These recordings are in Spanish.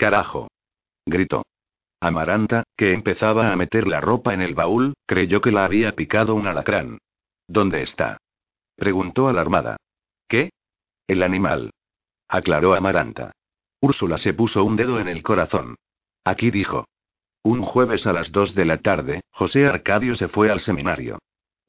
Carajo. Gritó. Amaranta, que empezaba a meter la ropa en el baúl, creyó que la había picado un alacrán. ¿Dónde está? preguntó alarmada. ¿Qué? El animal. Aclaró Amaranta. Úrsula se puso un dedo en el corazón. Aquí dijo. Un jueves a las dos de la tarde, José Arcadio se fue al seminario.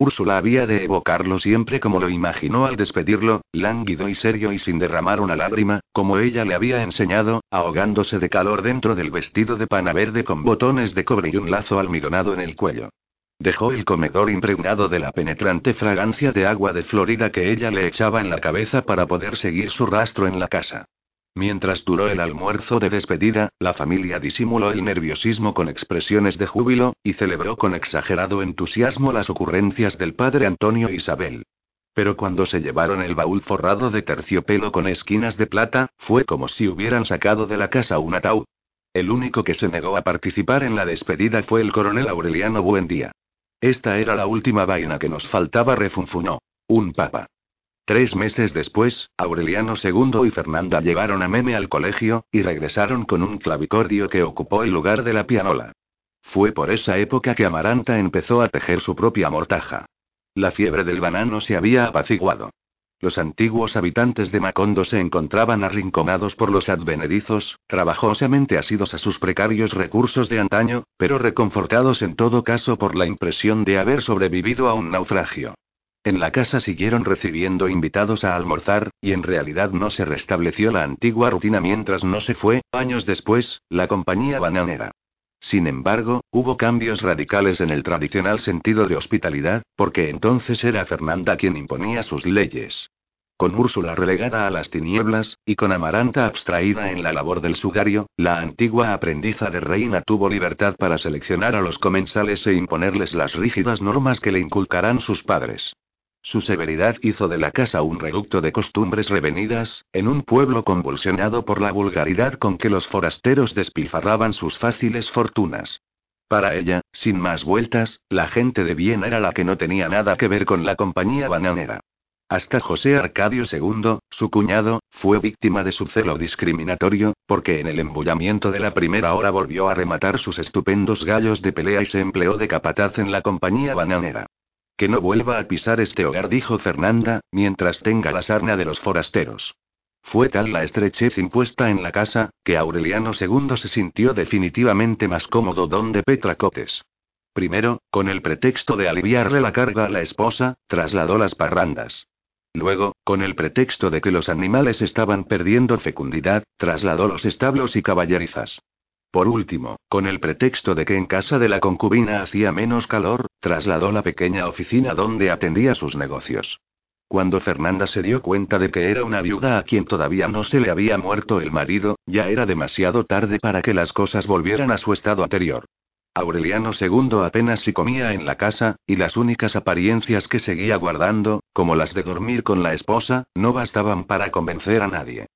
Úrsula había de evocarlo siempre como lo imaginó al despedirlo, lánguido y serio y sin derramar una lágrima, como ella le había enseñado, ahogándose de calor dentro del vestido de pana verde con botones de cobre y un lazo almidonado en el cuello. Dejó el comedor impregnado de la penetrante fragancia de agua de Florida que ella le echaba en la cabeza para poder seguir su rastro en la casa. Mientras duró el almuerzo de despedida, la familia disimuló el nerviosismo con expresiones de júbilo, y celebró con exagerado entusiasmo las ocurrencias del padre Antonio Isabel. Pero cuando se llevaron el baúl forrado de terciopelo con esquinas de plata, fue como si hubieran sacado de la casa un ataúd. El único que se negó a participar en la despedida fue el coronel Aureliano Buendía. Esta era la última vaina que nos faltaba, refunfunó. Un papa. Tres meses después, Aureliano II y Fernanda llevaron a Meme al colegio, y regresaron con un clavicordio que ocupó el lugar de la pianola. Fue por esa época que Amaranta empezó a tejer su propia mortaja. La fiebre del banano se había apaciguado. Los antiguos habitantes de Macondo se encontraban arrinconados por los advenedizos, trabajosamente asidos a sus precarios recursos de antaño, pero reconfortados en todo caso por la impresión de haber sobrevivido a un naufragio. En la casa siguieron recibiendo invitados a almorzar, y en realidad no se restableció la antigua rutina mientras no se fue, años después, la compañía bananera. Sin embargo, hubo cambios radicales en el tradicional sentido de hospitalidad, porque entonces era Fernanda quien imponía sus leyes. Con Úrsula relegada a las tinieblas, y con Amaranta abstraída en la labor del sudario, la antigua aprendiza de reina tuvo libertad para seleccionar a los comensales e imponerles las rígidas normas que le inculcarán sus padres. Su severidad hizo de la casa un reducto de costumbres revenidas, en un pueblo convulsionado por la vulgaridad con que los forasteros despilfarraban sus fáciles fortunas. Para ella, sin más vueltas, la gente de bien era la que no tenía nada que ver con la compañía bananera. Hasta José Arcadio II, su cuñado, fue víctima de su celo discriminatorio, porque en el embullamiento de la primera hora volvió a rematar sus estupendos gallos de pelea y se empleó de capataz en la compañía bananera. Que no vuelva a pisar este hogar, dijo Fernanda, mientras tenga la sarna de los forasteros. Fue tal la estrechez impuesta en la casa, que Aureliano II se sintió definitivamente más cómodo donde Petra Cotes. Primero, con el pretexto de aliviarle la carga a la esposa, trasladó las parrandas. Luego, con el pretexto de que los animales estaban perdiendo fecundidad, trasladó los establos y caballerizas. Por último, con el pretexto de que en casa de la concubina hacía menos calor, trasladó la pequeña oficina donde atendía sus negocios. Cuando Fernanda se dio cuenta de que era una viuda a quien todavía no se le había muerto el marido, ya era demasiado tarde para que las cosas volvieran a su estado anterior. Aureliano II apenas si comía en la casa, y las únicas apariencias que seguía guardando, como las de dormir con la esposa, no bastaban para convencer a nadie.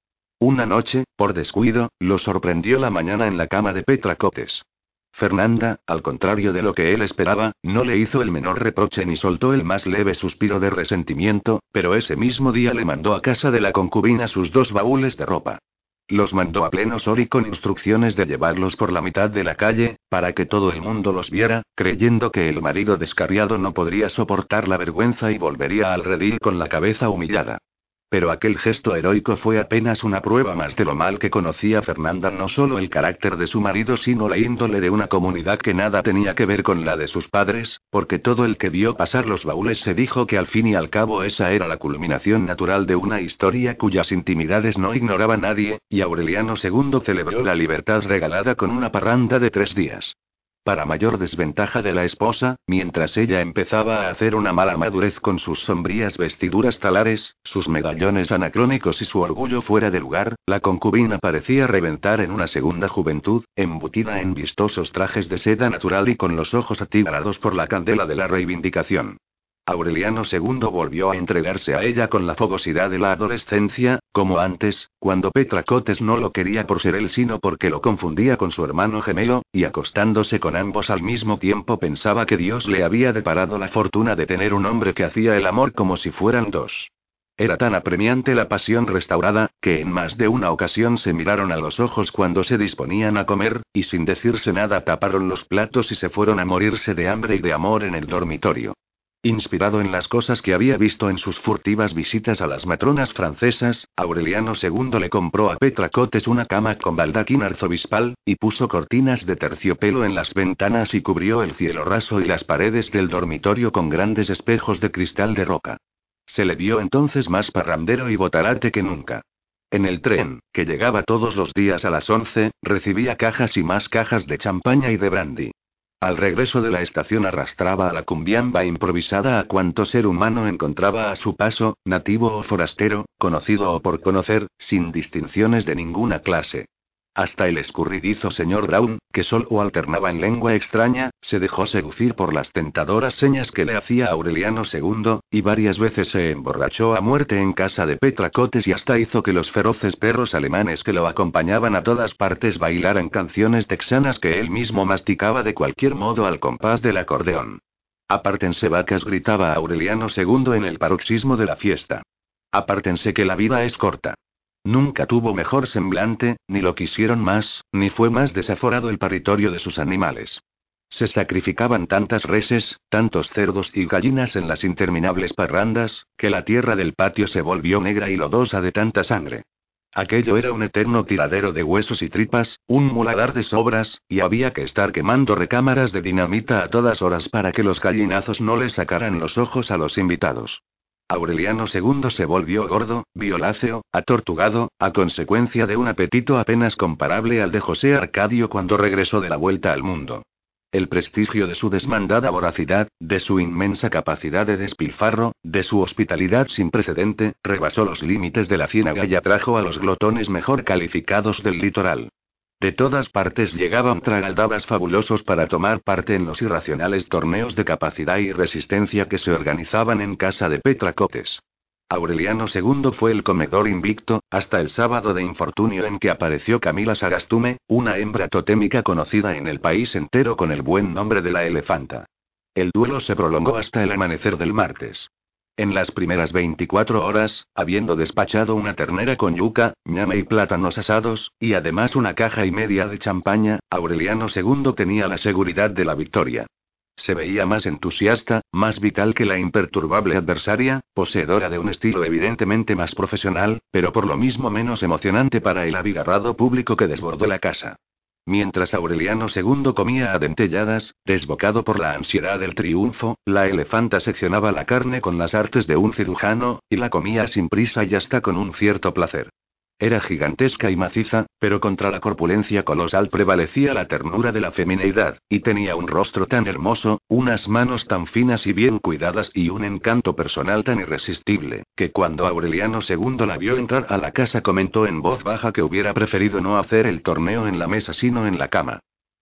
Una noche, por descuido, lo sorprendió la mañana en la cama de Petra Cotes. Fernanda, al contrario de lo que él esperaba, no le hizo el menor reproche ni soltó el más leve suspiro de resentimiento, pero ese mismo día le mandó a casa de la concubina sus dos baúles de ropa. Los mandó a pleno sol y con instrucciones de llevarlos por la mitad de la calle, para que todo el mundo los viera, creyendo que el marido descarriado no podría soportar la vergüenza y volvería al redil con la cabeza humillada. Pero aquel gesto heroico fue apenas una prueba más de lo mal que conocía Fernanda no solo el carácter de su marido, sino la índole de una comunidad que nada tenía que ver con la de sus padres, porque todo el que vio pasar los baúles se dijo que al fin y al cabo esa era la culminación natural de una historia cuyas intimidades no ignoraba nadie, y Aureliano II celebró la libertad regalada con una parranda de tres días. Para mayor desventaja de la esposa, mientras ella empezaba a hacer una mala madurez con sus sombrías vestiduras talares, sus medallones anacrónicos y su orgullo fuera de lugar, la concubina parecía reventar en una segunda juventud, embutida en vistosos trajes de seda natural y con los ojos atigrados por la candela de la reivindicación. Aureliano II volvió a entregarse a ella con la fogosidad de la adolescencia, como antes, cuando Petra Cotes no lo quería por ser él sino porque lo confundía con su hermano gemelo, y acostándose con ambos al mismo tiempo pensaba que Dios le había deparado la fortuna de tener un hombre que hacía el amor como si fueran dos. Era tan apremiante la pasión restaurada, que en más de una ocasión se miraron a los ojos cuando se disponían a comer, y sin decirse nada taparon los platos y se fueron a morirse de hambre y de amor en el dormitorio. Inspirado en las cosas que había visto en sus furtivas visitas a las matronas francesas, Aureliano II le compró a Petra Cotes una cama con baldaquín arzobispal, y puso cortinas de terciopelo en las ventanas y cubrió el cielo raso y las paredes del dormitorio con grandes espejos de cristal de roca. Se le vio entonces más parrandero y botarate que nunca. En el tren, que llegaba todos los días a las 11, recibía cajas y más cajas de champaña y de brandy. Al regreso de la estación arrastraba a la cumbiamba improvisada a cuanto ser humano encontraba a su paso, nativo o forastero, conocido o por conocer, sin distinciones de ninguna clase. Hasta el escurridizo señor Brown, que solo alternaba en lengua extraña, se dejó seducir por las tentadoras señas que le hacía Aureliano II, y varias veces se emborrachó a muerte en casa de Petra Cotes y hasta hizo que los feroces perros alemanes que lo acompañaban a todas partes bailaran canciones texanas que él mismo masticaba de cualquier modo al compás del acordeón. Apártense vacas, gritaba Aureliano II en el paroxismo de la fiesta. Apártense que la vida es corta. Nunca tuvo mejor semblante, ni lo quisieron más, ni fue más desaforado el paritorio de sus animales. Se sacrificaban tantas reses, tantos cerdos y gallinas en las interminables parrandas, que la tierra del patio se volvió negra y lodosa de tanta sangre. Aquello era un eterno tiradero de huesos y tripas, un muladar de sobras, y había que estar quemando recámaras de dinamita a todas horas para que los gallinazos no le sacaran los ojos a los invitados. Aureliano II se volvió gordo, violáceo, atortugado, a consecuencia de un apetito apenas comparable al de José Arcadio cuando regresó de la vuelta al mundo. El prestigio de su desmandada voracidad, de su inmensa capacidad de despilfarro, de su hospitalidad sin precedente, rebasó los límites de la ciénaga y atrajo a los glotones mejor calificados del litoral. De todas partes llegaban tragaldabas fabulosos para tomar parte en los irracionales torneos de capacidad y resistencia que se organizaban en casa de Petra Cotes. Aureliano II fue el comedor invicto, hasta el sábado de infortunio en que apareció Camila Sagastume, una hembra totémica conocida en el país entero con el buen nombre de la elefanta. El duelo se prolongó hasta el amanecer del martes. En las primeras 24 horas, habiendo despachado una ternera con yuca, ñame y plátanos asados, y además una caja y media de champaña, Aureliano II tenía la seguridad de la victoria. Se veía más entusiasta, más vital que la imperturbable adversaria, poseedora de un estilo evidentemente más profesional, pero por lo mismo menos emocionante para el abigarrado público que desbordó la casa. Mientras Aureliano II comía a dentelladas, desbocado por la ansiedad del triunfo, la elefanta seccionaba la carne con las artes de un cirujano, y la comía sin prisa y hasta con un cierto placer. Era gigantesca y maciza, pero contra la corpulencia colosal prevalecía la ternura de la femineidad, y tenía un rostro tan hermoso, unas manos tan finas y bien cuidadas y un encanto personal tan irresistible, que cuando Aureliano II la vio entrar a la casa comentó en voz baja que hubiera preferido no hacer el torneo en la mesa sino en la cama.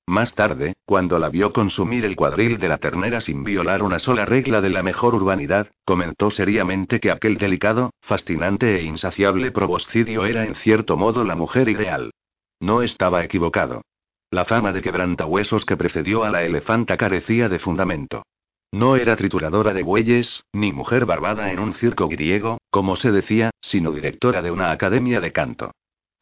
Más tarde, cuando la vio consumir el cuadril de la ternera sin violar una sola regla de la mejor urbanidad, comentó seriamente que aquel delicado, fascinante e insaciable proboscidio era en cierto modo la mujer ideal. No estaba equivocado. La fama de quebrantahuesos que precedió a la elefanta carecía de fundamento. No era trituradora de bueyes, ni mujer barbada en un circo griego, como se decía, sino directora de una academia de canto.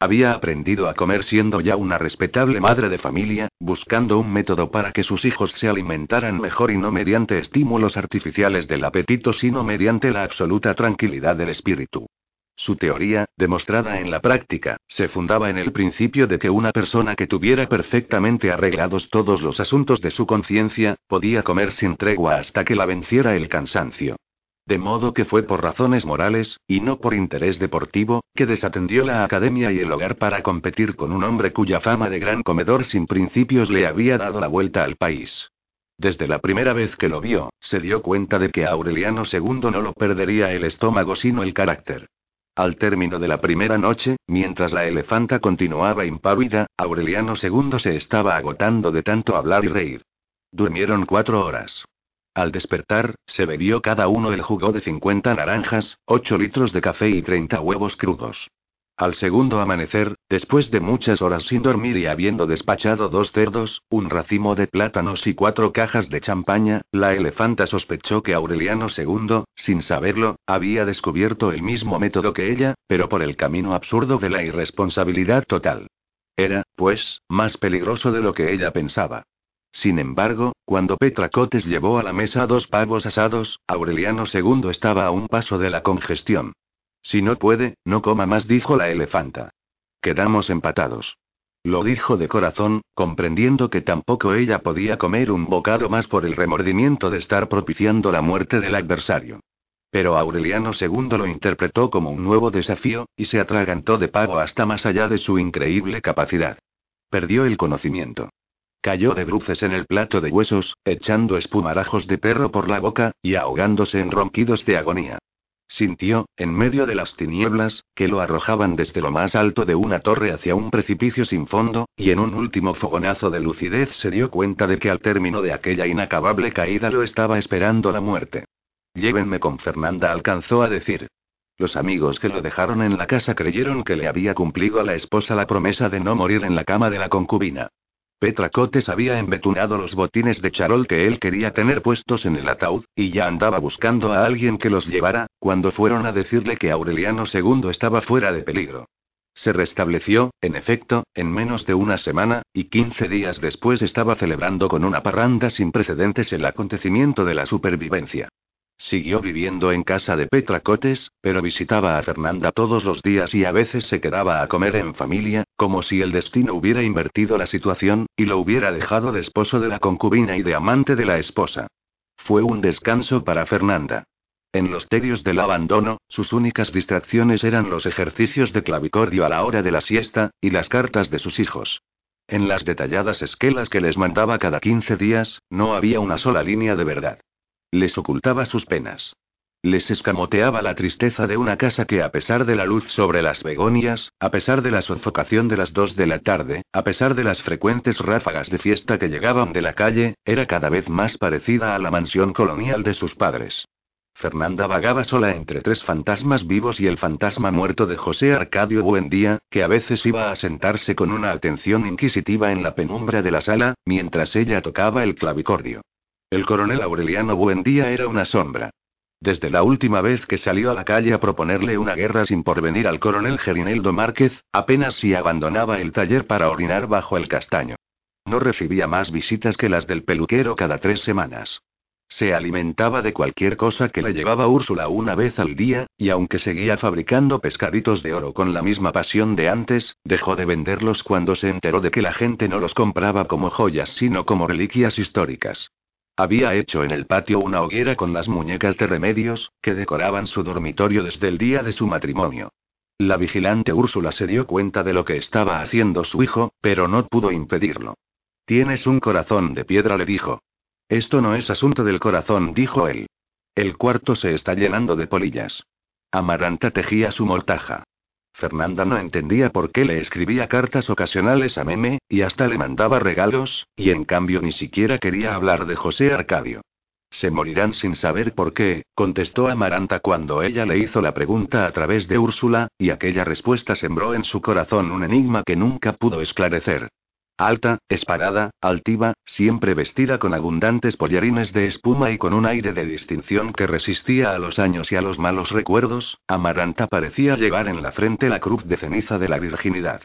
Había aprendido a comer siendo ya una respetable madre de familia, buscando un método para que sus hijos se alimentaran mejor y no mediante estímulos artificiales del apetito, sino mediante la absoluta tranquilidad del espíritu. Su teoría, demostrada en la práctica, se fundaba en el principio de que una persona que tuviera perfectamente arreglados todos los asuntos de su conciencia, podía comer sin tregua hasta que la venciera el cansancio. De modo que fue por razones morales, y no por interés deportivo, que desatendió la academia y el hogar para competir con un hombre cuya fama de gran comedor sin principios le había dado la vuelta al país. Desde la primera vez que lo vio, se dio cuenta de que Aureliano II no lo perdería el estómago sino el carácter. Al término de la primera noche, mientras la elefanta continuaba impávida, Aureliano II se estaba agotando de tanto hablar y reír. Durmieron cuatro horas. Al despertar, se bebió cada uno el jugo de 50 naranjas, 8 litros de café y 30 huevos crudos. Al segundo amanecer, después de muchas horas sin dormir y habiendo despachado dos cerdos, un racimo de plátanos y cuatro cajas de champaña, la elefanta sospechó que Aureliano II, sin saberlo, había descubierto el mismo método que ella, pero por el camino absurdo de la irresponsabilidad total. Era, pues, más peligroso de lo que ella pensaba. Sin embargo, cuando Petra Cotes llevó a la mesa dos pavos asados, Aureliano II estaba a un paso de la congestión. Si no puede, no coma más, dijo la elefanta. Quedamos empatados. Lo dijo de corazón, comprendiendo que tampoco ella podía comer un bocado más por el remordimiento de estar propiciando la muerte del adversario. Pero Aureliano II lo interpretó como un nuevo desafío, y se atragantó de pago hasta más allá de su increíble capacidad. Perdió el conocimiento. Cayó de bruces en el plato de huesos, echando espumarajos de perro por la boca, y ahogándose en ronquidos de agonía. Sintió, en medio de las tinieblas, que lo arrojaban desde lo más alto de una torre hacia un precipicio sin fondo, y en un último fogonazo de lucidez se dio cuenta de que al término de aquella inacabable caída lo estaba esperando la muerte. Llévenme con Fernanda, alcanzó a decir. Los amigos que lo dejaron en la casa creyeron que le había cumplido a la esposa la promesa de no morir en la cama de la concubina. Petra Cotes había embetunado los botines de charol que él quería tener puestos en el ataúd, y ya andaba buscando a alguien que los llevara, cuando fueron a decirle que Aureliano II estaba fuera de peligro. Se restableció, en efecto, en menos de una semana, y quince días después estaba celebrando con una parranda sin precedentes el acontecimiento de la supervivencia. Siguió viviendo en casa de Petra Cotes, pero visitaba a Fernanda todos los días y a veces se quedaba a comer en familia, como si el destino hubiera invertido la situación, y lo hubiera dejado de esposo de la concubina y de amante de la esposa. Fue un descanso para Fernanda. En los tedios del abandono, sus únicas distracciones eran los ejercicios de clavicordio a la hora de la siesta, y las cartas de sus hijos. En las detalladas esquelas que les mandaba cada quince días, no había una sola línea de verdad. Les ocultaba sus penas. Les escamoteaba la tristeza de una casa que a pesar de la luz sobre las begonias, a pesar de la sofocación de las dos de la tarde, a pesar de las frecuentes ráfagas de fiesta que llegaban de la calle, era cada vez más parecida a la mansión colonial de sus padres. Fernanda vagaba sola entre tres fantasmas vivos y el fantasma muerto de José Arcadio Buendía, que a veces iba a sentarse con una atención inquisitiva en la penumbra de la sala, mientras ella tocaba el clavicordio. El coronel Aureliano Buendía era una sombra. Desde la última vez que salió a la calle a proponerle una guerra sin porvenir al coronel Gerineldo Márquez, apenas si abandonaba el taller para orinar bajo el castaño. No recibía más visitas que las del peluquero cada tres semanas. Se alimentaba de cualquier cosa que le llevaba Úrsula una vez al día, y aunque seguía fabricando pescaditos de oro con la misma pasión de antes, dejó de venderlos cuando se enteró de que la gente no los compraba como joyas sino como reliquias históricas. Había hecho en el patio una hoguera con las muñecas de remedios, que decoraban su dormitorio desde el día de su matrimonio. La vigilante Úrsula se dio cuenta de lo que estaba haciendo su hijo, pero no pudo impedirlo. Tienes un corazón de piedra, le dijo. Esto no es asunto del corazón, dijo él. El cuarto se está llenando de polillas. Amaranta tejía su mortaja. Fernanda no entendía por qué le escribía cartas ocasionales a Meme, y hasta le mandaba regalos, y en cambio ni siquiera quería hablar de José Arcadio. Se morirán sin saber por qué, contestó Amaranta cuando ella le hizo la pregunta a través de Úrsula, y aquella respuesta sembró en su corazón un enigma que nunca pudo esclarecer. Alta, esparada, altiva, siempre vestida con abundantes pollerines de espuma y con un aire de distinción que resistía a los años y a los malos recuerdos, Amaranta parecía llevar en la frente la cruz de ceniza de la virginidad.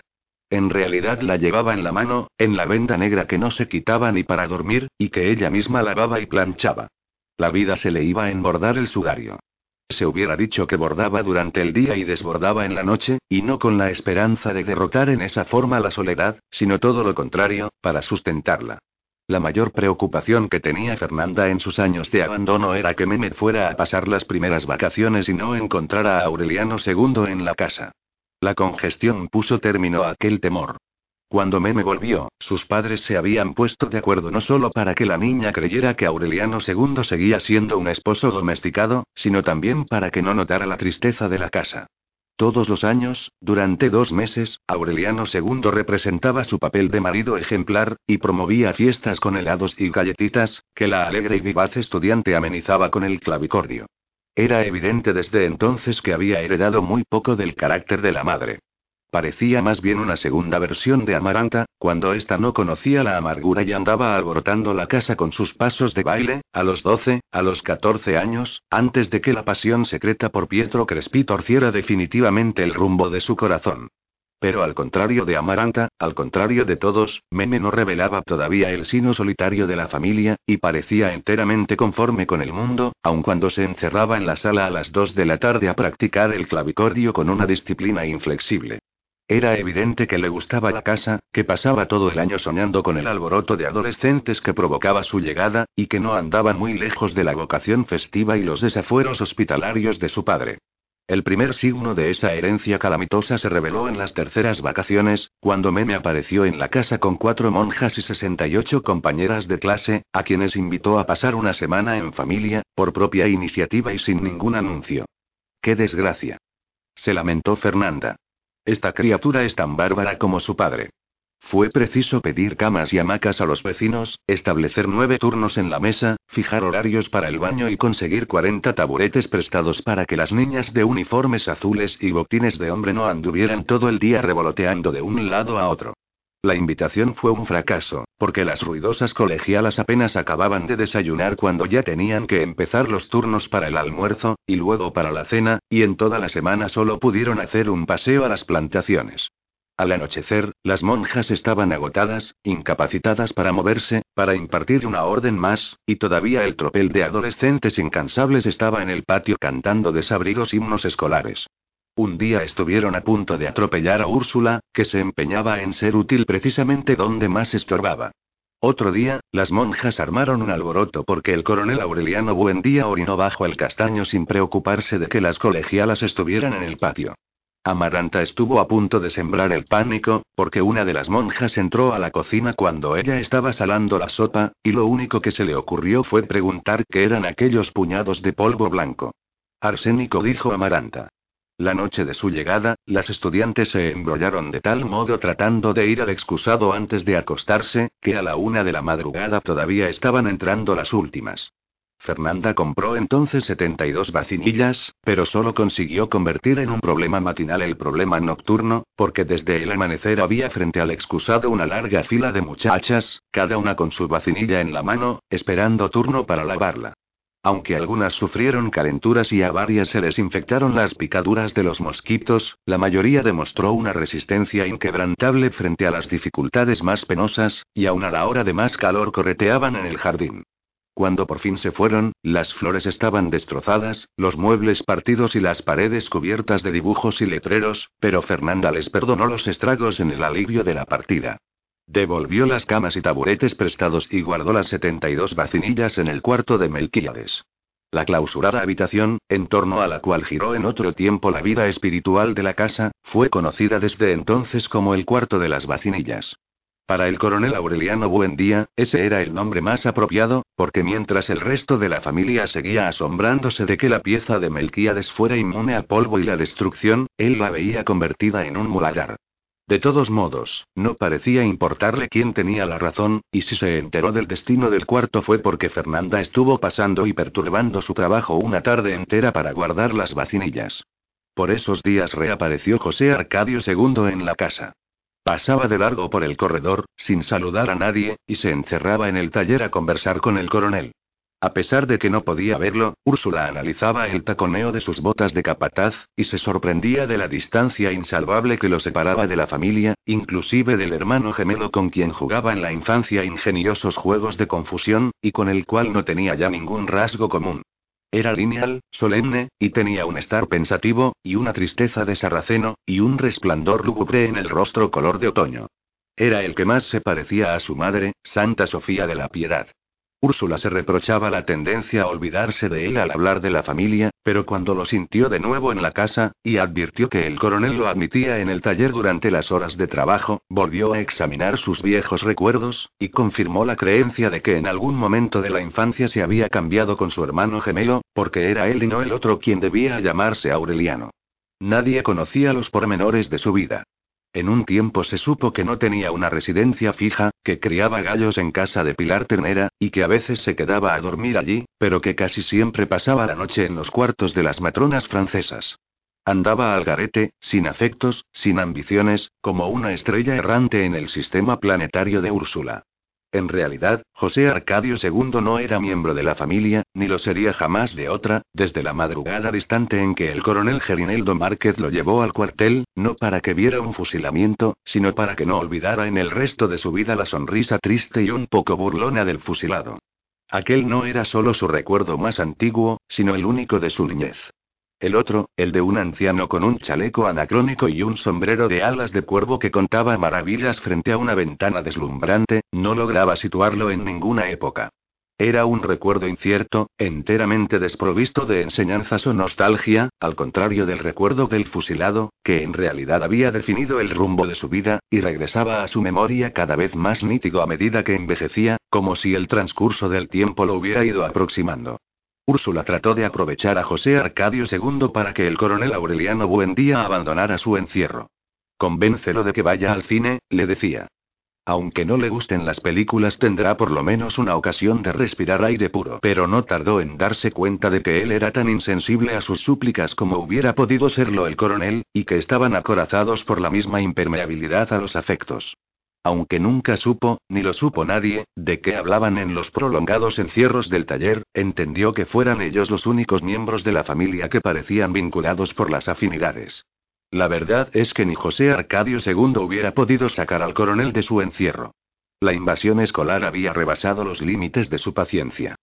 En realidad la llevaba en la mano, en la venda negra que no se quitaba ni para dormir, y que ella misma lavaba y planchaba. La vida se le iba a embordar el sudario. Se hubiera dicho que bordaba durante el día y desbordaba en la noche, y no con la esperanza de derrotar en esa forma la soledad, sino todo lo contrario, para sustentarla. La mayor preocupación que tenía Fernanda en sus años de abandono era que Meme fuera a pasar las primeras vacaciones y no encontrara a Aureliano II en la casa. La congestión puso término a aquel temor. Cuando Meme volvió, sus padres se habían puesto de acuerdo no solo para que la niña creyera que Aureliano II seguía siendo un esposo domesticado, sino también para que no notara la tristeza de la casa. Todos los años, durante dos meses, Aureliano II representaba su papel de marido ejemplar, y promovía fiestas con helados y galletitas, que la alegre y vivaz estudiante amenizaba con el clavicordio. Era evidente desde entonces que había heredado muy poco del carácter de la madre. Parecía más bien una segunda versión de Amaranta, cuando ésta no conocía la amargura y andaba alborotando la casa con sus pasos de baile, a los 12, a los 14 años, antes de que la pasión secreta por Pietro Crespi torciera definitivamente el rumbo de su corazón. Pero al contrario de Amaranta, al contrario de todos, Meme no revelaba todavía el sino solitario de la familia, y parecía enteramente conforme con el mundo, aun cuando se encerraba en la sala a las 2 de la tarde a practicar el clavicordio con una disciplina inflexible. Era evidente que le gustaba la casa, que pasaba todo el año soñando con el alboroto de adolescentes que provocaba su llegada, y que no andaban muy lejos de la vocación festiva y los desafueros hospitalarios de su padre. El primer signo de esa herencia calamitosa se reveló en las terceras vacaciones, cuando Meme apareció en la casa con cuatro monjas y 68 compañeras de clase, a quienes invitó a pasar una semana en familia, por propia iniciativa y sin ningún anuncio. ¡Qué desgracia! Se lamentó Fernanda. Esta criatura es tan bárbara como su padre. Fue preciso pedir camas y hamacas a los vecinos, establecer nueve turnos en la mesa, fijar horarios para el baño y conseguir 40 taburetes prestados para que las niñas de uniformes azules y botines de hombre no anduvieran todo el día revoloteando de un lado a otro. La invitación fue un fracaso, porque las ruidosas colegialas apenas acababan de desayunar cuando ya tenían que empezar los turnos para el almuerzo, y luego para la cena, y en toda la semana solo pudieron hacer un paseo a las plantaciones. Al anochecer, las monjas estaban agotadas, incapacitadas para moverse, para impartir una orden más, y todavía el tropel de adolescentes incansables estaba en el patio cantando desabridos himnos escolares. Un día estuvieron a punto de atropellar a Úrsula, que se empeñaba en ser útil precisamente donde más estorbaba. Otro día, las monjas armaron un alboroto porque el coronel Aureliano Buendía orinó bajo el castaño sin preocuparse de que las colegialas estuvieran en el patio. Amaranta estuvo a punto de sembrar el pánico, porque una de las monjas entró a la cocina cuando ella estaba salando la sopa, y lo único que se le ocurrió fue preguntar qué eran aquellos puñados de polvo blanco. Arsénico dijo Amaranta. La noche de su llegada, las estudiantes se embrollaron de tal modo tratando de ir al excusado antes de acostarse, que a la una de la madrugada todavía estaban entrando las últimas. Fernanda compró entonces 72 vacinillas, pero solo consiguió convertir en un problema matinal el problema nocturno, porque desde el amanecer había frente al excusado una larga fila de muchachas, cada una con su vacinilla en la mano, esperando turno para lavarla. Aunque algunas sufrieron calenturas y a varias se les infectaron las picaduras de los mosquitos, la mayoría demostró una resistencia inquebrantable frente a las dificultades más penosas, y aun a la hora de más calor correteaban en el jardín. Cuando por fin se fueron, las flores estaban destrozadas, los muebles partidos y las paredes cubiertas de dibujos y letreros, pero Fernanda les perdonó los estragos en el alivio de la partida. Devolvió las camas y taburetes prestados y guardó las 72 vacinillas en el cuarto de Melquíades. La clausurada habitación, en torno a la cual giró en otro tiempo la vida espiritual de la casa, fue conocida desde entonces como el cuarto de las vacinillas. Para el coronel Aureliano Buendía, ese era el nombre más apropiado, porque mientras el resto de la familia seguía asombrándose de que la pieza de Melquíades fuera inmune al polvo y la destrucción, él la veía convertida en un muladar. De todos modos, no parecía importarle quién tenía la razón, y si se enteró del destino del cuarto fue porque Fernanda estuvo pasando y perturbando su trabajo una tarde entera para guardar las vacinillas. Por esos días reapareció José Arcadio II en la casa. Pasaba de largo por el corredor, sin saludar a nadie, y se encerraba en el taller a conversar con el coronel. A pesar de que no podía verlo, Úrsula analizaba el taconeo de sus botas de capataz, y se sorprendía de la distancia insalvable que lo separaba de la familia, inclusive del hermano gemelo con quien jugaba en la infancia ingeniosos juegos de confusión, y con el cual no tenía ya ningún rasgo común. Era lineal, solemne, y tenía un estar pensativo, y una tristeza de sarraceno, y un resplandor lúgubre en el rostro color de otoño. Era el que más se parecía a su madre, Santa Sofía de la Piedad. Úrsula se reprochaba la tendencia a olvidarse de él al hablar de la familia, pero cuando lo sintió de nuevo en la casa, y advirtió que el coronel lo admitía en el taller durante las horas de trabajo, volvió a examinar sus viejos recuerdos, y confirmó la creencia de que en algún momento de la infancia se había cambiado con su hermano gemelo, porque era él y no el otro quien debía llamarse Aureliano. Nadie conocía los pormenores de su vida. En un tiempo se supo que no tenía una residencia fija, que criaba gallos en casa de Pilar Ternera, y que a veces se quedaba a dormir allí, pero que casi siempre pasaba la noche en los cuartos de las matronas francesas. Andaba al garete, sin afectos, sin ambiciones, como una estrella errante en el sistema planetario de Úrsula. En realidad, José Arcadio II no era miembro de la familia, ni lo sería jamás de otra, desde la madrugada distante en que el coronel Gerineldo Márquez lo llevó al cuartel, no para que viera un fusilamiento, sino para que no olvidara en el resto de su vida la sonrisa triste y un poco burlona del fusilado. Aquel no era solo su recuerdo más antiguo, sino el único de su niñez. El otro, el de un anciano con un chaleco anacrónico y un sombrero de alas de cuervo que contaba maravillas frente a una ventana deslumbrante, no lograba situarlo en ninguna época. Era un recuerdo incierto, enteramente desprovisto de enseñanzas o nostalgia, al contrario del recuerdo del fusilado, que en realidad había definido el rumbo de su vida, y regresaba a su memoria cada vez más nítido a medida que envejecía, como si el transcurso del tiempo lo hubiera ido aproximando. Úrsula trató de aprovechar a José Arcadio II para que el coronel Aureliano Buendía abandonara su encierro. Convéncelo de que vaya al cine, le decía. Aunque no le gusten las películas tendrá por lo menos una ocasión de respirar aire puro. Pero no tardó en darse cuenta de que él era tan insensible a sus súplicas como hubiera podido serlo el coronel, y que estaban acorazados por la misma impermeabilidad a los afectos. Aunque nunca supo, ni lo supo nadie, de qué hablaban en los prolongados encierros del taller, entendió que fueran ellos los únicos miembros de la familia que parecían vinculados por las afinidades. La verdad es que ni José Arcadio II hubiera podido sacar al coronel de su encierro. La invasión escolar había rebasado los límites de su paciencia.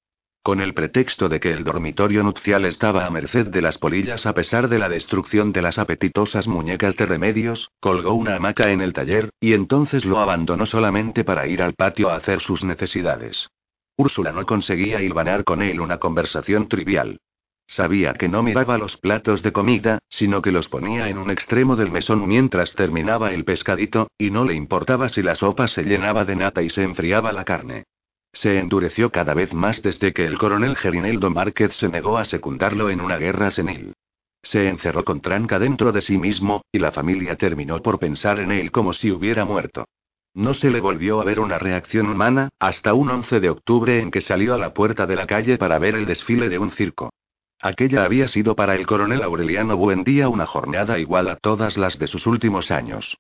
Con el pretexto de que el dormitorio nupcial estaba a merced de las polillas a pesar de la destrucción de las apetitosas muñecas de remedios, colgó una hamaca en el taller, y entonces lo abandonó solamente para ir al patio a hacer sus necesidades. Úrsula no conseguía hilvanar con él una conversación trivial. Sabía que no miraba los platos de comida, sino que los ponía en un extremo del mesón mientras terminaba el pescadito, y no le importaba si la sopa se llenaba de nata y se enfriaba la carne. Se endureció cada vez más desde que el coronel Gerineldo Márquez se negó a secundarlo en una guerra senil. Se encerró con tranca dentro de sí mismo, y la familia terminó por pensar en él como si hubiera muerto. No se le volvió a ver una reacción humana, hasta un 11 de octubre en que salió a la puerta de la calle para ver el desfile de un circo. Aquella había sido para el coronel Aureliano Buendía una jornada igual a todas las de sus últimos años.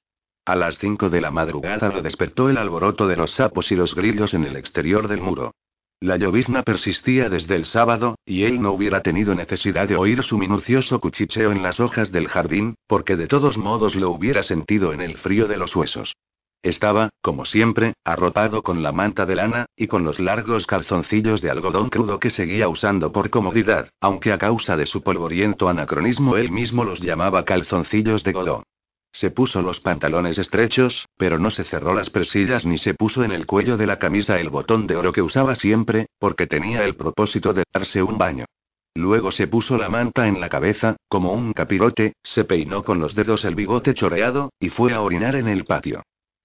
A las cinco de la madrugada lo despertó el alboroto de los sapos y los grillos en el exterior del muro. La llovizna persistía desde el sábado, y él no hubiera tenido necesidad de oír su minucioso cuchicheo en las hojas del jardín, porque de todos modos lo hubiera sentido en el frío de los huesos. Estaba, como siempre, arropado con la manta de lana, y con los largos calzoncillos de algodón crudo que seguía usando por comodidad, aunque a causa de su polvoriento anacronismo él mismo los llamaba calzoncillos de godó. Se puso los pantalones estrechos, pero no se cerró las presillas ni se puso en el cuello de la camisa el botón de oro que usaba siempre, porque tenía el propósito de darse un baño. Luego se puso la manta en la cabeza, como un capirote, se peinó con los dedos el bigote choreado, y fue a orinar en el patio.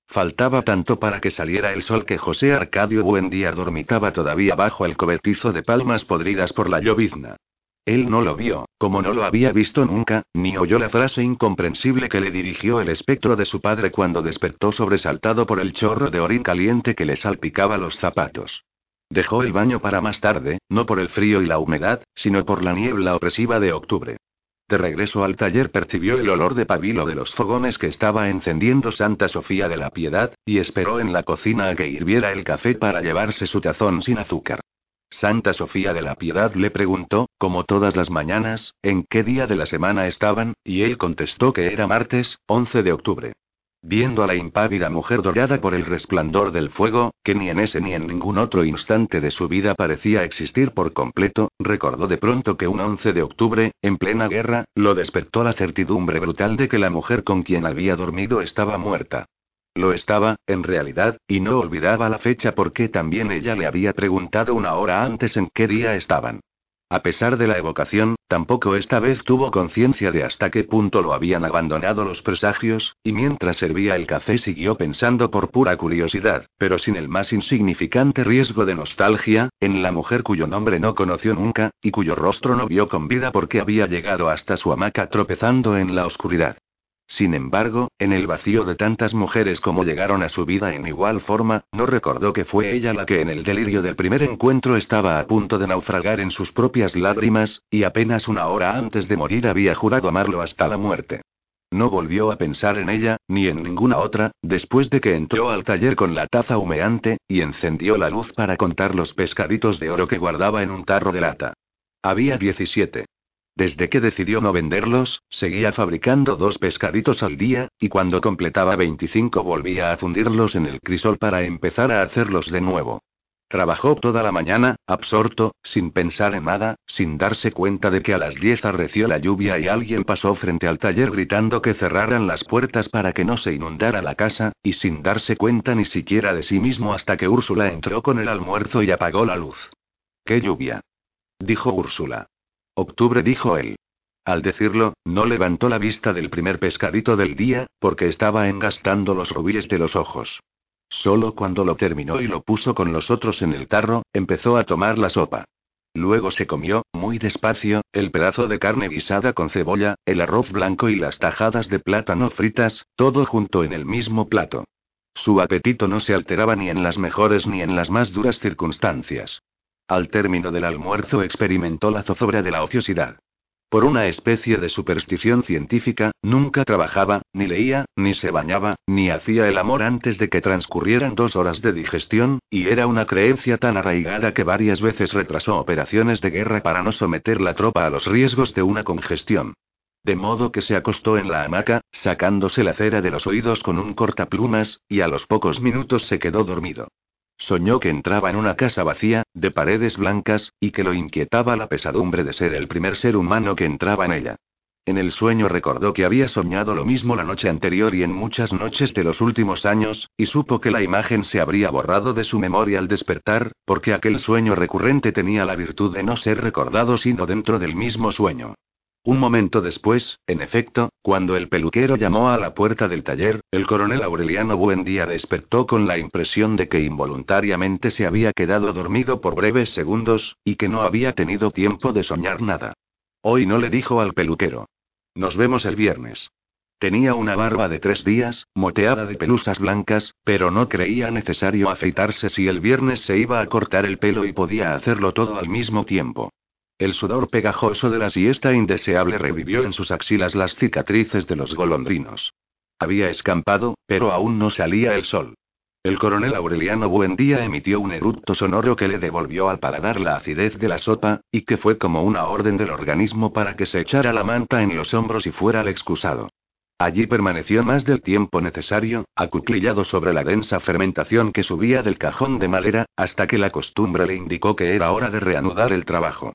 Faltaba tanto para que saliera el sol que José Arcadio Buendía dormitaba todavía bajo el cobertizo de palmas podridas por la llovizna. Él no lo vio, como no lo había visto nunca, ni oyó la frase incomprensible que le dirigió el espectro de su padre cuando despertó sobresaltado por el chorro de orín caliente que le salpicaba los zapatos. Dejó el baño para más tarde, no por el frío y la humedad, sino por la niebla opresiva de octubre. De regreso al taller percibió el olor de pabilo de los fogones que estaba encendiendo Santa Sofía de la Piedad, y esperó en la cocina a que hirviera el café para llevarse su tazón sin azúcar. Santa Sofía de la Piedad le preguntó, como todas las mañanas, en qué día de la semana estaban, y él contestó que era martes, 11 de octubre. Viendo a la impávida mujer dorada por el resplandor del fuego, que ni en ese ni en ningún otro instante de su vida parecía existir por completo, recordó de pronto que un 11 de octubre, en plena guerra, lo despertó la certidumbre brutal de que la mujer con quien había dormido estaba muerta. Lo estaba, en realidad, y no olvidaba la fecha porque también ella le había preguntado una hora antes en qué día estaban. A pesar de la evocación, tampoco esta vez tuvo conciencia de hasta qué punto lo habían abandonado los presagios, y mientras servía el café siguió pensando por pura curiosidad, pero sin el más insignificante riesgo de nostalgia, en la mujer cuyo nombre no conoció nunca, y cuyo rostro no vio con vida porque había llegado hasta su hamaca tropezando en la oscuridad. Sin embargo, en el vacío de tantas mujeres como llegaron a su vida en igual forma, no recordó que fue ella la que en el delirio del primer encuentro estaba a punto de naufragar en sus propias lágrimas, y apenas una hora antes de morir había jurado amarlo hasta la muerte. No volvió a pensar en ella, ni en ninguna otra, después de que entró al taller con la taza humeante, y encendió la luz para contar los pescaditos de oro que guardaba en un tarro de lata. Había 17. Desde que decidió no venderlos, seguía fabricando dos pescaditos al día, y cuando completaba 25 volvía a fundirlos en el crisol para empezar a hacerlos de nuevo. Trabajó toda la mañana, absorto, sin pensar en nada, sin darse cuenta de que a las 10 arreció la lluvia y alguien pasó frente al taller gritando que cerraran las puertas para que no se inundara la casa, y sin darse cuenta ni siquiera de sí mismo hasta que Úrsula entró con el almuerzo y apagó la luz. ¡Qué lluvia! dijo Úrsula. Octubre dijo él. Al decirlo, no levantó la vista del primer pescadito del día, porque estaba engastando los rubíes de los ojos. Solo cuando lo terminó y lo puso con los otros en el tarro, empezó a tomar la sopa. Luego se comió, muy despacio, el pedazo de carne guisada con cebolla, el arroz blanco y las tajadas de plátano fritas, todo junto en el mismo plato. Su apetito no se alteraba ni en las mejores ni en las más duras circunstancias. Al término del almuerzo experimentó la zozobra de la ociosidad. Por una especie de superstición científica, nunca trabajaba, ni leía, ni se bañaba, ni hacía el amor antes de que transcurrieran dos horas de digestión, y era una creencia tan arraigada que varias veces retrasó operaciones de guerra para no someter la tropa a los riesgos de una congestión. De modo que se acostó en la hamaca, sacándose la cera de los oídos con un cortaplumas, y a los pocos minutos se quedó dormido. Soñó que entraba en una casa vacía, de paredes blancas, y que lo inquietaba la pesadumbre de ser el primer ser humano que entraba en ella. En el sueño recordó que había soñado lo mismo la noche anterior y en muchas noches de los últimos años, y supo que la imagen se habría borrado de su memoria al despertar, porque aquel sueño recurrente tenía la virtud de no ser recordado sino dentro del mismo sueño. Un momento después, en efecto, cuando el peluquero llamó a la puerta del taller, el coronel Aureliano Buendía despertó con la impresión de que involuntariamente se había quedado dormido por breves segundos, y que no había tenido tiempo de soñar nada. Hoy no le dijo al peluquero. Nos vemos el viernes. Tenía una barba de tres días, moteada de pelusas blancas, pero no creía necesario afeitarse si el viernes se iba a cortar el pelo y podía hacerlo todo al mismo tiempo. El sudor pegajoso de la siesta indeseable revivió en sus axilas las cicatrices de los golondrinos. Había escampado, pero aún no salía el sol. El coronel Aureliano Buendía emitió un eructo sonoro que le devolvió al paladar la acidez de la sopa, y que fue como una orden del organismo para que se echara la manta en los hombros y fuera al excusado. Allí permaneció más del tiempo necesario, acuclillado sobre la densa fermentación que subía del cajón de madera, hasta que la costumbre le indicó que era hora de reanudar el trabajo.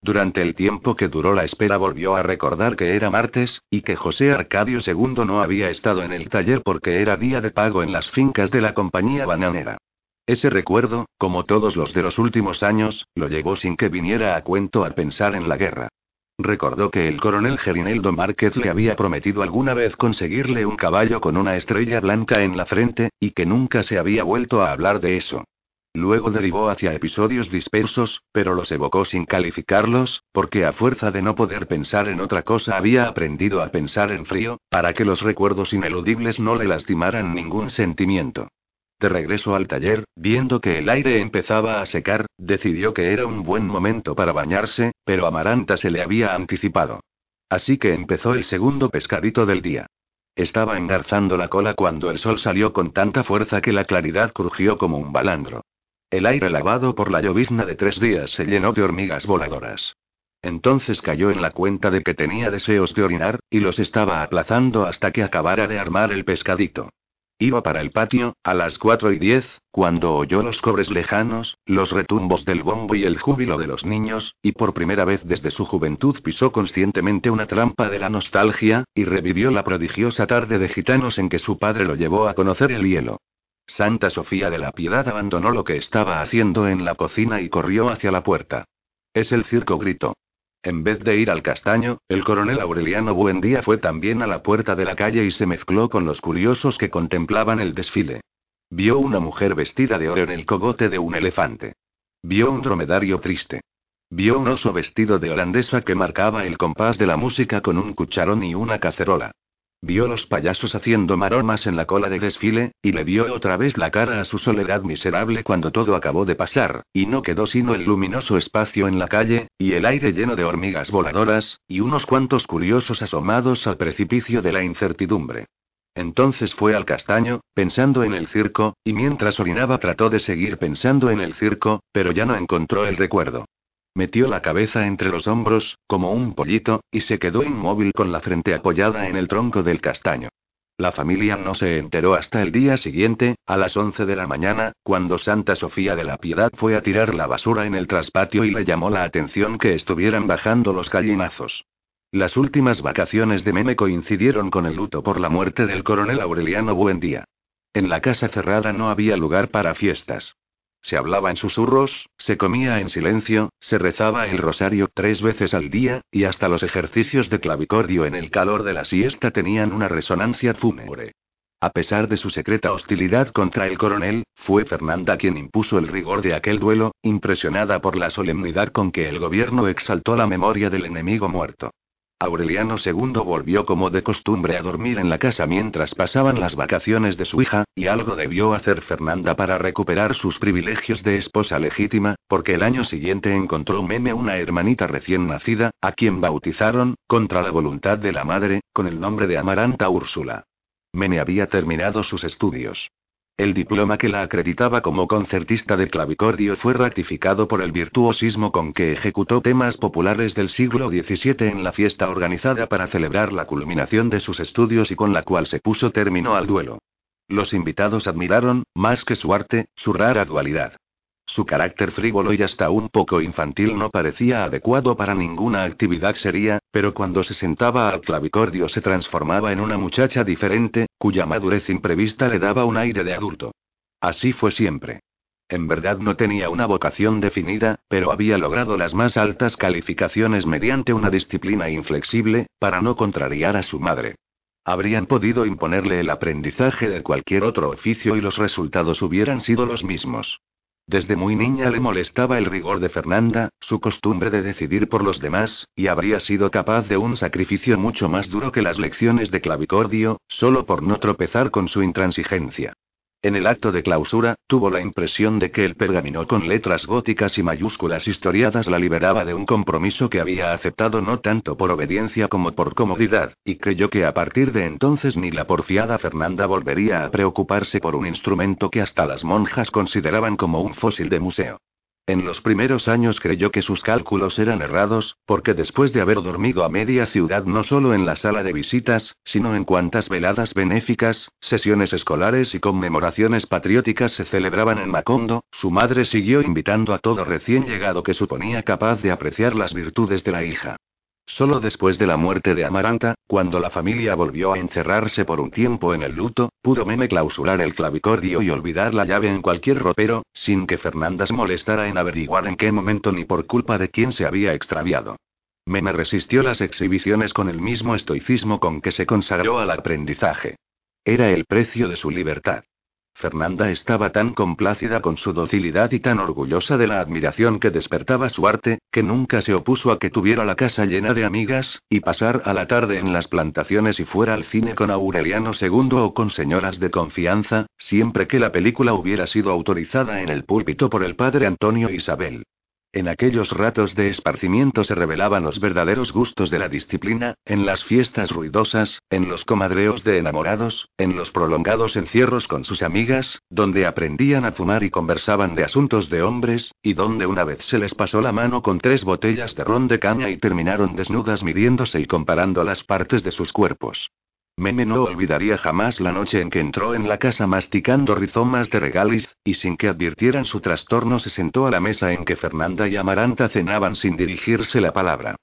Durante el tiempo que duró la espera volvió a recordar que era martes, y que José Arcadio II no había estado en el taller porque era día de pago en las fincas de la compañía bananera. Ese recuerdo, como todos los de los últimos años, lo llevó sin que viniera a cuento a pensar en la guerra. Recordó que el coronel Gerineldo Márquez le había prometido alguna vez conseguirle un caballo con una estrella blanca en la frente, y que nunca se había vuelto a hablar de eso. Luego derivó hacia episodios dispersos, pero los evocó sin calificarlos, porque a fuerza de no poder pensar en otra cosa había aprendido a pensar en frío, para que los recuerdos ineludibles no le lastimaran ningún sentimiento. De regreso al taller, viendo que el aire empezaba a secar, decidió que era un buen momento para bañarse, pero Amaranta se le había anticipado. Así que empezó el segundo pescadito del día. Estaba engarzando la cola cuando el sol salió con tanta fuerza que la claridad crujió como un balandro. El aire lavado por la llovizna de tres días se llenó de hormigas voladoras. Entonces cayó en la cuenta de que tenía deseos de orinar, y los estaba aplazando hasta que acabara de armar el pescadito. Iba para el patio, a las cuatro y diez, cuando oyó los cobres lejanos, los retumbos del bombo y el júbilo de los niños, y por primera vez desde su juventud pisó conscientemente una trampa de la nostalgia, y revivió la prodigiosa tarde de gitanos en que su padre lo llevó a conocer el hielo. Santa Sofía de la Piedad abandonó lo que estaba haciendo en la cocina y corrió hacia la puerta. Es el circo, gritó. En vez de ir al castaño, el coronel Aureliano Buendía fue también a la puerta de la calle y se mezcló con los curiosos que contemplaban el desfile. Vio una mujer vestida de oro en el cogote de un elefante. Vio un dromedario triste. Vio un oso vestido de holandesa que marcaba el compás de la música con un cucharón y una cacerola. Vio los payasos haciendo maromas en la cola de desfile, y le vio otra vez la cara a su soledad miserable cuando todo acabó de pasar, y no quedó sino el luminoso espacio en la calle, y el aire lleno de hormigas voladoras, y unos cuantos curiosos asomados al precipicio de la incertidumbre. Entonces fue al castaño, pensando en el circo, y mientras orinaba trató de seguir pensando en el circo, pero ya no encontró el recuerdo. Metió la cabeza entre los hombros, como un pollito, y se quedó inmóvil con la frente apoyada en el tronco del castaño. La familia no se enteró hasta el día siguiente, a las 11 de la mañana, cuando Santa Sofía de la Piedad fue a tirar la basura en el traspatio y le llamó la atención que estuvieran bajando los gallinazos. Las últimas vacaciones de Meme coincidieron con el luto por la muerte del coronel Aureliano Buendía. En la casa cerrada no había lugar para fiestas. Se hablaba en susurros, se comía en silencio, se rezaba el rosario tres veces al día, y hasta los ejercicios de clavicordio en el calor de la siesta tenían una resonancia fúnebre. A pesar de su secreta hostilidad contra el coronel, fue Fernanda quien impuso el rigor de aquel duelo, impresionada por la solemnidad con que el gobierno exaltó la memoria del enemigo muerto. Aureliano II volvió como de costumbre a dormir en la casa mientras pasaban las vacaciones de su hija, y algo debió hacer Fernanda para recuperar sus privilegios de esposa legítima, porque el año siguiente encontró Meme una hermanita recién nacida, a quien bautizaron, contra la voluntad de la madre, con el nombre de Amaranta Úrsula. Meme había terminado sus estudios. El diploma que la acreditaba como concertista de clavicordio fue ratificado por el virtuosismo con que ejecutó temas populares del siglo XVII en la fiesta organizada para celebrar la culminación de sus estudios y con la cual se puso término al duelo. Los invitados admiraron, más que su arte, su rara dualidad. Su carácter frívolo y hasta un poco infantil no parecía adecuado para ninguna actividad seria, pero cuando se sentaba al clavicordio se transformaba en una muchacha diferente, cuya madurez imprevista le daba un aire de adulto. Así fue siempre. En verdad no tenía una vocación definida, pero había logrado las más altas calificaciones mediante una disciplina inflexible, para no contrariar a su madre. Habrían podido imponerle el aprendizaje de cualquier otro oficio y los resultados hubieran sido los mismos. Desde muy niña le molestaba el rigor de Fernanda, su costumbre de decidir por los demás, y habría sido capaz de un sacrificio mucho más duro que las lecciones de clavicordio, solo por no tropezar con su intransigencia. En el acto de clausura, tuvo la impresión de que el pergamino con letras góticas y mayúsculas historiadas la liberaba de un compromiso que había aceptado no tanto por obediencia como por comodidad, y creyó que a partir de entonces ni la porfiada Fernanda volvería a preocuparse por un instrumento que hasta las monjas consideraban como un fósil de museo. En los primeros años creyó que sus cálculos eran errados, porque después de haber dormido a media ciudad no solo en la sala de visitas, sino en cuantas veladas benéficas, sesiones escolares y conmemoraciones patrióticas se celebraban en Macondo, su madre siguió invitando a todo recién llegado que suponía capaz de apreciar las virtudes de la hija. Solo después de la muerte de Amaranta, cuando la familia volvió a encerrarse por un tiempo en el luto, pudo Meme clausurar el clavicordio y olvidar la llave en cualquier ropero, sin que Fernanda se molestara en averiguar en qué momento ni por culpa de quién se había extraviado. Meme resistió las exhibiciones con el mismo estoicismo con que se consagró al aprendizaje. Era el precio de su libertad. Fernanda estaba tan complacida con su docilidad y tan orgullosa de la admiración que despertaba su arte, que nunca se opuso a que tuviera la casa llena de amigas, y pasar a la tarde en las plantaciones y fuera al cine con Aureliano II o con señoras de confianza, siempre que la película hubiera sido autorizada en el púlpito por el padre Antonio Isabel. En aquellos ratos de esparcimiento se revelaban los verdaderos gustos de la disciplina, en las fiestas ruidosas, en los comadreos de enamorados, en los prolongados encierros con sus amigas, donde aprendían a fumar y conversaban de asuntos de hombres, y donde una vez se les pasó la mano con tres botellas de ron de caña y terminaron desnudas midiéndose y comparando las partes de sus cuerpos. Meme no olvidaría jamás la noche en que entró en la casa masticando rizomas de regaliz, y sin que advirtieran su trastorno se sentó a la mesa en que Fernanda y Amaranta cenaban sin dirigirse la palabra.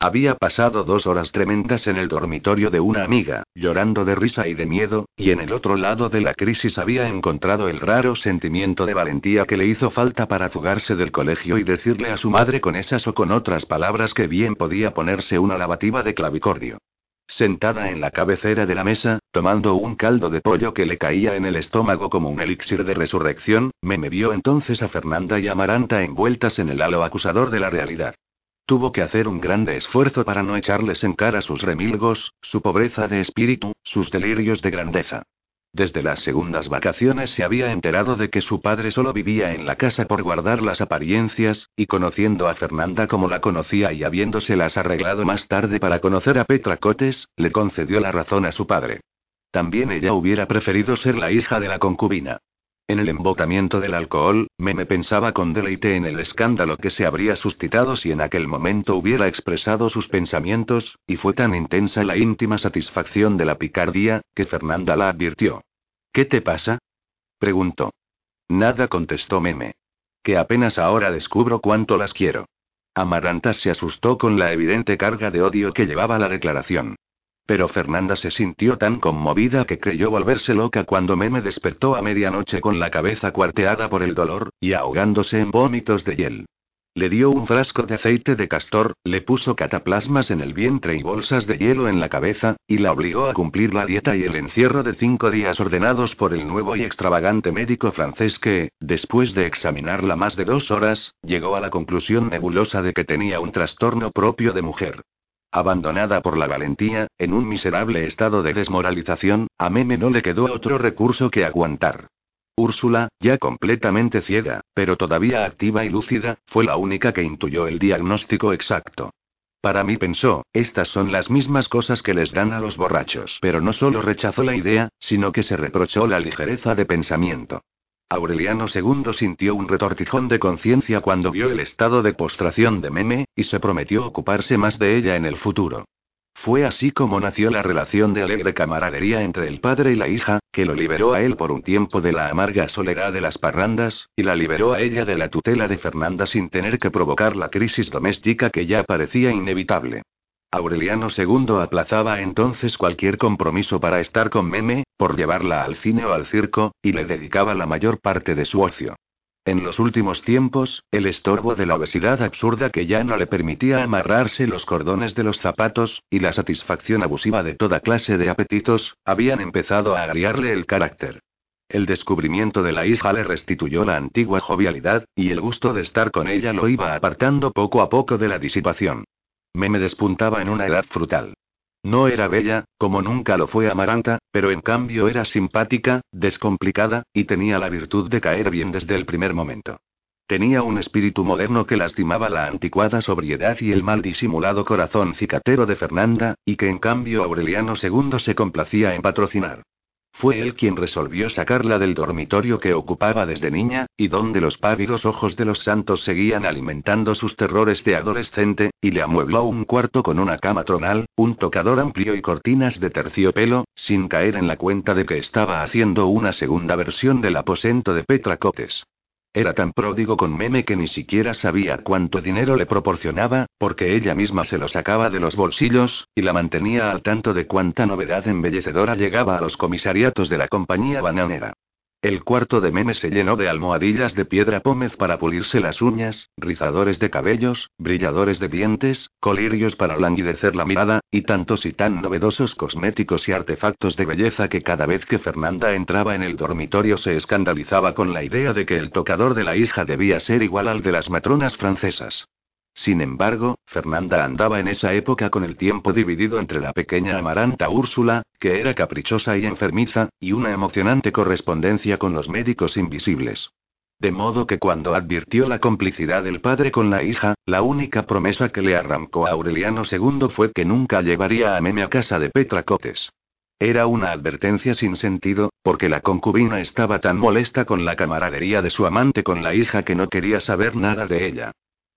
Había pasado dos horas tremendas en el dormitorio de una amiga, llorando de risa y de miedo, y en el otro lado de la crisis había encontrado el raro sentimiento de valentía que le hizo falta para fugarse del colegio y decirle a su madre con esas o con otras palabras que bien podía ponerse una lavativa de clavicordio. Sentada en la cabecera de la mesa, tomando un caldo de pollo que le caía en el estómago como un elixir de resurrección, me vio entonces a Fernanda y Amaranta envueltas en el halo acusador de la realidad. tuvo que hacer un grande esfuerzo para no echarles en cara sus remilgos, su pobreza de espíritu, sus delirios de grandeza. Desde las segundas vacaciones se había enterado de que su padre solo vivía en la casa por guardar las apariencias, y conociendo a Fernanda como la conocía y habiéndoselas arreglado más tarde para conocer a Petra Cotes, le concedió la razón a su padre. También ella hubiera preferido ser la hija de la concubina. En el embotamiento del alcohol, Meme pensaba con deleite en el escándalo que se habría suscitado si en aquel momento hubiera expresado sus pensamientos, y fue tan intensa la íntima satisfacción de la picardía, que Fernanda la advirtió. ¿Qué te pasa? preguntó. Nada contestó Meme. Que apenas ahora descubro cuánto las quiero. Amaranta se asustó con la evidente carga de odio que llevaba la declaración. Pero Fernanda se sintió tan conmovida que creyó volverse loca cuando Meme despertó a medianoche con la cabeza cuarteada por el dolor, y ahogándose en vómitos de hiel. Le dio un frasco de aceite de castor, le puso cataplasmas en el vientre y bolsas de hielo en la cabeza, y la obligó a cumplir la dieta y el encierro de cinco días ordenados por el nuevo y extravagante médico francés que, después de examinarla más de dos horas, llegó a la conclusión nebulosa de que tenía un trastorno propio de mujer. Abandonada por la valentía, en un miserable estado de desmoralización, a Meme no le quedó otro recurso que aguantar. Úrsula, ya completamente ciega, pero todavía activa y lúcida, fue la única que intuyó el diagnóstico exacto. Para mí pensó, estas son las mismas cosas que les dan a los borrachos. Pero no solo rechazó la idea, sino que se reprochó la ligereza de pensamiento. Aureliano II sintió un retortijón de conciencia cuando vio el estado de postración de Meme, y se prometió ocuparse más de ella en el futuro. Fue así como nació la relación de alegre camaradería entre el padre y la hija, que lo liberó a él por un tiempo de la amarga soledad de las parrandas, y la liberó a ella de la tutela de Fernanda sin tener que provocar la crisis doméstica que ya parecía inevitable. Aureliano II aplazaba entonces cualquier compromiso para estar con Meme, por llevarla al cine o al circo, y le dedicaba la mayor parte de su ocio. En los últimos tiempos, el estorbo de la obesidad absurda que ya no le permitía amarrarse los cordones de los zapatos, y la satisfacción abusiva de toda clase de apetitos, habían empezado a agriarle el carácter. El descubrimiento de la hija le restituyó la antigua jovialidad, y el gusto de estar con ella lo iba apartando poco a poco de la disipación. Meme despuntaba en una edad frutal. No era bella, como nunca lo fue Amaranta, pero en cambio era simpática, descomplicada, y tenía la virtud de caer bien desde el primer momento. Tenía un espíritu moderno que lastimaba la anticuada sobriedad y el mal disimulado corazón cicatero de Fernanda, y que en cambio Aureliano II se complacía en patrocinar. Fue él quien resolvió sacarla del dormitorio que ocupaba desde niña, y donde los pávidos ojos de los santos seguían alimentando sus terrores de adolescente, y le amuebló un cuarto con una cama tronal, un tocador amplio y cortinas de terciopelo, sin caer en la cuenta de que estaba haciendo una segunda versión del aposento de Petra Cotes. Era tan pródigo con Meme que ni siquiera sabía cuánto dinero le proporcionaba, porque ella misma se lo sacaba de los bolsillos, y la mantenía al tanto de cuánta novedad embellecedora llegaba a los comisariatos de la compañía bananera. El cuarto de Meme se llenó de almohadillas de piedra pómez para pulirse las uñas, rizadores de cabellos, brilladores de dientes, colirios para languidecer la mirada, y tantos y tan novedosos cosméticos y artefactos de belleza que cada vez que Fernanda entraba en el dormitorio se escandalizaba con la idea de que el tocador de la hija debía ser igual al de las matronas francesas. Sin embargo, Fernanda andaba en esa época con el tiempo dividido entre la pequeña amaranta Úrsula, que era caprichosa y enfermiza, y una emocionante correspondencia con los médicos invisibles. De modo que cuando advirtió la complicidad del padre con la hija, la única promesa que le arrancó a Aureliano II fue que nunca llevaría a Meme a casa de Petra Cotes. Era una advertencia sin sentido, porque la concubina estaba tan molesta con la camaradería de su amante con la hija que no quería saber nada de ella.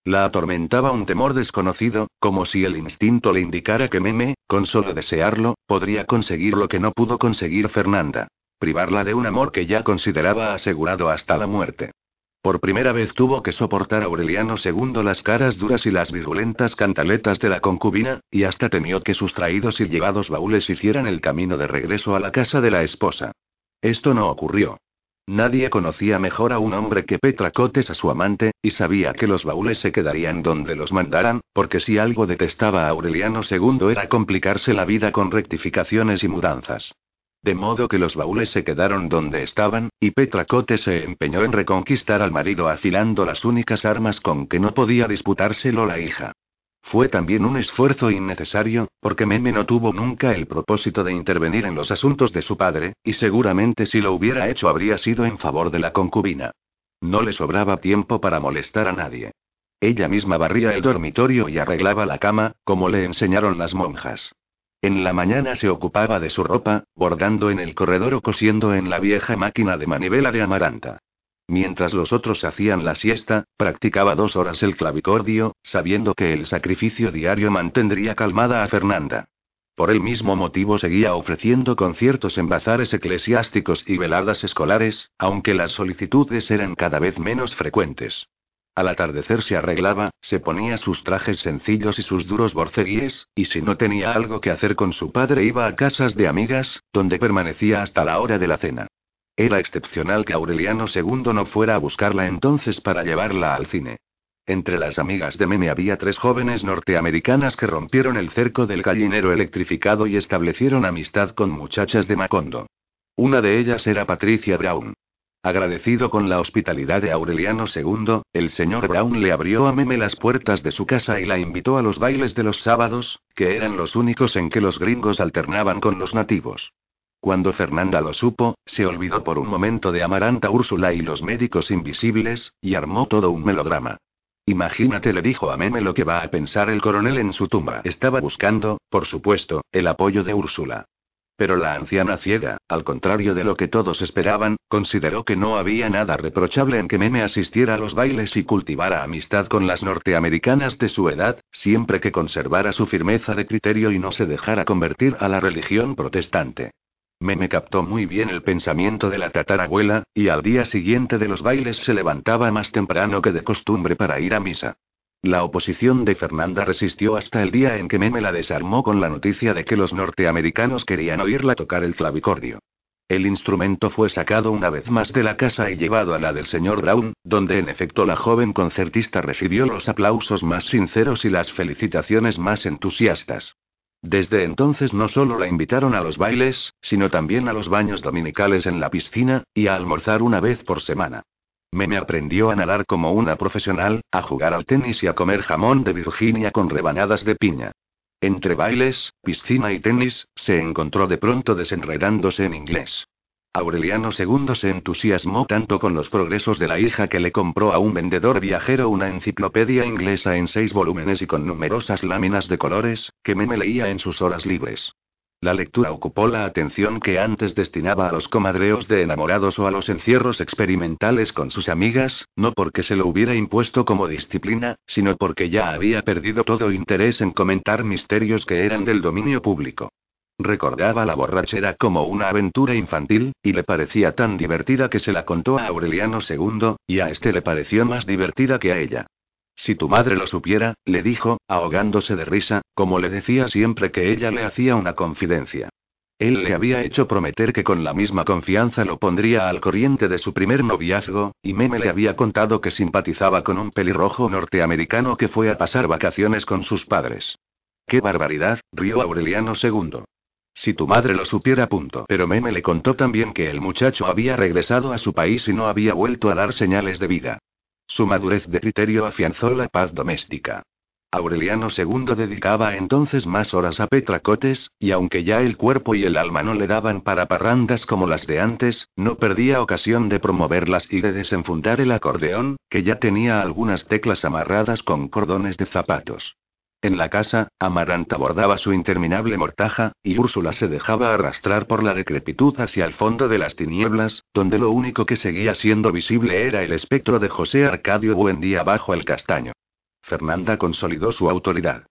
La atormentaba un temor desconocido, como si el instinto le indicara que Meme, con solo desearlo, podría conseguir lo que no pudo conseguir Fernanda. Privarla de un amor que ya consideraba asegurado hasta la muerte. Por primera vez tuvo que soportar a Aureliano II las caras duras y las virulentas cantaletas de la concubina, y hasta temió que sus traídos y llevados baúles hicieran el camino de regreso a la casa de la esposa. Esto no ocurrió. Nadie conocía mejor a un hombre que Petra Cotes a su amante, y sabía que los baúles se quedarían donde los mandaran, porque si algo detestaba a Aureliano II era complicarse la vida con rectificaciones y mudanzas. De modo que los baúles se quedaron donde estaban, y Petra Cotes se empeñó en reconquistar al marido afilando las únicas armas con que no podía disputárselo la hija. Fue también un esfuerzo innecesario, porque Meme no tuvo nunca el propósito de intervenir en los asuntos de su padre, y seguramente si lo hubiera hecho habría sido en favor de la concubina. No le sobraba tiempo para molestar a nadie. Ella misma barría el dormitorio y arreglaba la cama, como le enseñaron las monjas. En la mañana se ocupaba de su ropa, bordando en el corredor o cosiendo en la vieja máquina de manivela de Amaranta. Mientras los otros hacían la siesta, practicaba dos horas el clavicordio, sabiendo que el sacrificio diario mantendría calmada a Fernanda. Por el mismo motivo seguía ofreciendo conciertos en bazares eclesiásticos y veladas escolares, aunque las solicitudes eran cada vez menos frecuentes. Al atardecer se arreglaba, se ponía sus trajes sencillos y sus duros borceguíes, y si no tenía algo que hacer con su padre iba a casas de amigas, donde permanecía hasta la hora de la cena. Era excepcional que Aureliano II no fuera a buscarla entonces para llevarla al cine. Entre las amigas de Meme había tres jóvenes norteamericanas que rompieron el cerco del gallinero electrificado y establecieron amistad con muchachas de Macondo. Una de ellas era Patricia Brown. Agradecido con la hospitalidad de Aureliano II, el señor Brown le abrió a Meme las puertas de su casa y la invitó a los bailes de los sábados, que eran los únicos en que los gringos alternaban con los nativos. Cuando Fernanda lo supo, se olvidó por un momento de Amaranta Úrsula y los médicos invisibles, y armó todo un melodrama. Imagínate, le dijo a Meme lo que va a pensar el coronel en su tumba. Estaba buscando, por supuesto, el apoyo de Úrsula. Pero la anciana ciega, al contrario de lo que todos esperaban, consideró que no había nada reprochable en que Meme asistiera a los bailes y cultivara amistad con las norteamericanas de su edad, siempre que conservara su firmeza de criterio y no se dejara convertir a la religión protestante. Me captó muy bien el pensamiento de la tatarabuela, y al día siguiente de los bailes se levantaba más temprano que de costumbre para ir a misa. La oposición de Fernanda resistió hasta el día en que Meme la desarmó con la noticia de que los norteamericanos querían oírla tocar el clavicordio. El instrumento fue sacado una vez más de la casa y llevado a la del señor Brown, donde en efecto la joven concertista recibió los aplausos más sinceros y las felicitaciones más entusiastas. Desde entonces no solo la invitaron a los bailes, sino también a los baños dominicales en la piscina, y a almorzar una vez por semana. Meme aprendió a nadar como una profesional, a jugar al tenis y a comer jamón de Virginia con rebanadas de piña. Entre bailes, piscina y tenis, se encontró de pronto desenredándose en inglés. Aureliano II se entusiasmó tanto con los progresos de la hija que le compró a un vendedor viajero una enciclopedia inglesa en seis volúmenes y con numerosas láminas de colores, que Meme leía en sus horas libres. La lectura ocupó la atención que antes destinaba a los comadreos de enamorados o a los encierros experimentales con sus amigas, no porque se lo hubiera impuesto como disciplina, sino porque ya había perdido todo interés en comentar misterios que eran del dominio público. Recordaba la borrachera como una aventura infantil, y le parecía tan divertida que se la contó a Aureliano II, y a este le pareció más divertida que a ella. Si tu madre lo supiera, le dijo, ahogándose de risa, como le decía siempre que ella le hacía una confidencia. Él le había hecho prometer que con la misma confianza lo pondría al corriente de su primer noviazgo, y Meme le había contado que simpatizaba con un pelirrojo norteamericano que fue a pasar vacaciones con sus padres. ¡Qué barbaridad! rió Aureliano II. Si tu madre lo supiera, punto. Pero Meme le contó también que el muchacho había regresado a su país y no había vuelto a dar señales de vida. Su madurez de criterio afianzó la paz doméstica. Aureliano II dedicaba entonces más horas a Petracotes, y aunque ya el cuerpo y el alma no le daban para parrandas como las de antes, no perdía ocasión de promoverlas y de desenfundar el acordeón, que ya tenía algunas teclas amarradas con cordones de zapatos. En la casa, Amaranta bordaba su interminable mortaja, y Úrsula se dejaba arrastrar por la decrepitud hacia el fondo de las tinieblas, donde lo único que seguía siendo visible era el espectro de José Arcadio Buendía bajo el castaño. Fernanda consolidó su autoridad.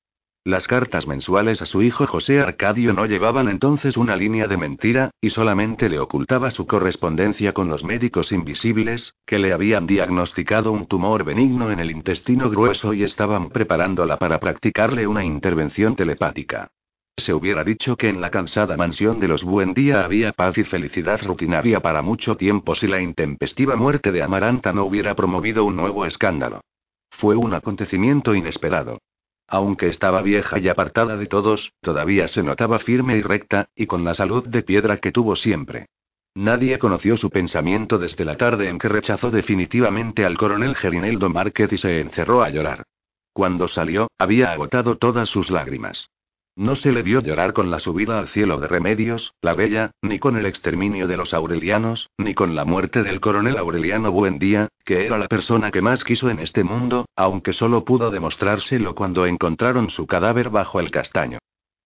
Las cartas mensuales a su hijo José Arcadio no llevaban entonces una línea de mentira, y solamente le ocultaba su correspondencia con los médicos invisibles, que le habían diagnosticado un tumor benigno en el intestino grueso y estaban preparándola para practicarle una intervención telepática. Se hubiera dicho que en la cansada mansión de los Buendía había paz y felicidad rutinaria para mucho tiempo si la intempestiva muerte de Amaranta no hubiera promovido un nuevo escándalo. Fue un acontecimiento inesperado. Aunque estaba vieja y apartada de todos, todavía se notaba firme y recta, y con la salud de piedra que tuvo siempre. Nadie conoció su pensamiento desde la tarde en que rechazó definitivamente al coronel Gerineldo Márquez y se encerró a llorar. Cuando salió, había agotado todas sus lágrimas. No se le vio llorar con la subida al cielo de Remedios, la Bella, ni con el exterminio de los Aurelianos, ni con la muerte del coronel Aureliano Buendía, que era la persona que más quiso en este mundo, aunque solo pudo demostrárselo cuando encontraron su cadáver bajo el castaño.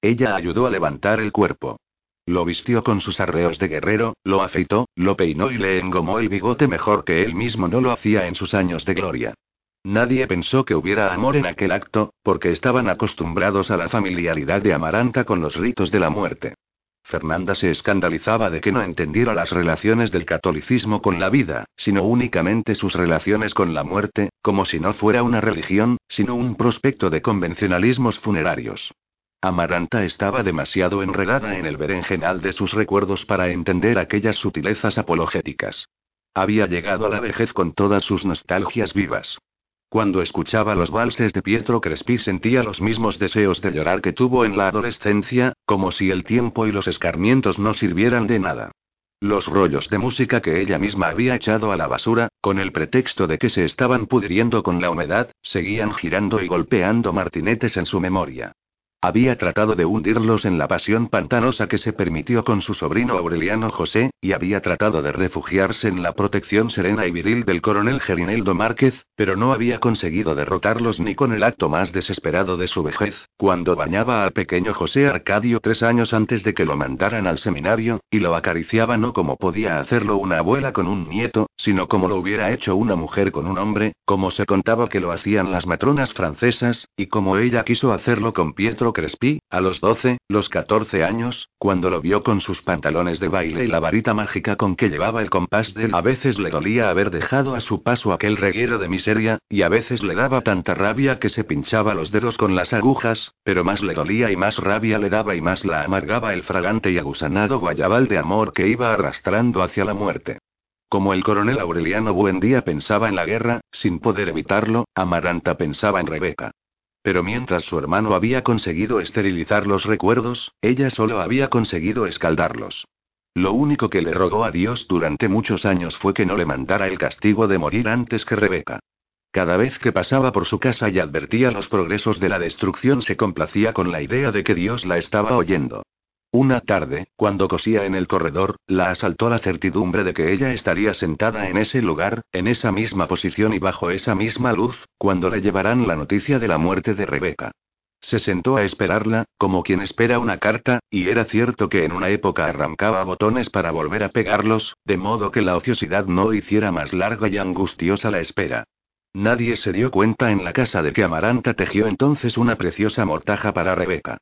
Ella ayudó a levantar el cuerpo. Lo vistió con sus arreos de guerrero, lo afeitó, lo peinó y le engomó el bigote mejor que él mismo no lo hacía en sus años de gloria. Nadie pensó que hubiera amor en aquel acto, porque estaban acostumbrados a la familiaridad de Amaranta con los ritos de la muerte. Fernanda se escandalizaba de que no entendiera las relaciones del catolicismo con la vida, sino únicamente sus relaciones con la muerte, como si no fuera una religión, sino un prospecto de convencionalismos funerarios. Amaranta estaba demasiado enredada en el berenjenal de sus recuerdos para entender aquellas sutilezas apologéticas. Había llegado a la vejez con todas sus nostalgias vivas. Cuando escuchaba los valses de Pietro Crespi sentía los mismos deseos de llorar que tuvo en la adolescencia, como si el tiempo y los escarmientos no sirvieran de nada. Los rollos de música que ella misma había echado a la basura, con el pretexto de que se estaban pudriendo con la humedad, seguían girando y golpeando martinetes en su memoria. Había tratado de hundirlos en la pasión pantanosa que se permitió con su sobrino Aureliano José, y había tratado de refugiarse en la protección serena y viril del coronel Gerineldo Márquez, pero no había conseguido derrotarlos ni con el acto más desesperado de su vejez, cuando bañaba al pequeño José Arcadio tres años antes de que lo mandaran al seminario, y lo acariciaba no como podía hacerlo una abuela con un nieto, sino como lo hubiera hecho una mujer con un hombre, como se contaba que lo hacían las matronas francesas, y como ella quiso hacerlo con Pietro Crespi, a los 12, los 14 años, cuando lo vio con sus pantalones de baile y la varita mágica con que llevaba el compás de él. A veces le dolía haber dejado a su paso aquel reguero de miseria, y a veces le daba tanta rabia que se pinchaba los dedos con las agujas, pero más le dolía y más rabia le daba y más la amargaba el fragante y agusanado guayabal de amor que iba arrastrando hacia la muerte. Como el coronel Aureliano Buendía pensaba en la guerra, sin poder evitarlo, Amaranta pensaba en Rebeca. Pero mientras su hermano había conseguido esterilizar los recuerdos, ella solo había conseguido escaldarlos. Lo único que le rogó a Dios durante muchos años fue que no le mandara el castigo de morir antes que Rebeca. Cada vez que pasaba por su casa y advertía los progresos de la destrucción se complacía con la idea de que Dios la estaba oyendo. Una tarde, cuando cosía en el corredor, la asaltó la certidumbre de que ella estaría sentada en ese lugar, en esa misma posición y bajo esa misma luz, cuando le llevarán la noticia de la muerte de Rebeca. Se sentó a esperarla, como quien espera una carta, y era cierto que en una época arrancaba botones para volver a pegarlos, de modo que la ociosidad no hiciera más larga y angustiosa la espera. Nadie se dio cuenta en la casa de que Amaranta tejió entonces una preciosa mortaja para Rebeca.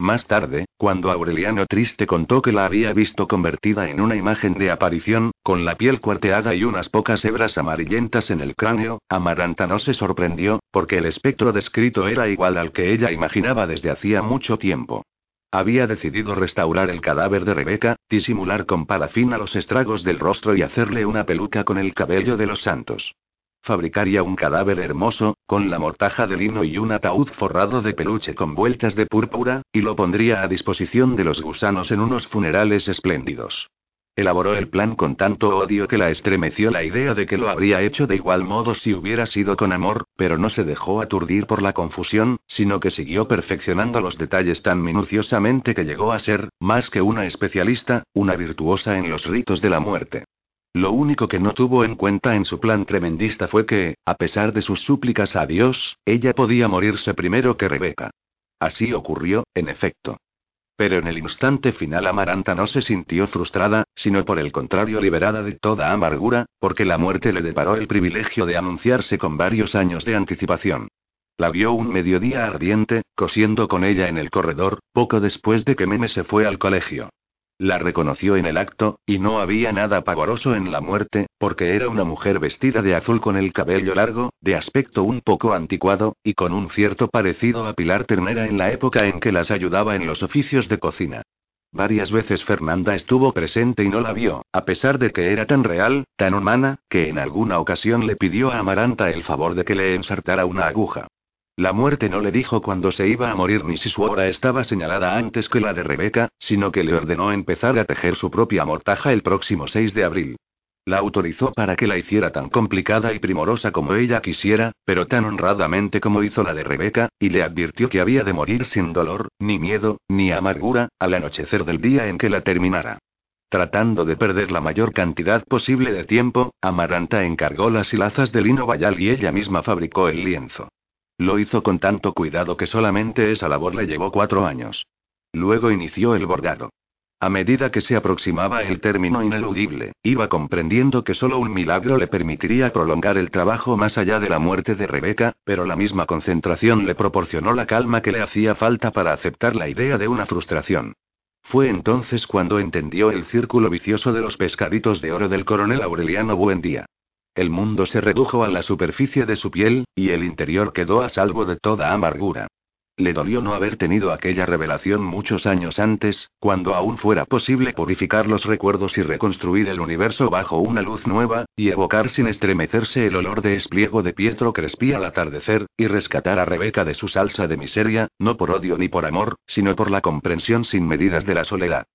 Más tarde, cuando Aureliano Triste contó que la había visto convertida en una imagen de aparición, con la piel cuarteada y unas pocas hebras amarillentas en el cráneo, Amaranta no se sorprendió, porque el espectro descrito era igual al que ella imaginaba desde hacía mucho tiempo. Había decidido restaurar el cadáver de Rebeca, disimular con parafina los estragos del rostro y hacerle una peluca con el cabello de los santos. Fabricaría un cadáver hermoso, con la mortaja de lino y un ataúd forrado de peluche con vueltas de púrpura, y lo pondría a disposición de los gusanos en unos funerales espléndidos. Elaboró el plan con tanto odio que la estremeció la idea de que lo habría hecho de igual modo si hubiera sido con amor, pero no se dejó aturdir por la confusión, sino que siguió perfeccionando los detalles tan minuciosamente que llegó a ser, más que una especialista, una virtuosa en los ritos de la muerte. Lo único que no tuvo en cuenta en su plan tremendista fue que, a pesar de sus súplicas a Dios, ella podía morirse primero que Rebeca. Así ocurrió, en efecto. Pero en el instante final Amaranta no se sintió frustrada, sino por el contrario liberada de toda amargura, porque la muerte le deparó el privilegio de anunciarse con varios años de anticipación. La vio un mediodía ardiente, cosiendo con ella en el corredor, poco después de que Meme se fue al colegio. La reconoció en el acto, y no había nada pavoroso en la muerte, porque era una mujer vestida de azul con el cabello largo, de aspecto un poco anticuado, y con un cierto parecido a Pilar Ternera en la época en que las ayudaba en los oficios de cocina. Varias veces Fernanda estuvo presente y no la vio, a pesar de que era tan real, tan humana, que en alguna ocasión le pidió a Amaranta el favor de que le ensartara una aguja. La muerte no le dijo cuándo se iba a morir ni si su hora estaba señalada antes que la de Rebeca, sino que le ordenó empezar a tejer su propia mortaja el próximo 6 de abril. La autorizó para que la hiciera tan complicada y primorosa como ella quisiera, pero tan honradamente como hizo la de Rebeca, y le advirtió que había de morir sin dolor, ni miedo, ni amargura, al anochecer del día en que la terminara. Tratando de perder la mayor cantidad posible de tiempo, Amaranta encargó las hilazas de lino bayal y ella misma fabricó el lienzo. Lo hizo con tanto cuidado que solamente esa labor le llevó cuatro años. Luego inició el bordado. A medida que se aproximaba el término ineludible, iba comprendiendo que solo un milagro le permitiría prolongar el trabajo más allá de la muerte de Rebeca, pero la misma concentración le proporcionó la calma que le hacía falta para aceptar la idea de una frustración. Fue entonces cuando entendió el círculo vicioso de los pescaditos de oro del coronel Aureliano Buendía. El mundo se redujo a la superficie de su piel, y el interior quedó a salvo de toda amargura. Le dolió no haber tenido aquella revelación muchos años antes, cuando aún fuera posible purificar los recuerdos y reconstruir el universo bajo una luz nueva, y evocar sin estremecerse el olor de espliego de Pietro Crespi al atardecer, y rescatar a Rebeca de su salsa de miseria, no por odio ni por amor, sino por la comprensión sin medidas de la soledad.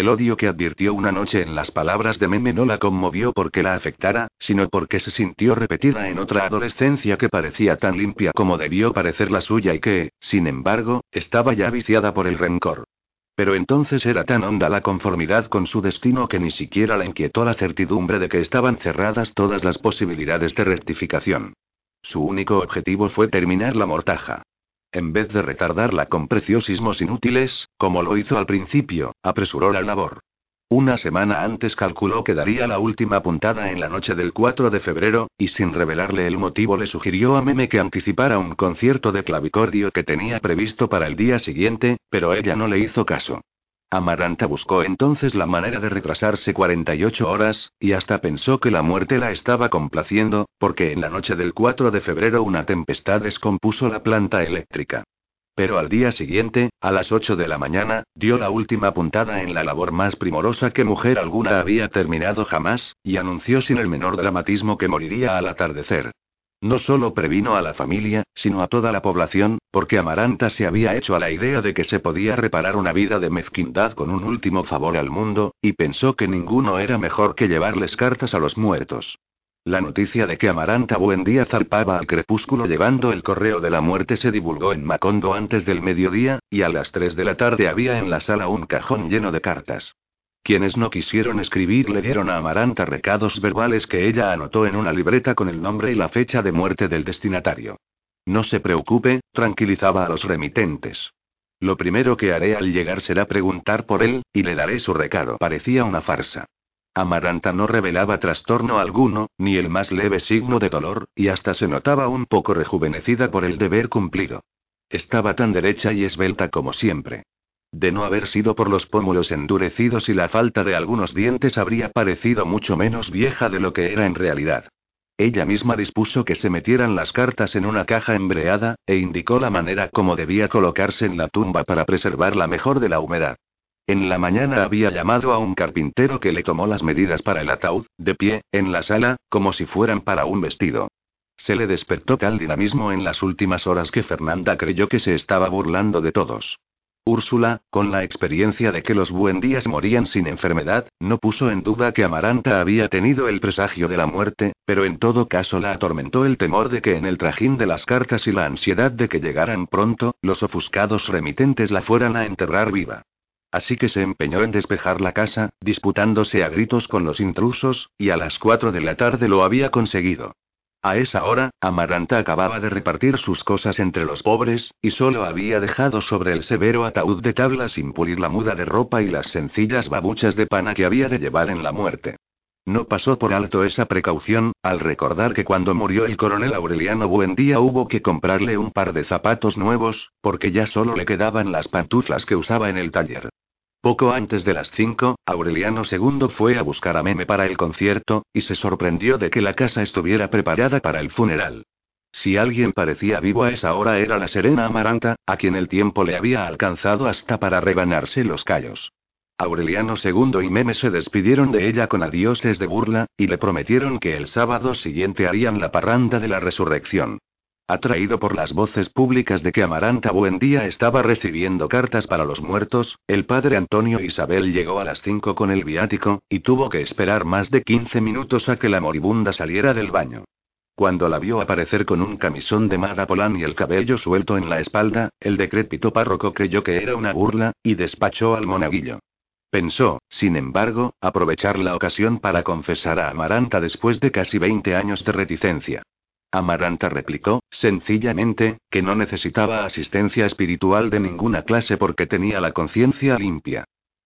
El odio que advirtió una noche en las palabras de Meme no la conmovió porque la afectara, sino porque se sintió repetida en otra adolescencia que parecía tan limpia como debió parecer la suya y que, sin embargo, estaba ya viciada por el rencor. Pero entonces era tan honda la conformidad con su destino que ni siquiera la inquietó la certidumbre de que estaban cerradas todas las posibilidades de rectificación. Su único objetivo fue terminar la mortaja. En vez de retardarla con preciosismos inútiles, como lo hizo al principio, apresuró la labor. Una semana antes calculó que daría la última puntada en la noche del 4 de febrero, y sin revelarle el motivo le sugirió a Meme que anticipara un concierto de clavicordio que tenía previsto para el día siguiente, pero ella no le hizo caso. Amaranta buscó entonces la manera de retrasarse 48 horas, y hasta pensó que la muerte la estaba complaciendo, porque en la noche del 4 de febrero una tempestad descompuso la planta eléctrica. Pero al día siguiente, a las 8 de la mañana, dio la última puntada en la labor más primorosa que mujer alguna había terminado jamás, y anunció sin el menor dramatismo que moriría al atardecer. No solo previno a la familia, sino a toda la población, porque Amaranta se había hecho a la idea de que se podía reparar una vida de mezquindad con un último favor al mundo, y pensó que ninguno era mejor que llevarles cartas a los muertos. La noticia de que Amaranta Buendía zarpaba al crepúsculo llevando el correo de la muerte se divulgó en Macondo antes del mediodía, y a las 3 de la tarde había en la sala un cajón lleno de cartas. Quienes no quisieron escribir le dieron a Amaranta recados verbales que ella anotó en una libreta con el nombre y la fecha de muerte del destinatario. No se preocupe, tranquilizaba a los remitentes. Lo primero que haré al llegar será preguntar por él, y le daré su recado. Parecía una farsa. Amaranta no revelaba trastorno alguno, ni el más leve signo de dolor, y hasta se notaba un poco rejuvenecida por el deber cumplido. Estaba tan derecha y esbelta como siempre. De no haber sido por los pómulos endurecidos y la falta de algunos dientes habría parecido mucho menos vieja de lo que era en realidad. Ella misma dispuso que se metieran las cartas en una caja embreada, e indicó la manera como debía colocarse en la tumba para preservarla mejor de la humedad. En la mañana había llamado a un carpintero que le tomó las medidas para el ataúd, de pie, en la sala, como si fueran para un vestido. Se le despertó tal dinamismo en las últimas horas que Fernanda creyó que se estaba burlando de todos. Úrsula, con la experiencia de que los buendías morían sin enfermedad, no puso en duda que Amaranta había tenido el presagio de la muerte, pero en todo caso la atormentó el temor de que en el trajín de las cartas y la ansiedad de que llegaran pronto, los ofuscados remitentes la fueran a enterrar viva. Así que se empeñó en despejar la casa, disputándose a gritos con los intrusos, y a las cuatro de la tarde lo había conseguido. A esa hora, Amaranta acababa de repartir sus cosas entre los pobres, y solo había dejado sobre el severo ataúd de tabla sin pulir la muda de ropa y las sencillas babuchas de pana que había de llevar en la muerte. No pasó por alto esa precaución, al recordar que cuando murió el coronel Aureliano Buendía hubo que comprarle un par de zapatos nuevos, porque ya solo le quedaban las pantuflas que usaba en el taller. Poco antes de las cinco, Aureliano II fue a buscar a Meme para el concierto, y se sorprendió de que la casa estuviera preparada para el funeral. Si alguien parecía vivo a esa hora era la serena Amaranta, a quien el tiempo le había alcanzado hasta para rebanarse los callos. Aureliano II y Meme se despidieron de ella con adioses de burla, y le prometieron que el sábado siguiente harían la parranda de la resurrección. Atraído por las voces públicas de que Amaranta Buendía estaba recibiendo cartas para los muertos, el padre Antonio Isabel llegó a las 5 con el viático, y tuvo que esperar más de 15 minutos a que la moribunda saliera del baño. Cuando la vio aparecer con un camisón de madapolán y el cabello suelto en la espalda, el decrépito párroco creyó que era una burla, y despachó al monaguillo. Pensó, sin embargo, aprovechar la ocasión para confesar a Amaranta después de casi 20 años de reticencia. Amaranta replicó, sencillamente, que no necesitaba asistencia espiritual de ninguna clase porque tenía la conciencia limpia.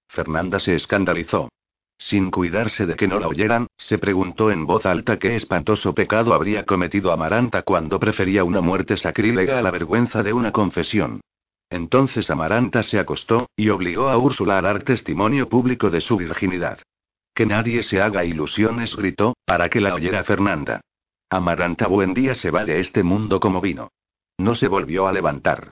Fernanda se escandalizó. Sin cuidarse de que no la oyeran, se preguntó en voz alta qué espantoso pecado habría cometido Amaranta cuando prefería una muerte sacrílega a la vergüenza de una confesión. Entonces Amaranta se acostó, y obligó a Úrsula a dar testimonio público de su virginidad. Que nadie se haga ilusiones, gritó, para que la oyera Fernanda. Amaranta día se va de este mundo como vino. No se volvió a levantar.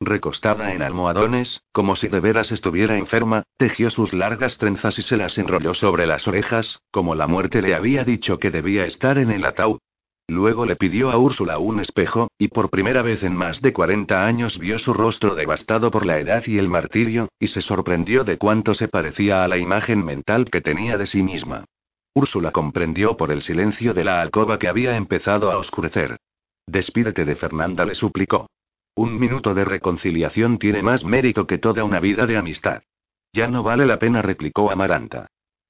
Recostada en almohadones, como si de veras estuviera enferma, tejió sus largas trenzas y se las enrolló sobre las orejas, como la muerte le había dicho que debía estar en el ataúd. Luego le pidió a Úrsula un espejo, y por primera vez en más de 40 años vio su rostro devastado por la edad y el martirio, y se sorprendió de cuánto se parecía a la imagen mental que tenía de sí misma. Úrsula comprendió por el silencio de la alcoba que había empezado a oscurecer. Despídete de Fernanda, le suplicó. Un minuto de reconciliación tiene más mérito que toda una vida de amistad. Ya no vale la pena, replicó Amaranta.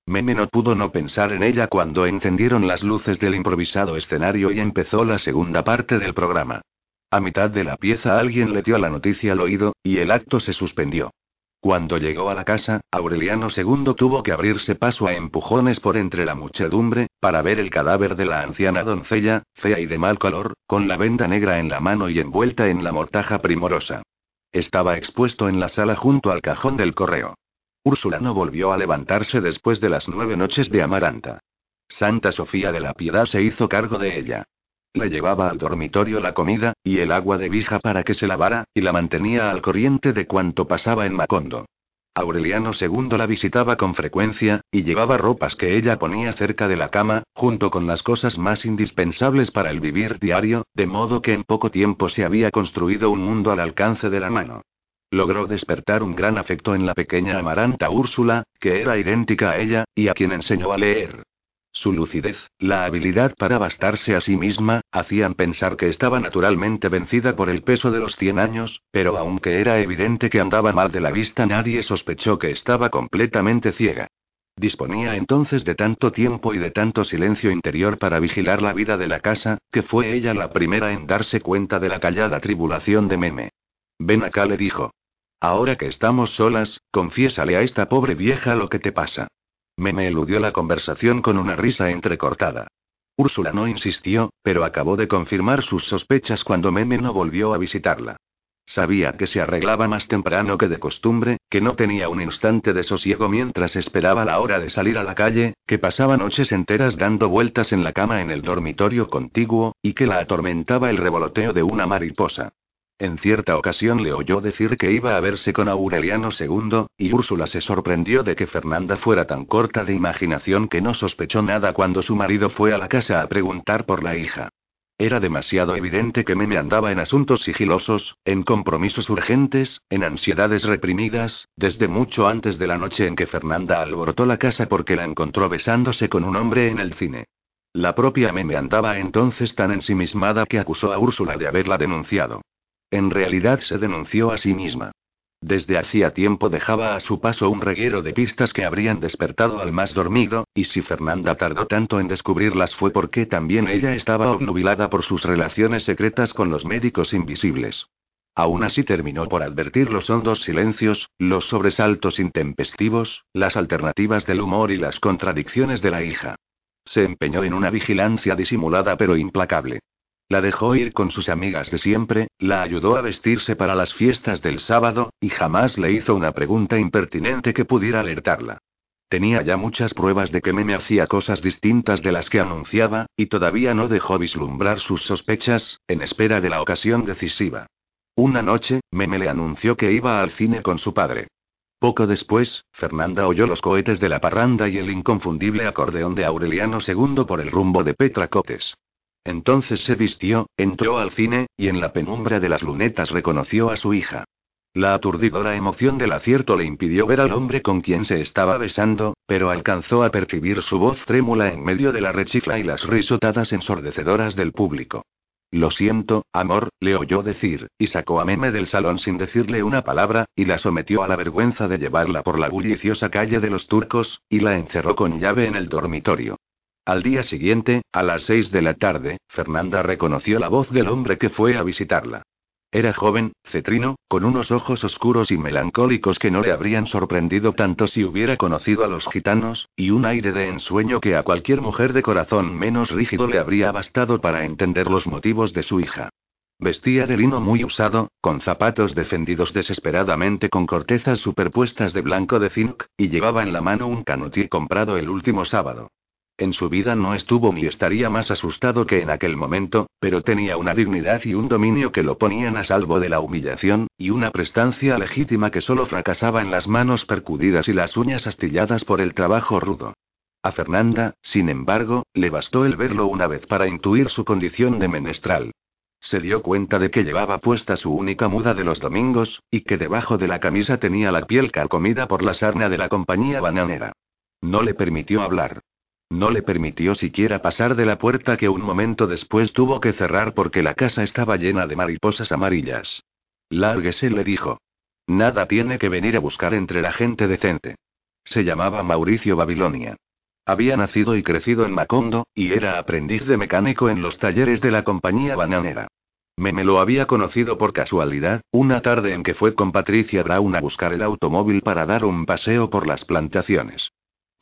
Meme no pudo no pensar en ella cuando encendieron las luces del improvisado escenario y empezó la segunda parte del programa. A mitad de la pieza alguien le dio la noticia al oído, y el acto se suspendió. Cuando llegó a la casa, Aureliano II tuvo que abrirse paso a empujones por entre la muchedumbre, para ver el cadáver de la anciana doncella, fea y de mal color, con la venda negra en la mano y envuelta en la mortaja primorosa. Estaba expuesto en la sala junto al cajón del correo. Úrsula no volvió a levantarse después de las nueve noches de Amaranta. Santa Sofía de la Piedad se hizo cargo de ella. Le llevaba al dormitorio la comida, y el agua de vija para que se lavara, y la mantenía al corriente de cuanto pasaba en Macondo. Aureliano II la visitaba con frecuencia, y llevaba ropas que ella ponía cerca de la cama, junto con las cosas más indispensables para el vivir diario, de modo que en poco tiempo se había construido un mundo al alcance de la mano. Logró despertar un gran afecto en la pequeña amaranta Úrsula, que era idéntica a ella, y a quien enseñó a leer. Su lucidez, la habilidad para bastarse a sí misma, hacían pensar que estaba naturalmente vencida por el peso de los cien años, pero aunque era evidente que andaba mal de la vista, nadie sospechó que estaba completamente ciega. Disponía entonces de tanto tiempo y de tanto silencio interior para vigilar la vida de la casa, que fue ella la primera en darse cuenta de la callada tribulación de Meme. Ven acá, le dijo. Ahora que estamos solas, confiésale a esta pobre vieja lo que te pasa. Meme eludió la conversación con una risa entrecortada. Úrsula no insistió, pero acabó de confirmar sus sospechas cuando Meme no volvió a visitarla. Sabía que se arreglaba más temprano que de costumbre, que no tenía un instante de sosiego mientras esperaba la hora de salir a la calle, que pasaba noches enteras dando vueltas en la cama en el dormitorio contiguo, y que la atormentaba el revoloteo de una mariposa. En cierta ocasión le oyó decir que iba a verse con Aureliano II, y Úrsula se sorprendió de que Fernanda fuera tan corta de imaginación que no sospechó nada cuando su marido fue a la casa a preguntar por la hija. Era demasiado evidente que Meme andaba en asuntos sigilosos, en compromisos urgentes, en ansiedades reprimidas, desde mucho antes de la noche en que Fernanda alborotó la casa porque la encontró besándose con un hombre en el cine. La propia Meme andaba entonces tan ensimismada que acusó a Úrsula de haberla denunciado. En realidad se denunció a sí misma. Desde hacía tiempo dejaba a su paso un reguero de pistas que habrían despertado al más dormido, y si Fernanda tardó tanto en descubrirlas fue porque también ella estaba obnubilada por sus relaciones secretas con los médicos invisibles. Aún así terminó por advertir los hondos silencios, los sobresaltos intempestivos, las alternativas del humor y las contradicciones de la hija. Se empeñó en una vigilancia disimulada pero implacable. La dejó ir con sus amigas de siempre, la ayudó a vestirse para las fiestas del sábado, y jamás le hizo una pregunta impertinente que pudiera alertarla. Tenía ya muchas pruebas de que Meme hacía cosas distintas de las que anunciaba, y todavía no dejó vislumbrar sus sospechas, en espera de la ocasión decisiva. Una noche, Meme le anunció que iba al cine con su padre. Poco después, Fernanda oyó los cohetes de la parranda y el inconfundible acordeón de Aureliano II por el rumbo de Petra Cotes. Entonces se vistió, entró al cine, y en la penumbra de las lunetas reconoció a su hija. La aturdidora emoción del acierto le impidió ver al hombre con quien se estaba besando, pero alcanzó a percibir su voz trémula en medio de la rechifla y las risotadas ensordecedoras del público. Lo siento, amor, le oyó decir, y sacó a Meme del salón sin decirle una palabra, y la sometió a la vergüenza de llevarla por la bulliciosa calle de los turcos, y la encerró con llave en el dormitorio. Al día siguiente, a las seis de la tarde, Fernanda reconoció la voz del hombre que fue a visitarla. Era joven, cetrino, con unos ojos oscuros y melancólicos que no le habrían sorprendido tanto si hubiera conocido a los gitanos, y un aire de ensueño que a cualquier mujer de corazón menos rígido le habría bastado para entender los motivos de su hija. Vestía de lino muy usado, con zapatos defendidos desesperadamente con cortezas superpuestas de blanco de zinc, y llevaba en la mano un canutí comprado el último sábado. En su vida no estuvo ni estaría más asustado que en aquel momento, pero tenía una dignidad y un dominio que lo ponían a salvo de la humillación, y una prestancia legítima que solo fracasaba en las manos percudidas y las uñas astilladas por el trabajo rudo. A Fernanda, sin embargo, le bastó el verlo una vez para intuir su condición de menestral. Se dio cuenta de que llevaba puesta su única muda de los domingos, y que debajo de la camisa tenía la piel carcomida por la sarna de la compañía bananera. No le permitió hablar. No le permitió siquiera pasar de la puerta que un momento después tuvo que cerrar porque la casa estaba llena de mariposas amarillas. Lárguese, le dijo. Nada tiene que venir a buscar entre la gente decente. Se llamaba Mauricio Babilonia. Había nacido y crecido en Macondo, y era aprendiz de mecánico en los talleres de la compañía bananera. Me, me lo había conocido por casualidad, una tarde en que fue con Patricia Brown a buscar el automóvil para dar un paseo por las plantaciones.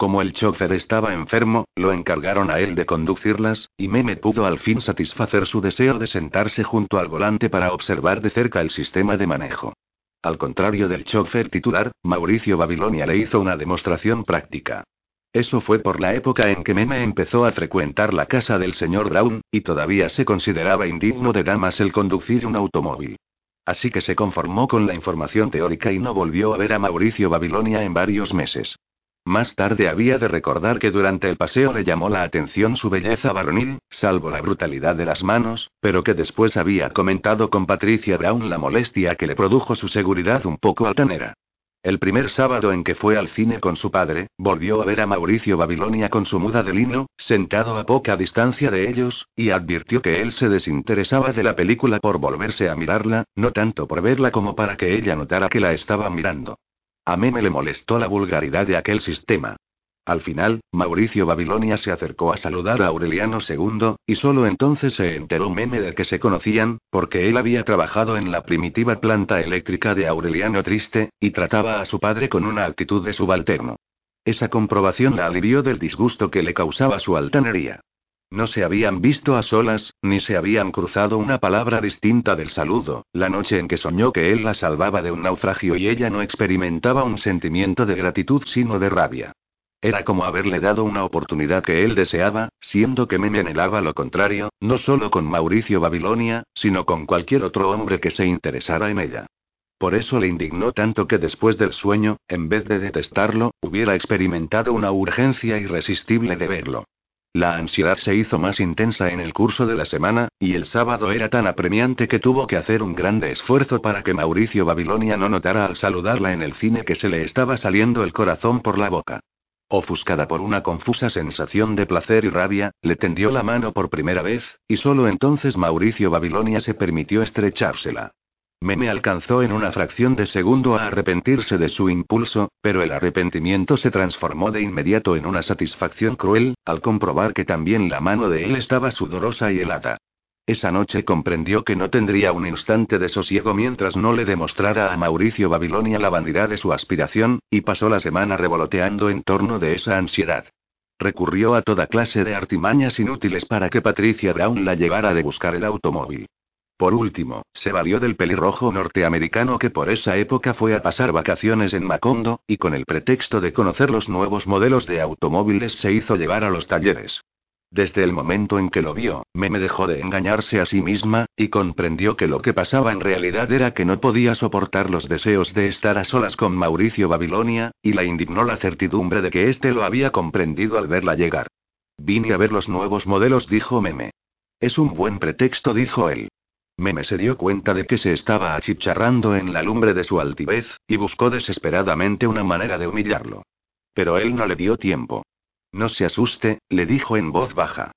Como el chofer estaba enfermo, lo encargaron a él de conducirlas, y Meme pudo al fin satisfacer su deseo de sentarse junto al volante para observar de cerca el sistema de manejo. Al contrario del chofer titular, Mauricio Babilonia le hizo una demostración práctica. Eso fue por la época en que Meme empezó a frecuentar la casa del señor Brown, y todavía se consideraba indigno de damas el conducir un automóvil. Así que se conformó con la información teórica y no volvió a ver a Mauricio Babilonia en varios meses. Más tarde había de recordar que durante el paseo le llamó la atención su belleza varonil, salvo la brutalidad de las manos, pero que después había comentado con Patricia Brown la molestia que le produjo su seguridad un poco altanera. El primer sábado en que fue al cine con su padre, volvió a ver a Mauricio Babilonia con su muda de lino, sentado a poca distancia de ellos, y advirtió que él se desinteresaba de la película por volverse a mirarla, no tanto por verla como para que ella notara que la estaba mirando. A Meme le molestó la vulgaridad de aquel sistema. Al final, Mauricio Babilonia se acercó a saludar a Aureliano II, y solo entonces se enteró Meme de que se conocían, porque él había trabajado en la primitiva planta eléctrica de Aureliano Triste, y trataba a su padre con una actitud de subalterno. Esa comprobación la alivió del disgusto que le causaba su altanería. No se habían visto a solas, ni se habían cruzado una palabra distinta del saludo, la noche en que soñó que él la salvaba de un naufragio y ella no experimentaba un sentimiento de gratitud sino de rabia. Era como haberle dado una oportunidad que él deseaba, siendo que Meme anhelaba lo contrario, no solo con Mauricio Babilonia, sino con cualquier otro hombre que se interesara en ella. Por eso le indignó tanto que después del sueño, en vez de detestarlo, hubiera experimentado una urgencia irresistible de verlo. La ansiedad se hizo más intensa en el curso de la semana, y el sábado era tan apremiante que tuvo que hacer un grande esfuerzo para que Mauricio Babilonia no notara al saludarla en el cine que se le estaba saliendo el corazón por la boca. Ofuscada por una confusa sensación de placer y rabia, le tendió la mano por primera vez, y solo entonces Mauricio Babilonia se permitió estrechársela. Meme alcanzó en una fracción de segundo a arrepentirse de su impulso, pero el arrepentimiento se transformó de inmediato en una satisfacción cruel, al comprobar que también la mano de él estaba sudorosa y helada. Esa noche comprendió que no tendría un instante de sosiego mientras no le demostrara a Mauricio Babilonia la vanidad de su aspiración, y pasó la semana revoloteando en torno de esa ansiedad. Recurrió a toda clase de artimañas inútiles para que Patricia Brown la llevara de buscar el automóvil. Por último, se valió del pelirrojo norteamericano que por esa época fue a pasar vacaciones en Macondo, y con el pretexto de conocer los nuevos modelos de automóviles se hizo llevar a los talleres. Desde el momento en que lo vio, Meme dejó de engañarse a sí misma, y comprendió que lo que pasaba en realidad era que no podía soportar los deseos de estar a solas con Mauricio Babilonia, y la indignó la certidumbre de que éste lo había comprendido al verla llegar. Vine a ver los nuevos modelos, dijo Meme. Es un buen pretexto, dijo él. Meme se dio cuenta de que se estaba achicharrando en la lumbre de su altivez, y buscó desesperadamente una manera de humillarlo. Pero él no le dio tiempo. No se asuste, le dijo en voz baja.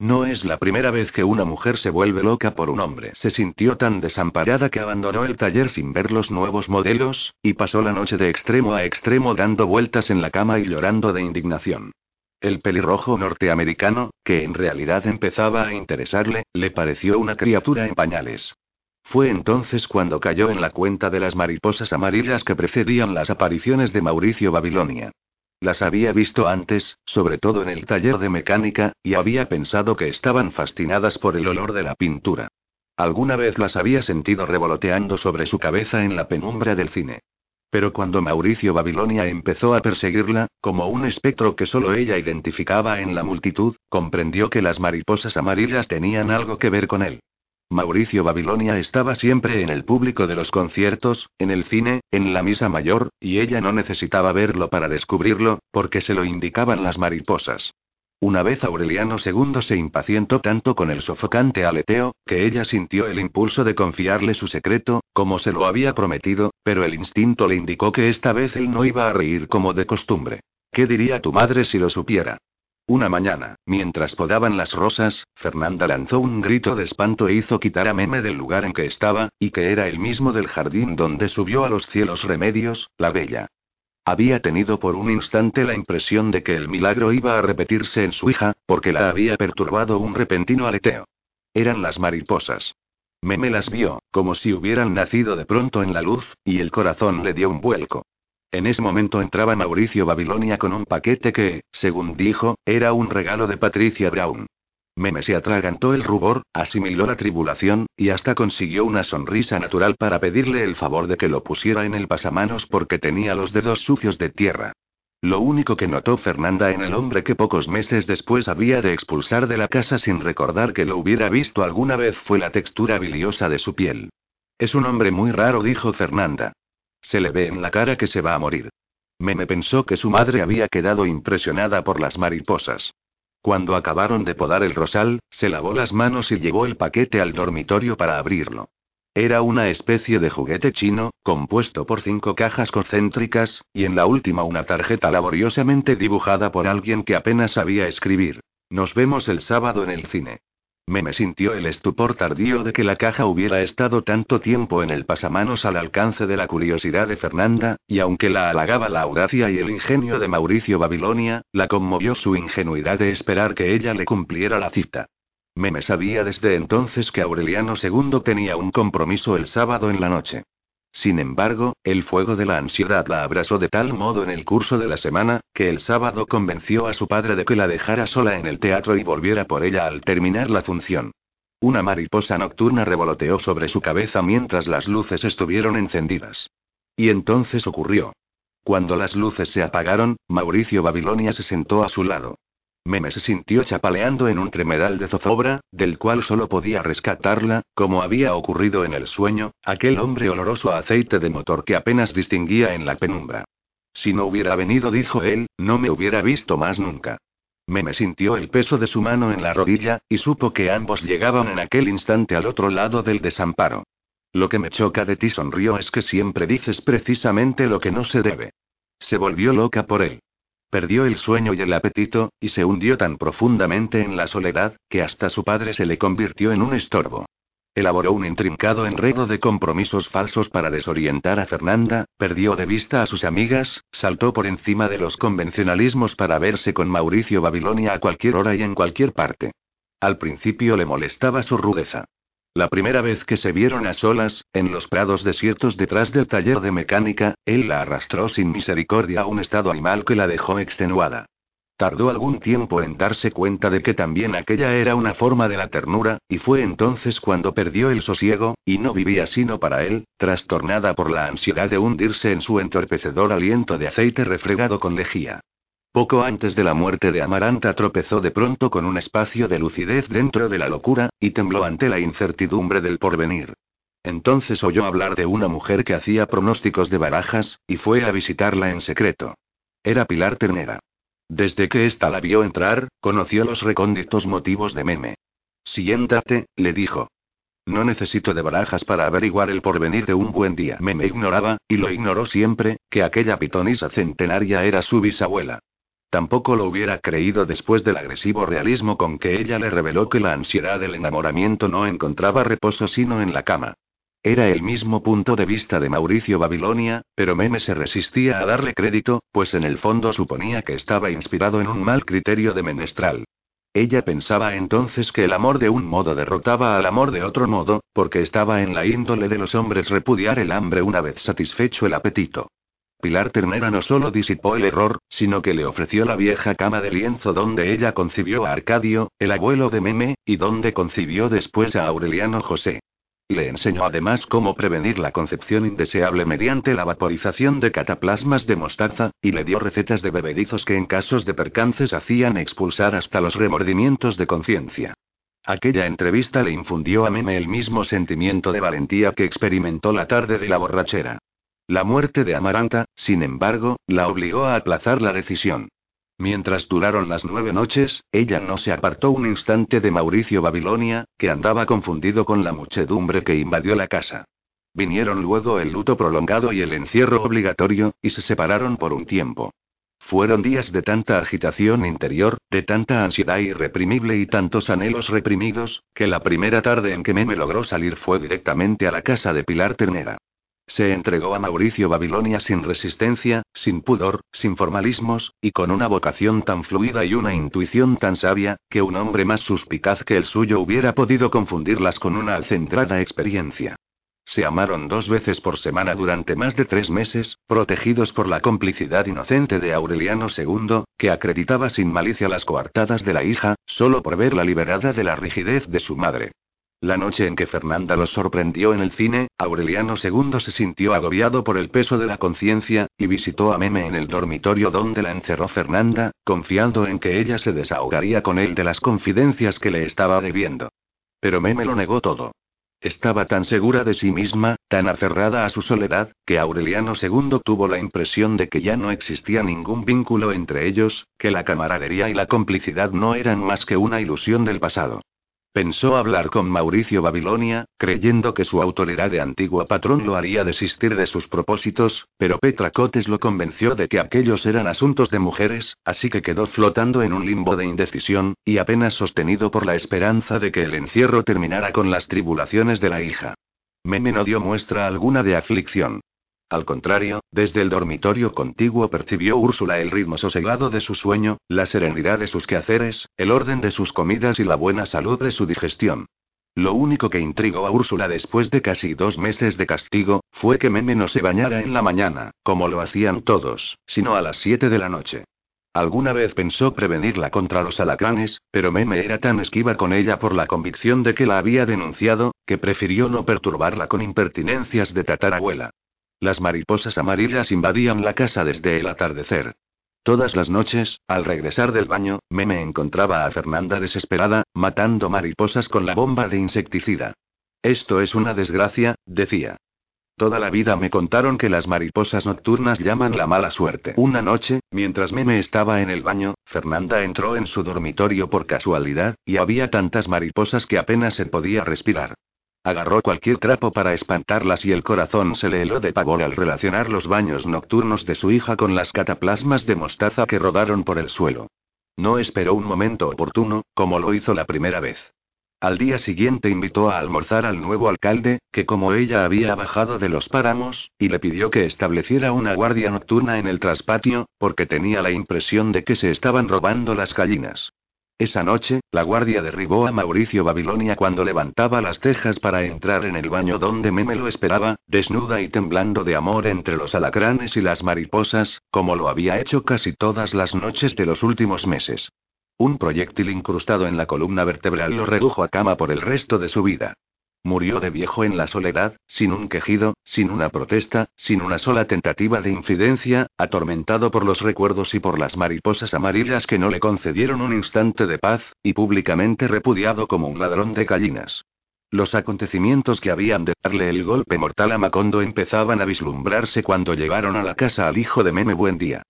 No es la primera vez que una mujer se vuelve loca por un hombre. Se sintió tan desamparada que abandonó el taller sin ver los nuevos modelos, y pasó la noche de extremo a extremo dando vueltas en la cama y llorando de indignación. El pelirrojo norteamericano, que en realidad empezaba a interesarle, le pareció una criatura en pañales. Fue entonces cuando cayó en la cuenta de las mariposas amarillas que precedían las apariciones de Mauricio Babilonia. Las había visto antes, sobre todo en el taller de mecánica, y había pensado que estaban fascinadas por el olor de la pintura. Alguna vez las había sentido revoloteando sobre su cabeza en la penumbra del cine. Pero cuando Mauricio Babilonia empezó a perseguirla, como un espectro que solo ella identificaba en la multitud, comprendió que las mariposas amarillas tenían algo que ver con él. Mauricio Babilonia estaba siempre en el público de los conciertos, en el cine, en la misa mayor, y ella no necesitaba verlo para descubrirlo, porque se lo indicaban las mariposas. Una vez Aureliano II se impacientó tanto con el sofocante aleteo, que ella sintió el impulso de confiarle su secreto, como se lo había prometido, pero el instinto le indicó que esta vez él no iba a reír como de costumbre. ¿Qué diría tu madre si lo supiera? Una mañana, mientras podaban las rosas, Fernanda lanzó un grito de espanto e hizo quitar a Meme del lugar en que estaba, y que era el mismo del jardín donde subió a los cielos remedios, la bella. Había tenido por un instante la impresión de que el milagro iba a repetirse en su hija, porque la había perturbado un repentino aleteo. Eran las mariposas. Meme las vio, como si hubieran nacido de pronto en la luz, y el corazón le dio un vuelco. En ese momento entraba Mauricio Babilonia con un paquete que, según dijo, era un regalo de Patricia Brown. Meme se atragantó el rubor, asimiló la tribulación, y hasta consiguió una sonrisa natural para pedirle el favor de que lo pusiera en el pasamanos porque tenía los dedos sucios de tierra. Lo único que notó Fernanda en el hombre que pocos meses después había de expulsar de la casa sin recordar que lo hubiera visto alguna vez fue la textura biliosa de su piel. Es un hombre muy raro, dijo Fernanda. Se le ve en la cara que se va a morir. Meme pensó que su madre había quedado impresionada por las mariposas. Cuando acabaron de podar el rosal, se lavó las manos y llevó el paquete al dormitorio para abrirlo. Era una especie de juguete chino, compuesto por cinco cajas concéntricas, y en la última una tarjeta laboriosamente dibujada por alguien que apenas sabía escribir. Nos vemos el sábado en el cine. Me sintió el estupor tardío de que la caja hubiera estado tanto tiempo en el pasamanos al alcance de la curiosidad de Fernanda, y aunque la halagaba la audacia y el ingenio de Mauricio Babilonia, la conmovió su ingenuidad de esperar que ella le cumpliera la cita. Meme sabía desde entonces que Aureliano II tenía un compromiso el sábado en la noche. Sin embargo, el fuego de la ansiedad la abrasó de tal modo en el curso de la semana, que el sábado convenció a su padre de que la dejara sola en el teatro y volviera por ella al terminar la función. Una mariposa nocturna revoloteó sobre su cabeza mientras las luces estuvieron encendidas. Y entonces ocurrió. Cuando las luces se apagaron, Mauricio Babilonia se sentó a su lado. Meme se sintió chapaleando en un tremedal de zozobra, del cual solo podía rescatarla, como había ocurrido en el sueño, aquel hombre oloroso a aceite de motor que apenas distinguía en la penumbra. Si no hubiera venido, dijo él, no me hubiera visto más nunca. Meme sintió el peso de su mano en la rodilla, y supo que ambos llegaban en aquel instante al otro lado del desamparo. Lo que me choca de ti, sonrió, es que siempre dices precisamente lo que no se debe. Se volvió loca por él. Perdió el sueño y el apetito, y se hundió tan profundamente en la soledad, que hasta su padre se le convirtió en un estorbo. Elaboró un intrincado enredo de compromisos falsos para desorientar a Fernanda, perdió de vista a sus amigas, saltó por encima de los convencionalismos para verse con Mauricio Babilonia a cualquier hora y en cualquier parte. Al principio le molestaba su rudeza. La primera vez que se vieron a solas, en los prados desiertos detrás del taller de mecánica, él la arrastró sin misericordia a un estado animal que la dejó extenuada. Tardó algún tiempo en darse cuenta de que también aquella era una forma de la ternura, y fue entonces cuando perdió el sosiego, y no vivía sino para él, trastornada por la ansiedad de hundirse en su entorpecedor aliento de aceite refregado con lejía. Poco antes de la muerte de Amaranta tropezó de pronto con un espacio de lucidez dentro de la locura, y tembló ante la incertidumbre del porvenir. Entonces oyó hablar de una mujer que hacía pronósticos de barajas, y fue a visitarla en secreto. Era Pilar Ternera. Desde que ésta la vio entrar, conoció los recónditos motivos de Meme. Siéntate, le dijo. No necesito de barajas para averiguar el porvenir de un buen día. Me me ignoraba, y lo ignoró siempre, que aquella pitonisa centenaria era su bisabuela. Tampoco lo hubiera creído después del agresivo realismo con que ella le reveló que la ansiedad del enamoramiento no encontraba reposo sino en la cama. Era el mismo punto de vista de Mauricio Babilonia, pero Meme se resistía a darle crédito, pues en el fondo suponía que estaba inspirado en un mal criterio de menestral. Ella pensaba entonces que el amor de un modo derrotaba al amor de otro modo, porque estaba en la índole de los hombres repudiar el hambre una vez satisfecho el apetito. Pilar Ternera no solo disipó el error, sino que le ofreció la vieja cama de lienzo donde ella concibió a Arcadio, el abuelo de Meme, y donde concibió después a Aureliano José. Le enseñó además cómo prevenir la concepción indeseable mediante la vaporización de cataplasmas de mostaza, y le dio recetas de bebedizos que en casos de percances hacían expulsar hasta los remordimientos de conciencia. Aquella entrevista le infundió a Meme el mismo sentimiento de valentía que experimentó la tarde de la borrachera. La muerte de Amaranta, sin embargo, la obligó a aplazar la decisión. Mientras duraron las nueve noches, ella no se apartó un instante de Mauricio Babilonia, que andaba confundido con la muchedumbre que invadió la casa. Vinieron luego el luto prolongado y el encierro obligatorio, y se separaron por un tiempo. Fueron días de tanta agitación interior, de tanta ansiedad irreprimible y tantos anhelos reprimidos, que la primera tarde en que Meme logró salir fue directamente a la casa de Pilar Ternera. Se entregó a Mauricio Babilonia sin resistencia, sin pudor, sin formalismos, y con una vocación tan fluida y una intuición tan sabia, que un hombre más suspicaz que el suyo hubiera podido confundirlas con una alcentrada experiencia. Se amaron dos veces por semana durante más de tres meses, protegidos por la complicidad inocente de Aureliano II, que acreditaba sin malicia las coartadas de la hija, solo por verla liberada de la rigidez de su madre. La noche en que Fernanda los sorprendió en el cine, Aureliano II se sintió agobiado por el peso de la conciencia, y visitó a Meme en el dormitorio donde la encerró Fernanda, confiando en que ella se desahogaría con él de las confidencias que le estaba debiendo. Pero Meme lo negó todo. Estaba tan segura de sí misma, tan aferrada a su soledad, que Aureliano II tuvo la impresión de que ya no existía ningún vínculo entre ellos, que la camaradería y la complicidad no eran más que una ilusión del pasado. Pensó hablar con Mauricio Babilonia, creyendo que su autoridad de antiguo patrón lo haría desistir de sus propósitos, pero Petra Cotes lo convenció de que aquellos eran asuntos de mujeres, así que quedó flotando en un limbo de indecisión, y apenas sostenido por la esperanza de que el encierro terminara con las tribulaciones de la hija. Meme no dio muestra alguna de aflicción. Al contrario, desde el dormitorio contiguo percibió Úrsula el ritmo sosegado de su sueño, la serenidad de sus quehaceres, el orden de sus comidas y la buena salud de su digestión. Lo único que intrigó a Úrsula después de casi dos meses de castigo, fue que Meme no se bañara en la mañana, como lo hacían todos, sino a las siete de la noche. Alguna vez pensó prevenirla contra los alacranes, pero Meme era tan esquiva con ella por la convicción de que la había denunciado, que prefirió no perturbarla con impertinencias de tatarabuela. Las mariposas amarillas invadían la casa desde el atardecer. Todas las noches, al regresar del baño, Meme encontraba a Fernanda desesperada, matando mariposas con la bomba de insecticida. Esto es una desgracia, decía. Toda la vida me contaron que las mariposas nocturnas llaman la mala suerte. Una noche, mientras Meme estaba en el baño, Fernanda entró en su dormitorio por casualidad, y había tantas mariposas que apenas se podía respirar. Agarró cualquier trapo para espantarlas y el corazón se le heló de pavor al relacionar los baños nocturnos de su hija con las cataplasmas de mostaza que rodaron por el suelo. No esperó un momento oportuno, como lo hizo la primera vez. Al día siguiente invitó a almorzar al nuevo alcalde, que como ella había bajado de los páramos, y le pidió que estableciera una guardia nocturna en el traspatio, porque tenía la impresión de que se estaban robando las gallinas. Esa noche, la guardia derribó a Mauricio Babilonia cuando levantaba las cejas para entrar en el baño donde Meme lo esperaba, desnuda y temblando de amor entre los alacranes y las mariposas, como lo había hecho casi todas las noches de los últimos meses. Un proyectil incrustado en la columna vertebral lo redujo a cama por el resto de su vida. Murió de viejo en la soledad, sin un quejido, sin una protesta, sin una sola tentativa de infidencia, atormentado por los recuerdos y por las mariposas amarillas que no le concedieron un instante de paz, y públicamente repudiado como un ladrón de gallinas. Los acontecimientos que habían de darle el golpe mortal a Macondo empezaban a vislumbrarse cuando llegaron a la casa al hijo de Meme Buen Día.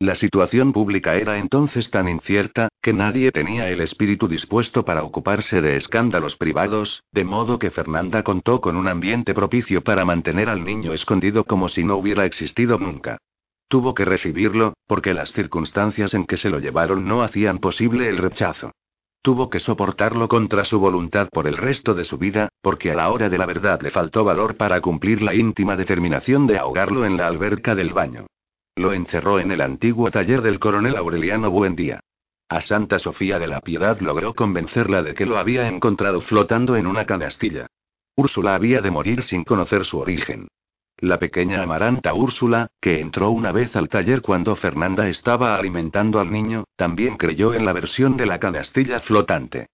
La situación pública era entonces tan incierta, que nadie tenía el espíritu dispuesto para ocuparse de escándalos privados, de modo que Fernanda contó con un ambiente propicio para mantener al niño escondido como si no hubiera existido nunca. Tuvo que recibirlo, porque las circunstancias en que se lo llevaron no hacían posible el rechazo. Tuvo que soportarlo contra su voluntad por el resto de su vida, porque a la hora de la verdad le faltó valor para cumplir la íntima determinación de ahogarlo en la alberca del baño. Lo encerró en el antiguo taller del coronel Aureliano Buendía. A Santa Sofía de la Piedad logró convencerla de que lo había encontrado flotando en una canastilla. Úrsula había de morir sin conocer su origen. La pequeña amaranta Úrsula, que entró una vez al taller cuando Fernanda estaba alimentando al niño, también creyó en la versión de la canastilla flotante.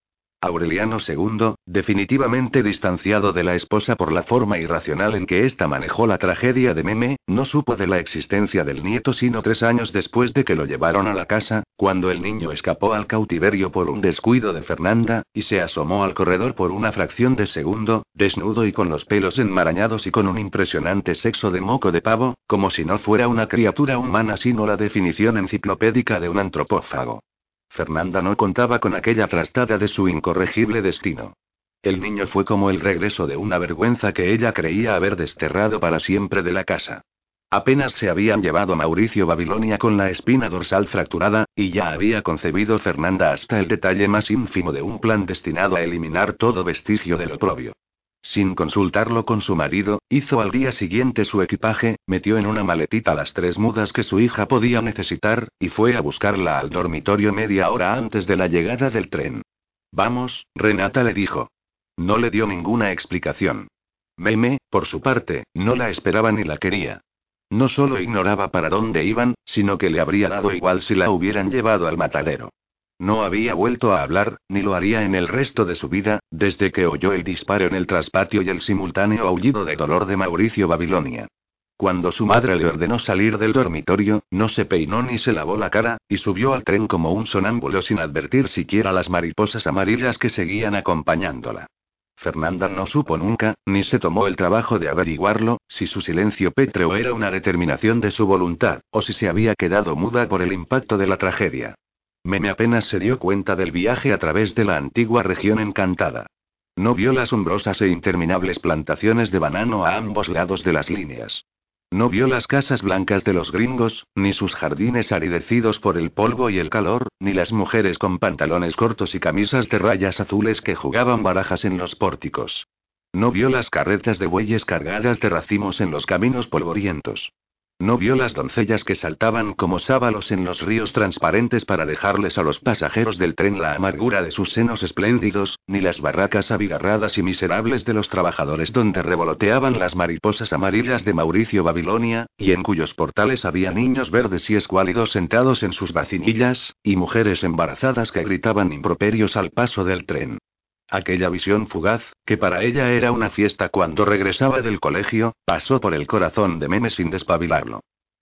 Aureliano II, definitivamente distanciado de la esposa por la forma irracional en que ésta manejó la tragedia de Meme, no supo de la existencia del nieto sino tres años después de que lo llevaron a la casa, cuando el niño escapó al cautiverio por un descuido de Fernanda, y se asomó al corredor por una fracción de segundo, desnudo y con los pelos enmarañados y con un impresionante sexo de moco de pavo, como si no fuera una criatura humana sino la definición enciclopédica de un antropófago. Fernanda no contaba con aquella trastada de su incorregible destino. El niño fue como el regreso de una vergüenza que ella creía haber desterrado para siempre de la casa. Apenas se habían llevado a Mauricio Babilonia con la espina dorsal fracturada, y ya había concebido Fernanda hasta el detalle más ínfimo de un plan destinado a eliminar todo vestigio del oprobio. Sin consultarlo con su marido, hizo al día siguiente su equipaje, metió en una maletita las tres mudas que su hija podía necesitar, y fue a buscarla al dormitorio media hora antes de la llegada del tren. Vamos, Renata le dijo. No le dio ninguna explicación. Meme, por su parte, no la esperaba ni la quería. No solo ignoraba para dónde iban, sino que le habría dado igual si la hubieran llevado al matadero. No había vuelto a hablar, ni lo haría en el resto de su vida, desde que oyó el disparo en el traspatio y el simultáneo aullido de dolor de Mauricio Babilonia. Cuando su madre le ordenó salir del dormitorio, no se peinó ni se lavó la cara, y subió al tren como un sonámbulo sin advertir siquiera las mariposas amarillas que seguían acompañándola. Fernanda no supo nunca, ni se tomó el trabajo de averiguarlo, si su silencio pétreo era una determinación de su voluntad, o si se había quedado muda por el impacto de la tragedia. Meme apenas se dio cuenta del viaje a través de la antigua región encantada. No vio las umbrosas e interminables plantaciones de banano a ambos lados de las líneas. No vio las casas blancas de los gringos, ni sus jardines aridecidos por el polvo y el calor, ni las mujeres con pantalones cortos y camisas de rayas azules que jugaban barajas en los pórticos. No vio las carretas de bueyes cargadas de racimos en los caminos polvorientos. No vio las doncellas que saltaban como sábalos en los ríos transparentes para dejarles a los pasajeros del tren la amargura de sus senos espléndidos, ni las barracas abigarradas y miserables de los trabajadores donde revoloteaban las mariposas amarillas de Mauricio Babilonia, y en cuyos portales había niños verdes y escuálidos sentados en sus vacinillas, y mujeres embarazadas que gritaban improperios al paso del tren. Aquella visión fugaz, que para ella era una fiesta cuando regresaba del colegio, pasó por el corazón de Meme sin despabilarlo.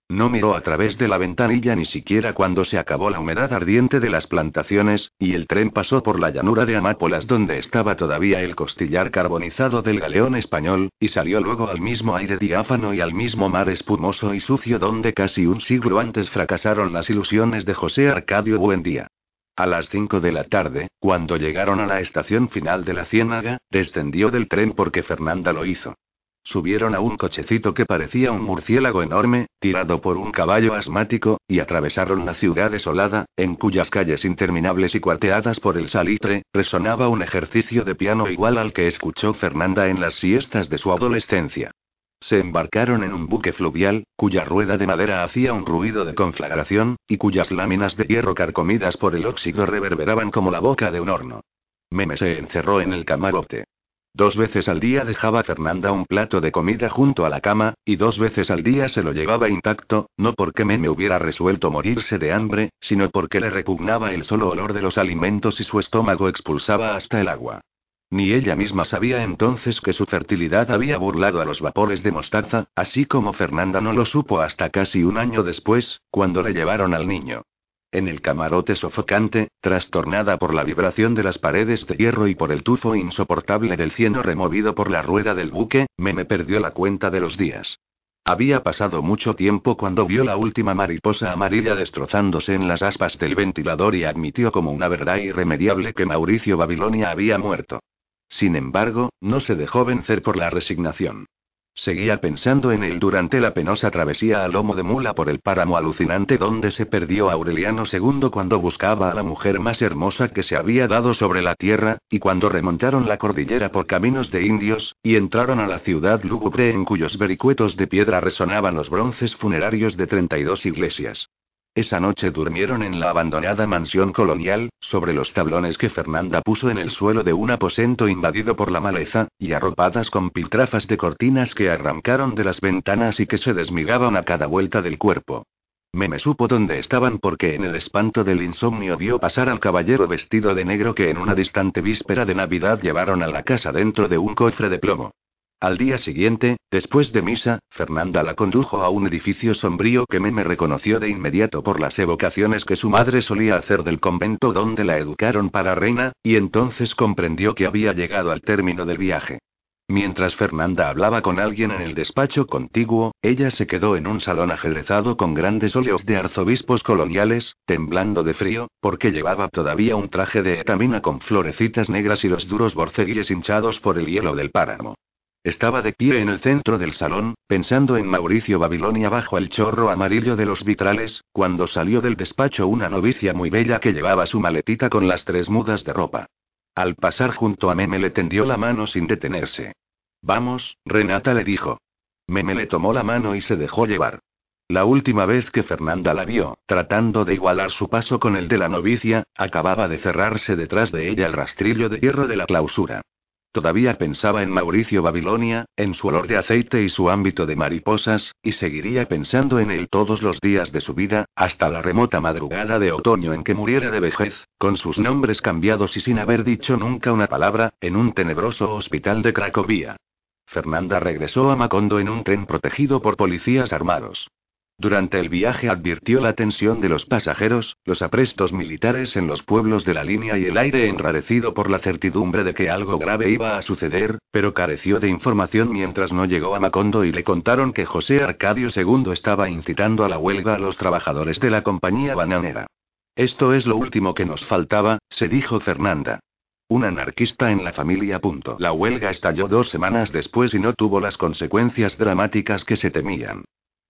No miró a través de la ventanilla ni siquiera cuando se acabó la humedad ardiente de las plantaciones, y el tren pasó por la llanura de Amápolas donde estaba todavía el costillar carbonizado del galeón español, y salió luego al mismo aire diáfano y al mismo mar espumoso y sucio donde casi un siglo antes fracasaron las ilusiones de José Arcadio Buendía. A las cinco de la tarde, cuando llegaron a la estación final de la Ciénaga, descendió del tren porque Fernanda lo hizo. Subieron a un cochecito que parecía un murciélago enorme, tirado por un caballo asmático, y atravesaron la ciudad desolada, en cuyas calles interminables y cuarteadas por el salitre, resonaba un ejercicio de piano igual al que escuchó Fernanda en las siestas de su adolescencia. Se embarcaron en un buque fluvial, cuya rueda de madera hacía un ruido de conflagración, y cuyas láminas de hierro carcomidas por el óxido reverberaban como la boca de un horno. Meme se encerró en el camarote. Dos veces al día dejaba Fernanda un plato de comida junto a la cama, y dos veces al día se lo llevaba intacto, no porque Meme hubiera resuelto morirse de hambre, sino porque le repugnaba el solo olor de los alimentos y su estómago expulsaba hasta el agua. Ni ella misma sabía entonces que su fertilidad había burlado a los vapores de mostaza, así como Fernanda no lo supo hasta casi un año después, cuando le llevaron al niño. En el camarote sofocante, trastornada por la vibración de las paredes de hierro y por el tufo insoportable del cieno removido por la rueda del buque, Meme perdió la cuenta de los días. Había pasado mucho tiempo cuando vio la última mariposa amarilla destrozándose en las aspas del ventilador y admitió como una verdad irremediable que Mauricio Babilonia había muerto. Sin embargo, no se dejó vencer por la resignación. Seguía pensando en él durante la penosa travesía a lomo de mula por el páramo alucinante donde se perdió Aureliano II cuando buscaba a la mujer más hermosa que se había dado sobre la tierra, y cuando remontaron la cordillera por caminos de indios, y entraron a la ciudad lúgubre en cuyos vericuetos de piedra resonaban los bronces funerarios de 32 iglesias. Esa noche durmieron en la abandonada mansión colonial, sobre los tablones que Fernanda puso en el suelo de un aposento invadido por la maleza, y arropadas con piltrafas de cortinas que arrancaron de las ventanas y que se desmigaban a cada vuelta del cuerpo. me supo dónde estaban porque en el espanto del insomnio vio pasar al caballero vestido de negro que en una distante víspera de Navidad llevaron a la casa dentro de un cofre de plomo. Al día siguiente, después de misa, Fernanda la condujo a un edificio sombrío que Meme reconoció de inmediato por las evocaciones que su madre solía hacer del convento donde la educaron para reina, y entonces comprendió que había llegado al término del viaje. Mientras Fernanda hablaba con alguien en el despacho contiguo, ella se quedó en un salón ajedrezado con grandes óleos de arzobispos coloniales, temblando de frío, porque llevaba todavía un traje de etamina con florecitas negras y los duros borceguilles hinchados por el hielo del páramo. Estaba de pie en el centro del salón, pensando en Mauricio Babilonia bajo el chorro amarillo de los vitrales, cuando salió del despacho una novicia muy bella que llevaba su maletita con las tres mudas de ropa. Al pasar junto a Meme le tendió la mano sin detenerse. Vamos, Renata le dijo. Meme le tomó la mano y se dejó llevar. La última vez que Fernanda la vio, tratando de igualar su paso con el de la novicia, acababa de cerrarse detrás de ella el rastrillo de hierro de la clausura. Todavía pensaba en Mauricio Babilonia, en su olor de aceite y su ámbito de mariposas, y seguiría pensando en él todos los días de su vida, hasta la remota madrugada de otoño en que muriera de vejez, con sus nombres cambiados y sin haber dicho nunca una palabra, en un tenebroso hospital de Cracovia. Fernanda regresó a Macondo en un tren protegido por policías armados. Durante el viaje advirtió la tensión de los pasajeros, los aprestos militares en los pueblos de la línea y el aire enrarecido por la certidumbre de que algo grave iba a suceder, pero careció de información mientras no llegó a Macondo y le contaron que José Arcadio II estaba incitando a la huelga a los trabajadores de la compañía bananera. Esto es lo último que nos faltaba, se dijo Fernanda. Un anarquista en la familia. La huelga estalló dos semanas después y no tuvo las consecuencias dramáticas que se temían.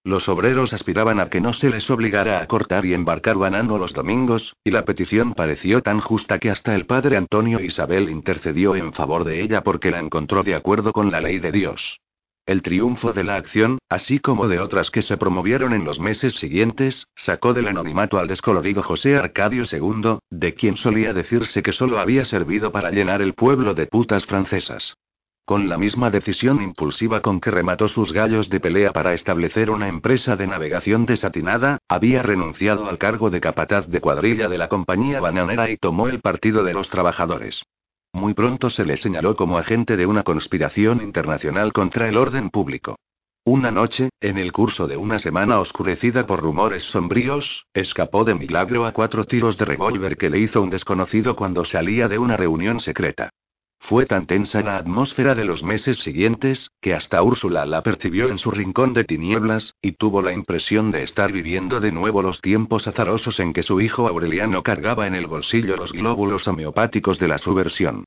Los obreros aspiraban a que no se les obligara a cortar y embarcar banano los domingos, y la petición pareció tan justa que hasta el padre Antonio Isabel intercedió en favor de ella porque la encontró de acuerdo con la ley de Dios. El triunfo de la acción, así como de otras que se promovieron en los meses siguientes, sacó del anonimato al descolorido José Arcadio II, de quien solía decirse que solo había servido para llenar el pueblo de putas francesas. Con la misma decisión impulsiva con que remató sus gallos de pelea para establecer una empresa de navegación desatinada, había renunciado al cargo de capataz de cuadrilla de la compañía bananera y tomó el partido de los trabajadores. Muy pronto se le señaló como agente de una conspiración internacional contra el orden público. Una noche, en el curso de una semana oscurecida por rumores sombríos, escapó de milagro a cuatro tiros de revólver que le hizo un desconocido cuando salía de una reunión secreta. Fue tan tensa la atmósfera de los meses siguientes, que hasta Úrsula la percibió en su rincón de tinieblas, y tuvo la impresión de estar viviendo de nuevo los tiempos azarosos en que su hijo Aureliano cargaba en el bolsillo los glóbulos homeopáticos de la subversión.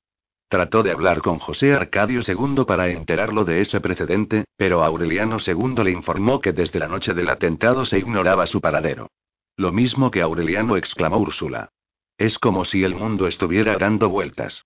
Trató de hablar con José Arcadio II para enterarlo de ese precedente, pero Aureliano II le informó que desde la noche del atentado se ignoraba su paradero. Lo mismo que Aureliano exclamó Úrsula. Es como si el mundo estuviera dando vueltas.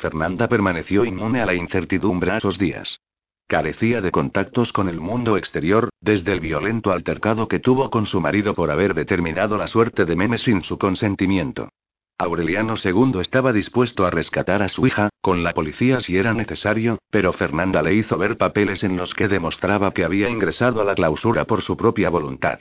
Fernanda permaneció inmune a la incertidumbre esos días. Carecía de contactos con el mundo exterior, desde el violento altercado que tuvo con su marido por haber determinado la suerte de Meme sin su consentimiento. Aureliano II estaba dispuesto a rescatar a su hija, con la policía si era necesario, pero Fernanda le hizo ver papeles en los que demostraba que había ingresado a la clausura por su propia voluntad.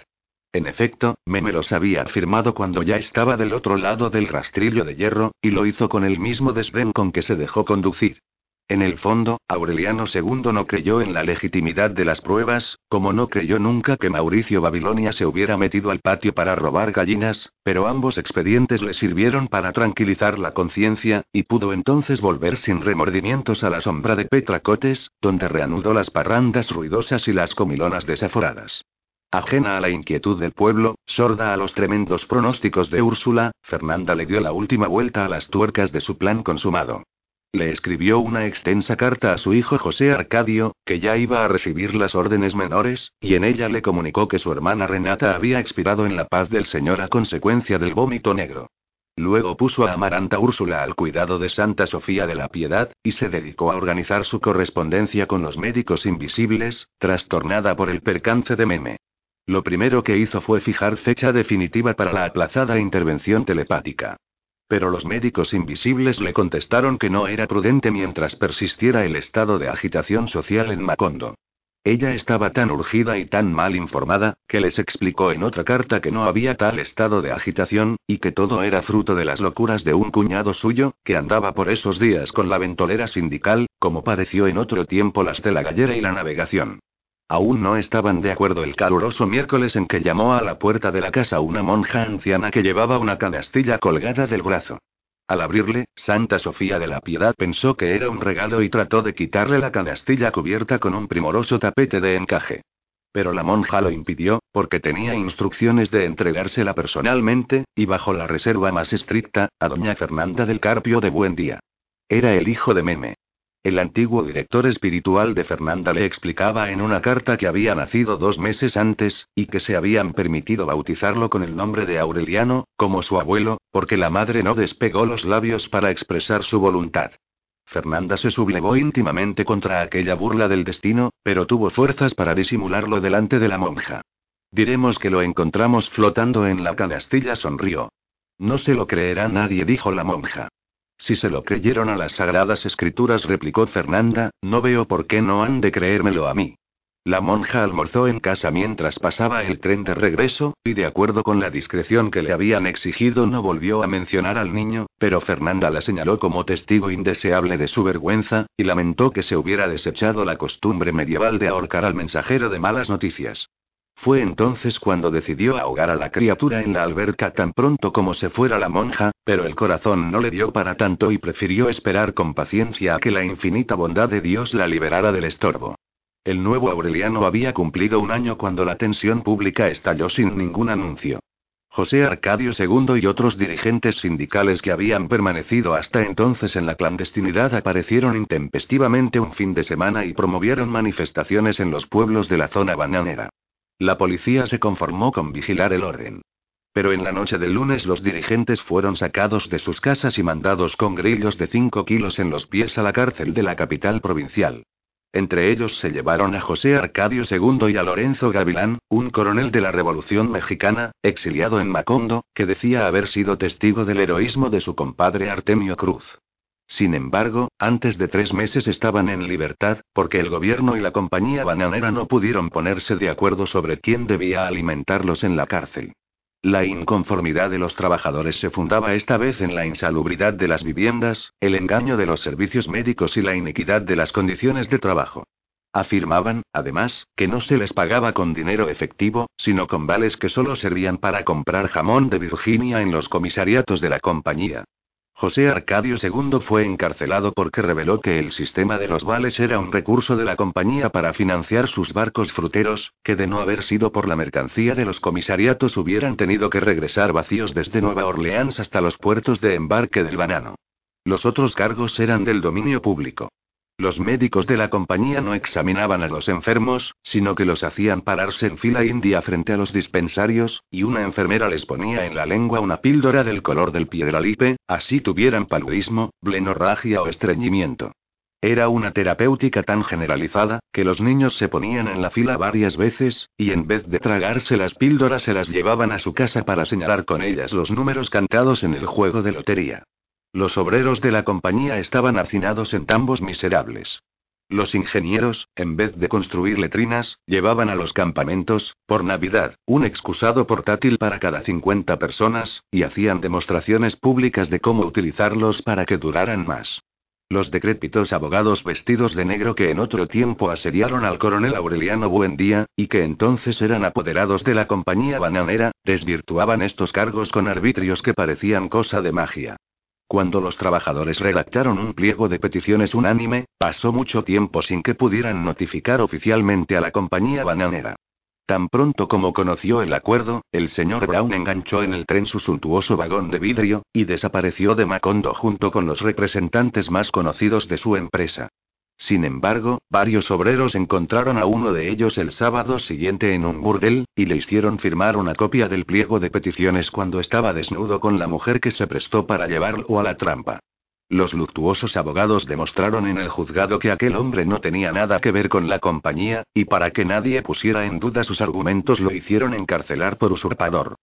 En efecto, Meme los había afirmado cuando ya estaba del otro lado del rastrillo de hierro, y lo hizo con el mismo desdén con que se dejó conducir. En el fondo, Aureliano II no creyó en la legitimidad de las pruebas, como no creyó nunca que Mauricio Babilonia se hubiera metido al patio para robar gallinas, pero ambos expedientes le sirvieron para tranquilizar la conciencia, y pudo entonces volver sin remordimientos a la sombra de Petracotes, donde reanudó las parrandas ruidosas y las comilonas desaforadas. Ajena a la inquietud del pueblo, sorda a los tremendos pronósticos de Úrsula, Fernanda le dio la última vuelta a las tuercas de su plan consumado. Le escribió una extensa carta a su hijo José Arcadio, que ya iba a recibir las órdenes menores, y en ella le comunicó que su hermana Renata había expirado en la paz del Señor a consecuencia del vómito negro. Luego puso a Amaranta Úrsula al cuidado de Santa Sofía de la Piedad, y se dedicó a organizar su correspondencia con los médicos invisibles, trastornada por el percance de Meme. Lo primero que hizo fue fijar fecha definitiva para la aplazada intervención telepática. Pero los médicos invisibles le contestaron que no era prudente mientras persistiera el estado de agitación social en Macondo. Ella estaba tan urgida y tan mal informada, que les explicó en otra carta que no había tal estado de agitación, y que todo era fruto de las locuras de un cuñado suyo, que andaba por esos días con la ventolera sindical, como padeció en otro tiempo las de la gallera y la navegación. Aún no estaban de acuerdo el caluroso miércoles en que llamó a la puerta de la casa una monja anciana que llevaba una canastilla colgada del brazo. Al abrirle, Santa Sofía de la Piedad pensó que era un regalo y trató de quitarle la canastilla cubierta con un primoroso tapete de encaje. Pero la monja lo impidió, porque tenía instrucciones de entregársela personalmente, y bajo la reserva más estricta, a doña Fernanda del Carpio de Buendía. Era el hijo de Meme. El antiguo director espiritual de Fernanda le explicaba en una carta que había nacido dos meses antes, y que se habían permitido bautizarlo con el nombre de Aureliano, como su abuelo, porque la madre no despegó los labios para expresar su voluntad. Fernanda se sublevó íntimamente contra aquella burla del destino, pero tuvo fuerzas para disimularlo delante de la monja. Diremos que lo encontramos flotando en la canastilla, sonrió. No se lo creerá nadie, dijo la monja. Si se lo creyeron a las sagradas escrituras, replicó Fernanda, no veo por qué no han de creérmelo a mí. La monja almorzó en casa mientras pasaba el tren de regreso, y de acuerdo con la discreción que le habían exigido no volvió a mencionar al niño, pero Fernanda la señaló como testigo indeseable de su vergüenza, y lamentó que se hubiera desechado la costumbre medieval de ahorcar al mensajero de malas noticias. Fue entonces cuando decidió ahogar a la criatura en la alberca tan pronto como se fuera la monja, pero el corazón no le dio para tanto y prefirió esperar con paciencia a que la infinita bondad de Dios la liberara del estorbo. El nuevo Aureliano había cumplido un año cuando la tensión pública estalló sin ningún anuncio. José Arcadio II y otros dirigentes sindicales que habían permanecido hasta entonces en la clandestinidad aparecieron intempestivamente un fin de semana y promovieron manifestaciones en los pueblos de la zona bananera. La policía se conformó con vigilar el orden. Pero en la noche del lunes los dirigentes fueron sacados de sus casas y mandados con grillos de 5 kilos en los pies a la cárcel de la capital provincial. Entre ellos se llevaron a José Arcadio II y a Lorenzo Gavilán, un coronel de la Revolución Mexicana, exiliado en Macondo, que decía haber sido testigo del heroísmo de su compadre Artemio Cruz. Sin embargo, antes de tres meses estaban en libertad, porque el gobierno y la compañía bananera no pudieron ponerse de acuerdo sobre quién debía alimentarlos en la cárcel. La inconformidad de los trabajadores se fundaba esta vez en la insalubridad de las viviendas, el engaño de los servicios médicos y la inequidad de las condiciones de trabajo. Afirmaban, además, que no se les pagaba con dinero efectivo, sino con vales que solo servían para comprar jamón de Virginia en los comisariatos de la compañía. José Arcadio II fue encarcelado porque reveló que el sistema de los vales era un recurso de la compañía para financiar sus barcos fruteros, que de no haber sido por la mercancía de los comisariatos hubieran tenido que regresar vacíos desde Nueva Orleans hasta los puertos de embarque del banano. Los otros cargos eran del dominio público. Los médicos de la compañía no examinaban a los enfermos, sino que los hacían pararse en fila india frente a los dispensarios, y una enfermera les ponía en la lengua una píldora del color del piedralipe, así tuvieran paludismo, blenorragia o estreñimiento. Era una terapéutica tan generalizada, que los niños se ponían en la fila varias veces, y en vez de tragarse las píldoras se las llevaban a su casa para señalar con ellas los números cantados en el juego de lotería. Los obreros de la compañía estaban hacinados en tambos miserables. Los ingenieros, en vez de construir letrinas, llevaban a los campamentos, por Navidad, un excusado portátil para cada 50 personas, y hacían demostraciones públicas de cómo utilizarlos para que duraran más. Los decrépitos abogados vestidos de negro que en otro tiempo asediaron al coronel Aureliano Buendía, y que entonces eran apoderados de la compañía bananera, desvirtuaban estos cargos con arbitrios que parecían cosa de magia. Cuando los trabajadores redactaron un pliego de peticiones unánime, pasó mucho tiempo sin que pudieran notificar oficialmente a la compañía bananera. Tan pronto como conoció el acuerdo, el señor Brown enganchó en el tren su suntuoso vagón de vidrio, y desapareció de Macondo junto con los representantes más conocidos de su empresa. Sin embargo, varios obreros encontraron a uno de ellos el sábado siguiente en un burdel, y le hicieron firmar una copia del pliego de peticiones cuando estaba desnudo con la mujer que se prestó para llevarlo a la trampa. Los luctuosos abogados demostraron en el juzgado que aquel hombre no tenía nada que ver con la compañía, y para que nadie pusiera en duda sus argumentos lo hicieron encarcelar por usurpador.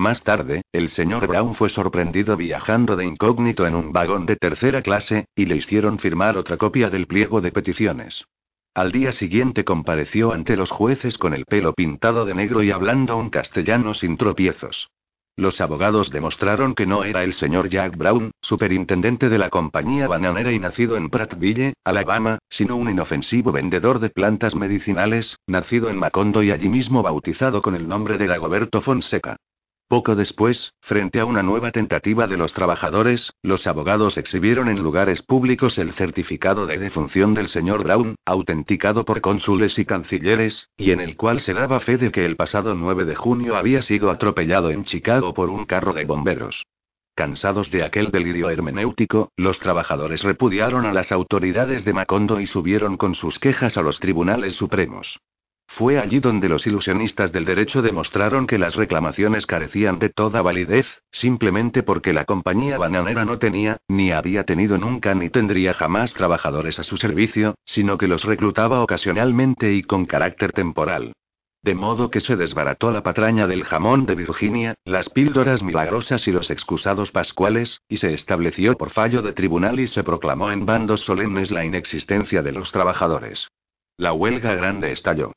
Más tarde, el señor Brown fue sorprendido viajando de incógnito en un vagón de tercera clase, y le hicieron firmar otra copia del pliego de peticiones. Al día siguiente compareció ante los jueces con el pelo pintado de negro y hablando un castellano sin tropiezos. Los abogados demostraron que no era el señor Jack Brown, superintendente de la compañía bananera y nacido en Prattville, Alabama, sino un inofensivo vendedor de plantas medicinales, nacido en Macondo y allí mismo bautizado con el nombre de Dagoberto Fonseca. Poco después, frente a una nueva tentativa de los trabajadores, los abogados exhibieron en lugares públicos el certificado de defunción del señor Brown, autenticado por cónsules y cancilleres, y en el cual se daba fe de que el pasado 9 de junio había sido atropellado en Chicago por un carro de bomberos. Cansados de aquel delirio hermenéutico, los trabajadores repudiaron a las autoridades de Macondo y subieron con sus quejas a los tribunales supremos. Fue allí donde los ilusionistas del derecho demostraron que las reclamaciones carecían de toda validez, simplemente porque la compañía bananera no tenía, ni había tenido nunca ni tendría jamás trabajadores a su servicio, sino que los reclutaba ocasionalmente y con carácter temporal. De modo que se desbarató la patraña del jamón de Virginia, las píldoras milagrosas y los excusados pascuales, y se estableció por fallo de tribunal y se proclamó en bandos solemnes la inexistencia de los trabajadores. La huelga grande estalló.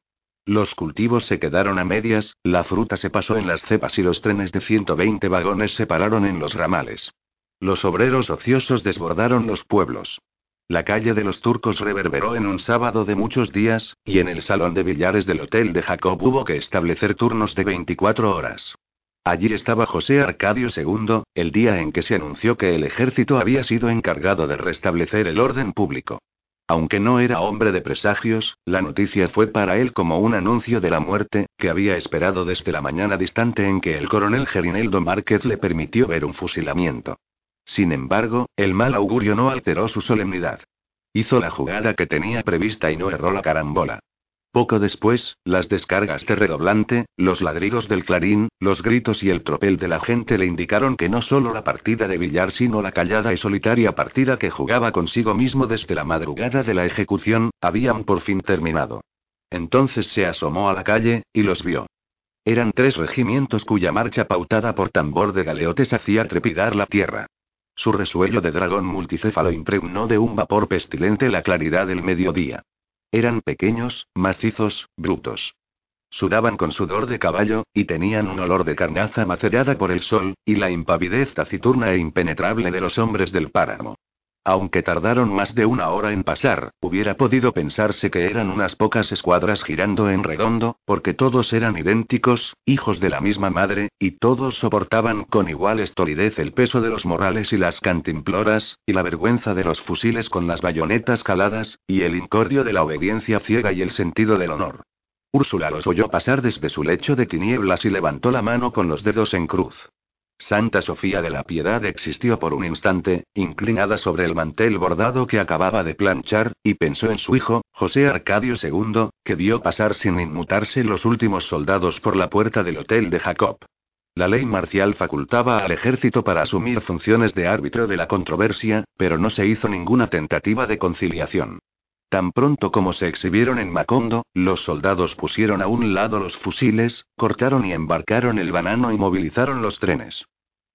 Los cultivos se quedaron a medias, la fruta se pasó en las cepas y los trenes de 120 vagones se pararon en los ramales. Los obreros ociosos desbordaron los pueblos. La calle de los turcos reverberó en un sábado de muchos días, y en el salón de billares del hotel de Jacob hubo que establecer turnos de 24 horas. Allí estaba José Arcadio II, el día en que se anunció que el ejército había sido encargado de restablecer el orden público. Aunque no era hombre de presagios, la noticia fue para él como un anuncio de la muerte, que había esperado desde la mañana distante en que el coronel Gerineldo Márquez le permitió ver un fusilamiento. Sin embargo, el mal augurio no alteró su solemnidad. Hizo la jugada que tenía prevista y no erró la carambola. Poco después, las descargas de redoblante, los ladridos del clarín, los gritos y el tropel de la gente le indicaron que no solo la partida de billar, sino la callada y solitaria partida que jugaba consigo mismo desde la madrugada de la ejecución, habían por fin terminado. Entonces se asomó a la calle, y los vio. Eran tres regimientos cuya marcha pautada por tambor de galeotes hacía trepidar la tierra. Su resuello de dragón multicéfalo impregnó de un vapor pestilente la claridad del mediodía. Eran pequeños, macizos, brutos. Sudaban con sudor de caballo, y tenían un olor de carnaza macerada por el sol, y la impavidez taciturna e impenetrable de los hombres del páramo. Aunque tardaron más de una hora en pasar, hubiera podido pensarse que eran unas pocas escuadras girando en redondo, porque todos eran idénticos, hijos de la misma madre, y todos soportaban con igual estolidez el peso de los morales y las cantimploras, y la vergüenza de los fusiles con las bayonetas caladas, y el incordio de la obediencia ciega y el sentido del honor. Úrsula los oyó pasar desde su lecho de tinieblas y levantó la mano con los dedos en cruz. Santa Sofía de la Piedad existió por un instante, inclinada sobre el mantel bordado que acababa de planchar, y pensó en su hijo, José Arcadio II, que vio pasar sin inmutarse los últimos soldados por la puerta del hotel de Jacob. La ley marcial facultaba al ejército para asumir funciones de árbitro de la controversia, pero no se hizo ninguna tentativa de conciliación. Tan pronto como se exhibieron en Macondo, los soldados pusieron a un lado los fusiles, cortaron y embarcaron el banano y movilizaron los trenes.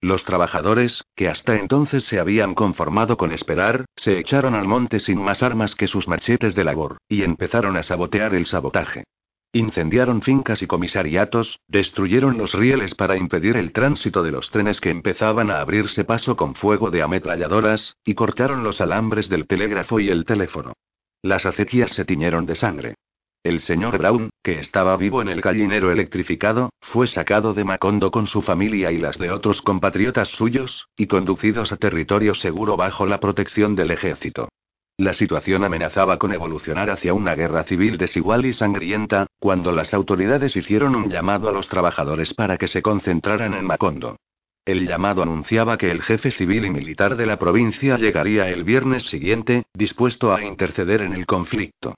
Los trabajadores, que hasta entonces se habían conformado con esperar, se echaron al monte sin más armas que sus machetes de labor, y empezaron a sabotear el sabotaje. Incendiaron fincas y comisariatos, destruyeron los rieles para impedir el tránsito de los trenes que empezaban a abrirse paso con fuego de ametralladoras, y cortaron los alambres del telégrafo y el teléfono. Las acequias se tiñeron de sangre. El señor Brown, que estaba vivo en el gallinero electrificado, fue sacado de Macondo con su familia y las de otros compatriotas suyos, y conducidos a territorio seguro bajo la protección del ejército. La situación amenazaba con evolucionar hacia una guerra civil desigual y sangrienta, cuando las autoridades hicieron un llamado a los trabajadores para que se concentraran en Macondo. El llamado anunciaba que el jefe civil y militar de la provincia llegaría el viernes siguiente, dispuesto a interceder en el conflicto.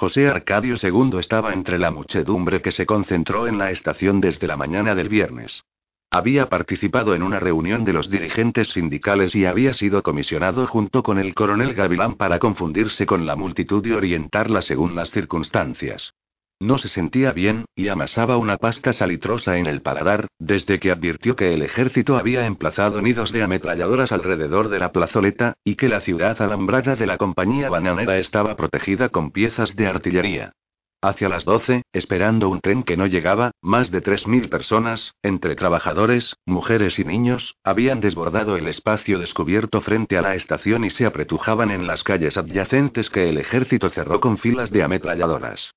José Arcadio II estaba entre la muchedumbre que se concentró en la estación desde la mañana del viernes. Había participado en una reunión de los dirigentes sindicales y había sido comisionado junto con el coronel Gavilán para confundirse con la multitud y orientarla según las circunstancias. No se sentía bien, y amasaba una pasta salitrosa en el paladar, desde que advirtió que el ejército había emplazado nidos de ametralladoras alrededor de la plazoleta, y que la ciudad alambrada de la compañía bananera estaba protegida con piezas de artillería. Hacia las 12, esperando un tren que no llegaba, más de 3.000 personas, entre trabajadores, mujeres y niños, habían desbordado el espacio descubierto frente a la estación y se apretujaban en las calles adyacentes que el ejército cerró con filas de ametralladoras.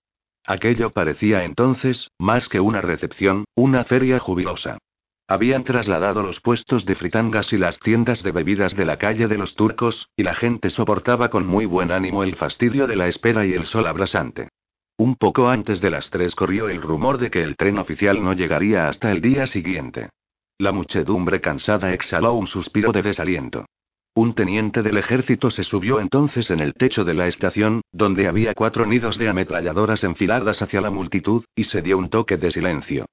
Aquello parecía entonces, más que una recepción, una feria jubilosa. Habían trasladado los puestos de fritangas y las tiendas de bebidas de la calle de los turcos, y la gente soportaba con muy buen ánimo el fastidio de la espera y el sol abrasante. Un poco antes de las tres corrió el rumor de que el tren oficial no llegaría hasta el día siguiente. La muchedumbre cansada exhaló un suspiro de desaliento. Un teniente del ejército se subió entonces en el techo de la estación, donde había cuatro nidos de ametralladoras enfiladas hacia la multitud, y se dio un toque de silencio.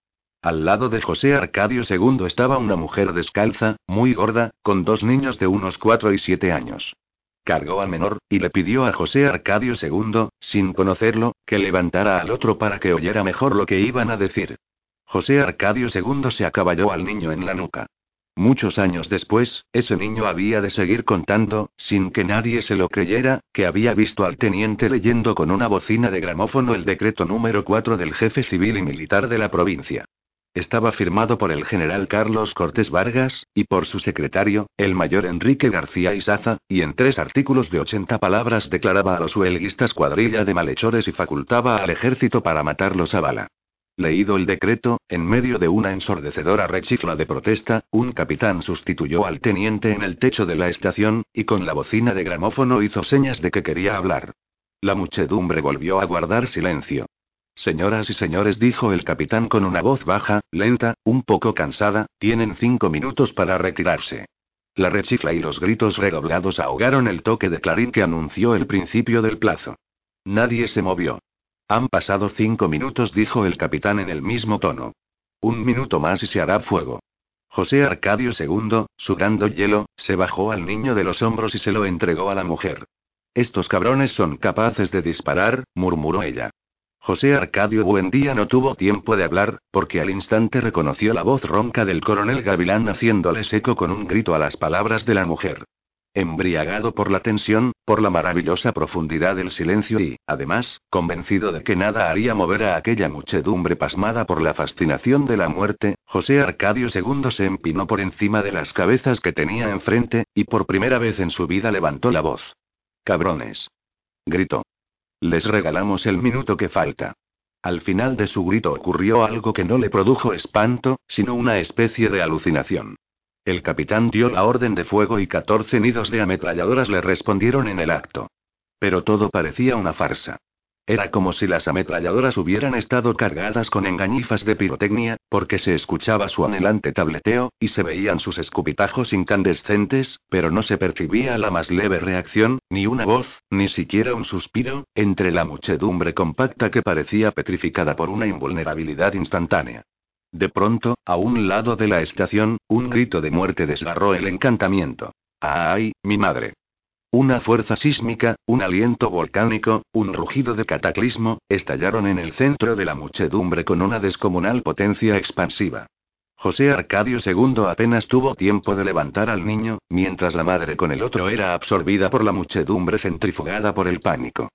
Al lado de José Arcadio II estaba una mujer descalza, muy gorda, con dos niños de unos cuatro y siete años cargó al menor, y le pidió a José Arcadio II, sin conocerlo, que levantara al otro para que oyera mejor lo que iban a decir. José Arcadio II se acaballó al niño en la nuca. Muchos años después, ese niño había de seguir contando, sin que nadie se lo creyera, que había visto al teniente leyendo con una bocina de gramófono el decreto número 4 del jefe civil y militar de la provincia. Estaba firmado por el general Carlos Cortés Vargas, y por su secretario, el mayor Enrique García Isaza, y en tres artículos de 80 palabras declaraba a los huelguistas cuadrilla de malhechores y facultaba al ejército para matarlos a bala. Leído el decreto, en medio de una ensordecedora rechifla de protesta, un capitán sustituyó al teniente en el techo de la estación, y con la bocina de gramófono hizo señas de que quería hablar. La muchedumbre volvió a guardar silencio. Señoras y señores, dijo el capitán con una voz baja, lenta, un poco cansada, tienen cinco minutos para retirarse. La rechifla y los gritos redoblados ahogaron el toque de clarín que anunció el principio del plazo. Nadie se movió. Han pasado cinco minutos, dijo el capitán en el mismo tono. Un minuto más y se hará fuego. José Arcadio II, sudando hielo, se bajó al niño de los hombros y se lo entregó a la mujer. Estos cabrones son capaces de disparar, murmuró ella. José Arcadio Buendía no tuvo tiempo de hablar, porque al instante reconoció la voz ronca del coronel Gavilán haciéndole seco con un grito a las palabras de la mujer. Embriagado por la tensión, por la maravillosa profundidad del silencio y, además, convencido de que nada haría mover a aquella muchedumbre pasmada por la fascinación de la muerte, José Arcadio II se empinó por encima de las cabezas que tenía enfrente, y por primera vez en su vida levantó la voz. Cabrones. Gritó. Les regalamos el minuto que falta. Al final de su grito ocurrió algo que no le produjo espanto, sino una especie de alucinación. El capitán dio la orden de fuego y 14 nidos de ametralladoras le respondieron en el acto. Pero todo parecía una farsa. Era como si las ametralladoras hubieran estado cargadas con engañifas de pirotecnia, porque se escuchaba su anhelante tableteo, y se veían sus escupitajos incandescentes, pero no se percibía la más leve reacción, ni una voz, ni siquiera un suspiro, entre la muchedumbre compacta que parecía petrificada por una invulnerabilidad instantánea. De pronto, a un lado de la estación, un grito de muerte desgarró el encantamiento. ¡Ay, mi madre! Una fuerza sísmica, un aliento volcánico, un rugido de cataclismo, estallaron en el centro de la muchedumbre con una descomunal potencia expansiva. José Arcadio II apenas tuvo tiempo de levantar al niño, mientras la madre con el otro era absorbida por la muchedumbre centrifugada por el pánico.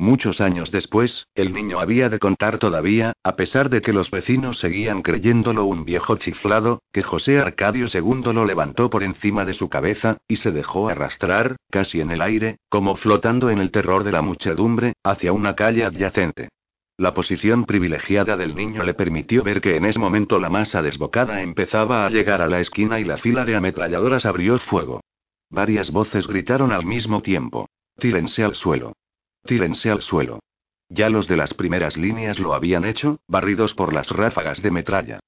Muchos años después, el niño había de contar todavía, a pesar de que los vecinos seguían creyéndolo un viejo chiflado, que José Arcadio II lo levantó por encima de su cabeza, y se dejó arrastrar, casi en el aire, como flotando en el terror de la muchedumbre, hacia una calle adyacente. La posición privilegiada del niño le permitió ver que en ese momento la masa desbocada empezaba a llegar a la esquina y la fila de ametralladoras abrió fuego. Varias voces gritaron al mismo tiempo. Tírense al suelo. Tírense al suelo. Ya los de las primeras líneas lo habían hecho, barridos por las ráfagas de metralla.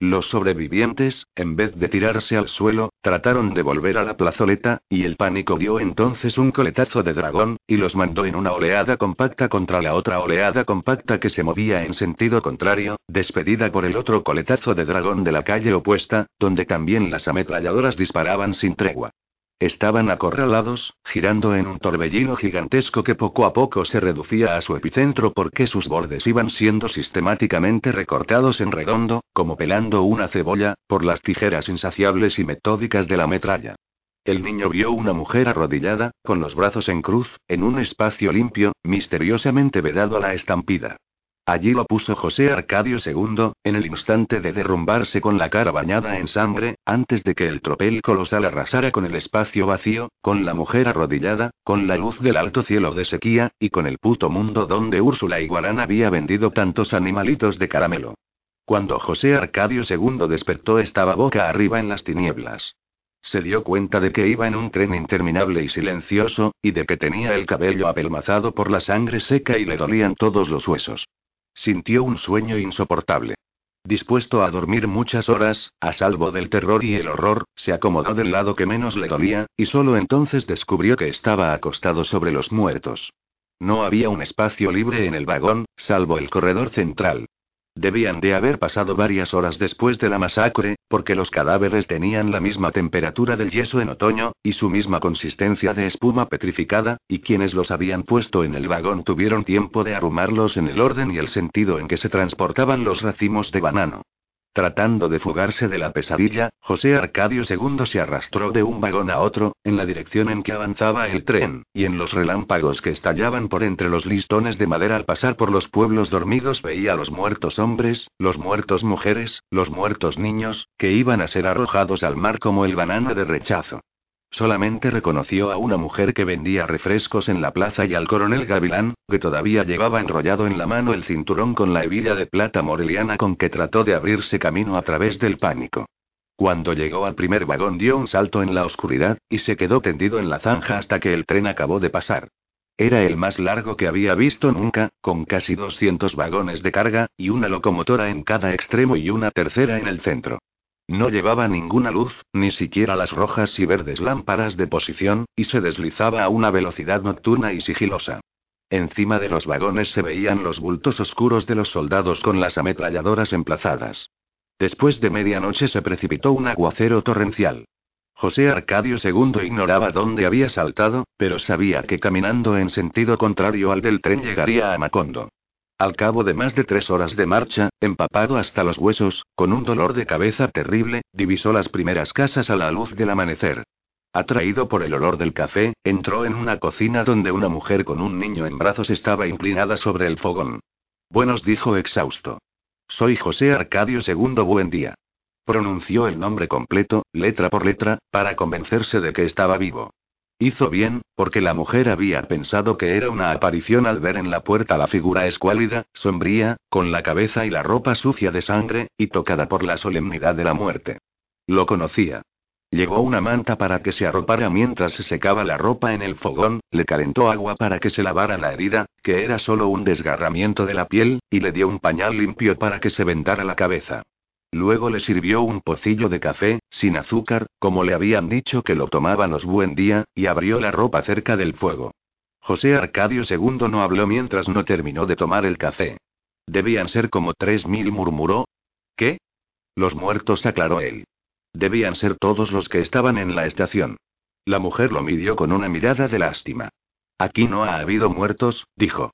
Los sobrevivientes, en vez de tirarse al suelo, trataron de volver a la plazoleta, y el pánico dio entonces un coletazo de dragón, y los mandó en una oleada compacta contra la otra oleada compacta que se movía en sentido contrario, despedida por el otro coletazo de dragón de la calle opuesta, donde también las ametralladoras disparaban sin tregua. Estaban acorralados, girando en un torbellino gigantesco que poco a poco se reducía a su epicentro porque sus bordes iban siendo sistemáticamente recortados en redondo, como pelando una cebolla, por las tijeras insaciables y metódicas de la metralla. El niño vio una mujer arrodillada, con los brazos en cruz, en un espacio limpio, misteriosamente vedado a la estampida. Allí lo puso José Arcadio II, en el instante de derrumbarse con la cara bañada en sangre, antes de que el tropel colosal arrasara con el espacio vacío, con la mujer arrodillada, con la luz del alto cielo de sequía, y con el puto mundo donde Úrsula Iguarán había vendido tantos animalitos de caramelo. Cuando José Arcadio II despertó estaba boca arriba en las tinieblas. Se dio cuenta de que iba en un tren interminable y silencioso, y de que tenía el cabello apelmazado por la sangre seca y le dolían todos los huesos. Sintió un sueño insoportable. Dispuesto a dormir muchas horas, a salvo del terror y el horror, se acomodó del lado que menos le dolía, y solo entonces descubrió que estaba acostado sobre los muertos. No había un espacio libre en el vagón, salvo el corredor central. Debían de haber pasado varias horas después de la masacre, porque los cadáveres tenían la misma temperatura del yeso en otoño, y su misma consistencia de espuma petrificada, y quienes los habían puesto en el vagón tuvieron tiempo de arrumarlos en el orden y el sentido en que se transportaban los racimos de banano. Tratando de fugarse de la pesadilla, José Arcadio II se arrastró de un vagón a otro, en la dirección en que avanzaba el tren, y en los relámpagos que estallaban por entre los listones de madera al pasar por los pueblos dormidos veía los muertos hombres, los muertos mujeres, los muertos niños, que iban a ser arrojados al mar como el banano de rechazo. Solamente reconoció a una mujer que vendía refrescos en la plaza y al coronel Gavilán, que todavía llevaba enrollado en la mano el cinturón con la hebilla de plata moreliana con que trató de abrirse camino a través del pánico. Cuando llegó al primer vagón dio un salto en la oscuridad, y se quedó tendido en la zanja hasta que el tren acabó de pasar. Era el más largo que había visto nunca, con casi 200 vagones de carga, y una locomotora en cada extremo y una tercera en el centro. No llevaba ninguna luz, ni siquiera las rojas y verdes lámparas de posición, y se deslizaba a una velocidad nocturna y sigilosa. Encima de los vagones se veían los bultos oscuros de los soldados con las ametralladoras emplazadas. Después de medianoche se precipitó un aguacero torrencial. José Arcadio II ignoraba dónde había saltado, pero sabía que caminando en sentido contrario al del tren llegaría a Macondo. Al cabo de más de tres horas de marcha, empapado hasta los huesos, con un dolor de cabeza terrible, divisó las primeras casas a la luz del amanecer. Atraído por el olor del café, entró en una cocina donde una mujer con un niño en brazos estaba inclinada sobre el fogón. Buenos dijo exhausto. Soy José Arcadio II Buen día. Pronunció el nombre completo, letra por letra, para convencerse de que estaba vivo. Hizo bien, porque la mujer había pensado que era una aparición al ver en la puerta la figura escuálida, sombría, con la cabeza y la ropa sucia de sangre, y tocada por la solemnidad de la muerte. Lo conocía. Llevó una manta para que se arropara mientras se secaba la ropa en el fogón, le calentó agua para que se lavara la herida, que era solo un desgarramiento de la piel, y le dio un pañal limpio para que se vendara la cabeza. Luego le sirvió un pocillo de café, sin azúcar, como le habían dicho que lo tomaban los buen día, y abrió la ropa cerca del fuego. José Arcadio II no habló mientras no terminó de tomar el café. Debían ser como tres mil, murmuró. ¿Qué? Los muertos, aclaró él. Debían ser todos los que estaban en la estación. La mujer lo midió con una mirada de lástima. Aquí no ha habido muertos, dijo.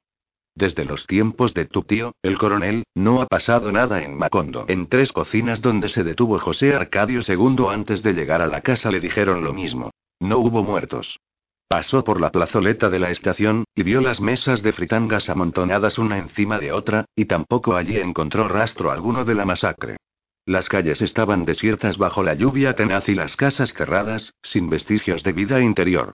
Desde los tiempos de tu tío, el coronel, no ha pasado nada en Macondo. En tres cocinas donde se detuvo José Arcadio II antes de llegar a la casa le dijeron lo mismo. No hubo muertos. Pasó por la plazoleta de la estación, y vio las mesas de fritangas amontonadas una encima de otra, y tampoco allí encontró rastro alguno de la masacre. Las calles estaban desiertas bajo la lluvia tenaz y las casas cerradas, sin vestigios de vida interior.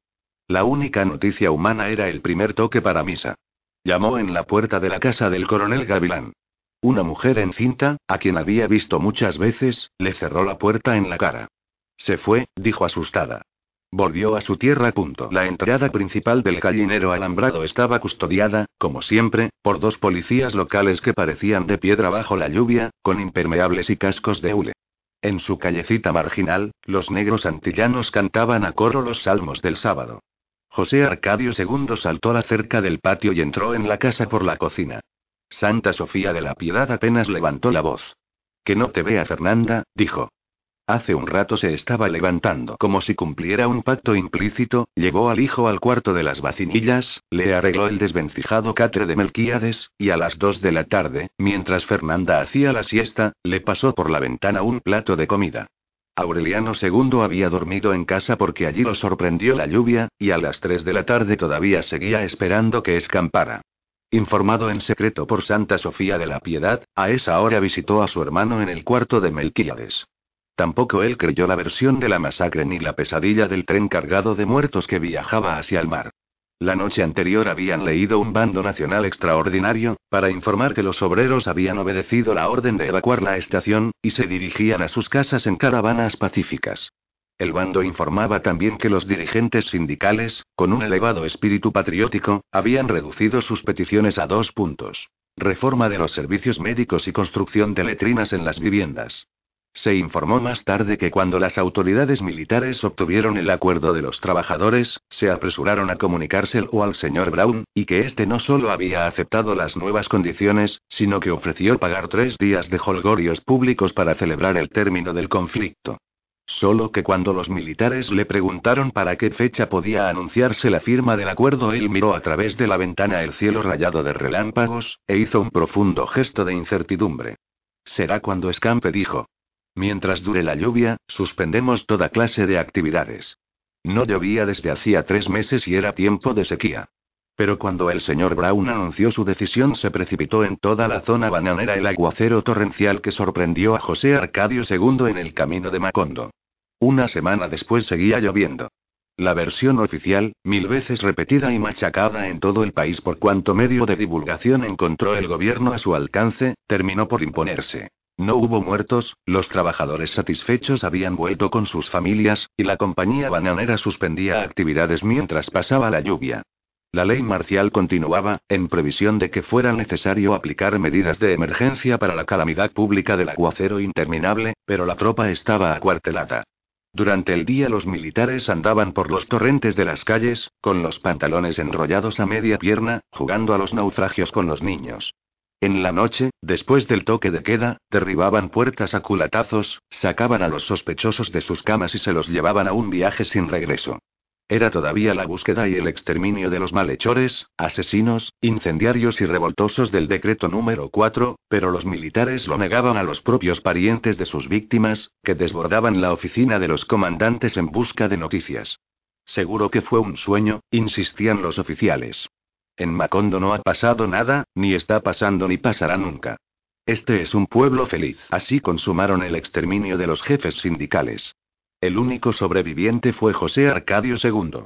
La única noticia humana era el primer toque para misa. Llamó en la puerta de la casa del coronel Gavilán. Una mujer encinta, a quien había visto muchas veces, le cerró la puerta en la cara. Se fue, dijo asustada. Volvió a su tierra. Punto. La entrada principal del gallinero alambrado estaba custodiada, como siempre, por dos policías locales que parecían de piedra bajo la lluvia, con impermeables y cascos de hule. En su callecita marginal, los negros antillanos cantaban a coro los salmos del sábado. José Arcadio II saltó la cerca del patio y entró en la casa por la cocina. Santa Sofía de la Piedad apenas levantó la voz. Que no te vea Fernanda, dijo. Hace un rato se estaba levantando como si cumpliera un pacto implícito, llevó al hijo al cuarto de las vacinillas, le arregló el desvencijado catre de Melquíades, y a las dos de la tarde, mientras Fernanda hacía la siesta, le pasó por la ventana un plato de comida. Aureliano II había dormido en casa porque allí lo sorprendió la lluvia, y a las tres de la tarde todavía seguía esperando que escampara. Informado en secreto por Santa Sofía de la Piedad, a esa hora visitó a su hermano en el cuarto de Melquíades. Tampoco él creyó la versión de la masacre ni la pesadilla del tren cargado de muertos que viajaba hacia el mar. La noche anterior habían leído un bando nacional extraordinario, para informar que los obreros habían obedecido la orden de evacuar la estación, y se dirigían a sus casas en caravanas pacíficas. El bando informaba también que los dirigentes sindicales, con un elevado espíritu patriótico, habían reducido sus peticiones a dos puntos. Reforma de los servicios médicos y construcción de letrinas en las viviendas. Se informó más tarde que cuando las autoridades militares obtuvieron el acuerdo de los trabajadores, se apresuraron a comunicárselo al señor Brown, y que éste no solo había aceptado las nuevas condiciones, sino que ofreció pagar tres días de holgorios públicos para celebrar el término del conflicto. Solo que cuando los militares le preguntaron para qué fecha podía anunciarse la firma del acuerdo, él miró a través de la ventana el cielo rayado de relámpagos, e hizo un profundo gesto de incertidumbre. Será cuando escampe, dijo. Mientras dure la lluvia, suspendemos toda clase de actividades. No llovía desde hacía tres meses y era tiempo de sequía. Pero cuando el señor Brown anunció su decisión se precipitó en toda la zona bananera el aguacero torrencial que sorprendió a José Arcadio II en el camino de Macondo. Una semana después seguía lloviendo. La versión oficial, mil veces repetida y machacada en todo el país por cuanto medio de divulgación encontró el gobierno a su alcance, terminó por imponerse. No hubo muertos, los trabajadores satisfechos habían vuelto con sus familias, y la compañía bananera suspendía actividades mientras pasaba la lluvia. La ley marcial continuaba, en previsión de que fuera necesario aplicar medidas de emergencia para la calamidad pública del aguacero interminable, pero la tropa estaba acuartelada. Durante el día los militares andaban por los torrentes de las calles, con los pantalones enrollados a media pierna, jugando a los naufragios con los niños. En la noche, después del toque de queda, derribaban puertas a culatazos, sacaban a los sospechosos de sus camas y se los llevaban a un viaje sin regreso. Era todavía la búsqueda y el exterminio de los malhechores, asesinos, incendiarios y revoltosos del decreto número 4, pero los militares lo negaban a los propios parientes de sus víctimas, que desbordaban la oficina de los comandantes en busca de noticias. Seguro que fue un sueño, insistían los oficiales. En Macondo no ha pasado nada, ni está pasando ni pasará nunca. Este es un pueblo feliz. Así consumaron el exterminio de los jefes sindicales. El único sobreviviente fue José Arcadio II.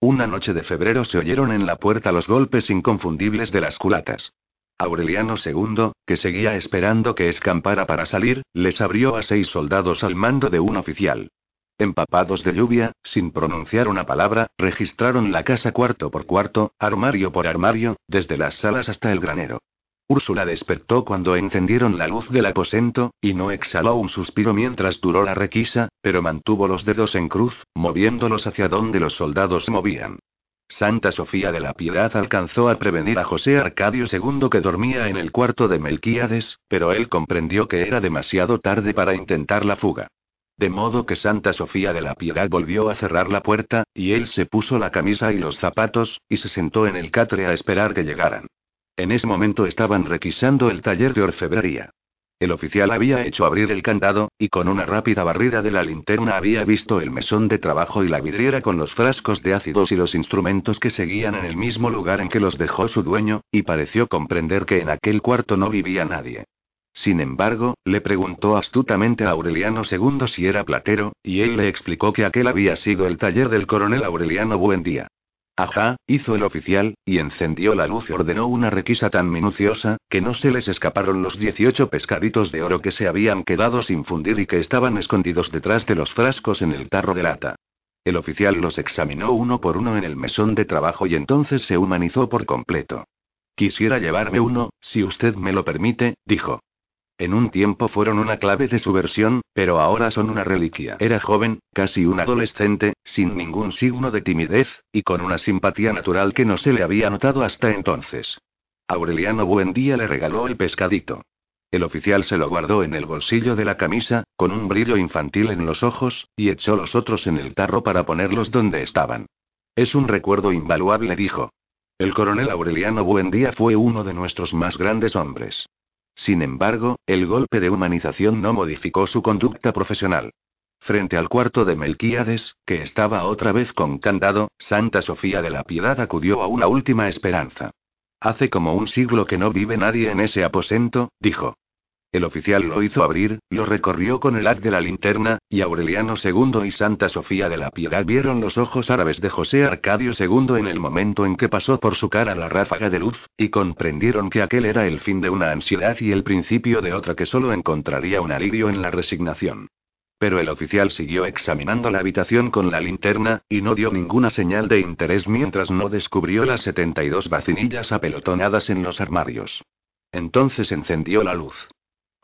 Una noche de febrero se oyeron en la puerta los golpes inconfundibles de las culatas. Aureliano II, que seguía esperando que escampara para salir, les abrió a seis soldados al mando de un oficial. Empapados de lluvia, sin pronunciar una palabra, registraron la casa cuarto por cuarto, armario por armario, desde las salas hasta el granero. Úrsula despertó cuando encendieron la luz del aposento, y no exhaló un suspiro mientras duró la requisa, pero mantuvo los dedos en cruz, moviéndolos hacia donde los soldados se movían. Santa Sofía de la Piedad alcanzó a prevenir a José Arcadio II que dormía en el cuarto de Melquíades, pero él comprendió que era demasiado tarde para intentar la fuga. De modo que Santa Sofía de la Piedad volvió a cerrar la puerta, y él se puso la camisa y los zapatos, y se sentó en el catre a esperar que llegaran. En ese momento estaban requisando el taller de orfebrería. El oficial había hecho abrir el candado, y con una rápida barrida de la linterna había visto el mesón de trabajo y la vidriera con los frascos de ácidos y los instrumentos que seguían en el mismo lugar en que los dejó su dueño, y pareció comprender que en aquel cuarto no vivía nadie. Sin embargo, le preguntó astutamente a Aureliano II si era platero, y él le explicó que aquel había sido el taller del coronel Aureliano Buendía. Ajá, hizo el oficial, y encendió la luz y ordenó una requisa tan minuciosa, que no se les escaparon los 18 pescaditos de oro que se habían quedado sin fundir y que estaban escondidos detrás de los frascos en el tarro de lata. El oficial los examinó uno por uno en el mesón de trabajo y entonces se humanizó por completo. Quisiera llevarme uno, si usted me lo permite, dijo. En un tiempo fueron una clave de su versión, pero ahora son una reliquia. Era joven, casi un adolescente, sin ningún signo de timidez, y con una simpatía natural que no se le había notado hasta entonces. Aureliano Buendía le regaló el pescadito. El oficial se lo guardó en el bolsillo de la camisa, con un brillo infantil en los ojos, y echó los otros en el tarro para ponerlos donde estaban. Es un recuerdo invaluable, dijo. El coronel Aureliano Buendía fue uno de nuestros más grandes hombres. Sin embargo, el golpe de humanización no modificó su conducta profesional. Frente al cuarto de Melquíades, que estaba otra vez con candado, Santa Sofía de la Piedad acudió a una última esperanza. Hace como un siglo que no vive nadie en ese aposento, dijo. El oficial lo hizo abrir, lo recorrió con el haz de la linterna, y Aureliano II y Santa Sofía de la Piedad vieron los ojos árabes de José Arcadio II en el momento en que pasó por su cara la ráfaga de luz, y comprendieron que aquel era el fin de una ansiedad y el principio de otra que solo encontraría un alivio en la resignación. Pero el oficial siguió examinando la habitación con la linterna, y no dio ninguna señal de interés mientras no descubrió las 72 vacinillas apelotonadas en los armarios. Entonces encendió la luz.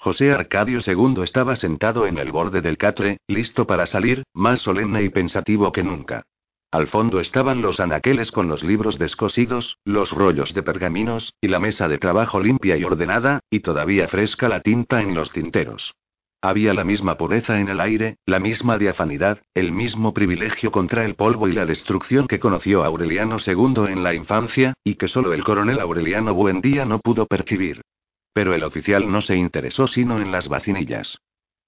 José Arcadio II estaba sentado en el borde del catre, listo para salir, más solemne y pensativo que nunca. Al fondo estaban los anaqueles con los libros descosidos, los rollos de pergaminos, y la mesa de trabajo limpia y ordenada, y todavía fresca la tinta en los tinteros. Había la misma pureza en el aire, la misma diafanidad, el mismo privilegio contra el polvo y la destrucción que conoció Aureliano II en la infancia, y que solo el coronel Aureliano Buendía no pudo percibir. Pero el oficial no se interesó sino en las vacinillas.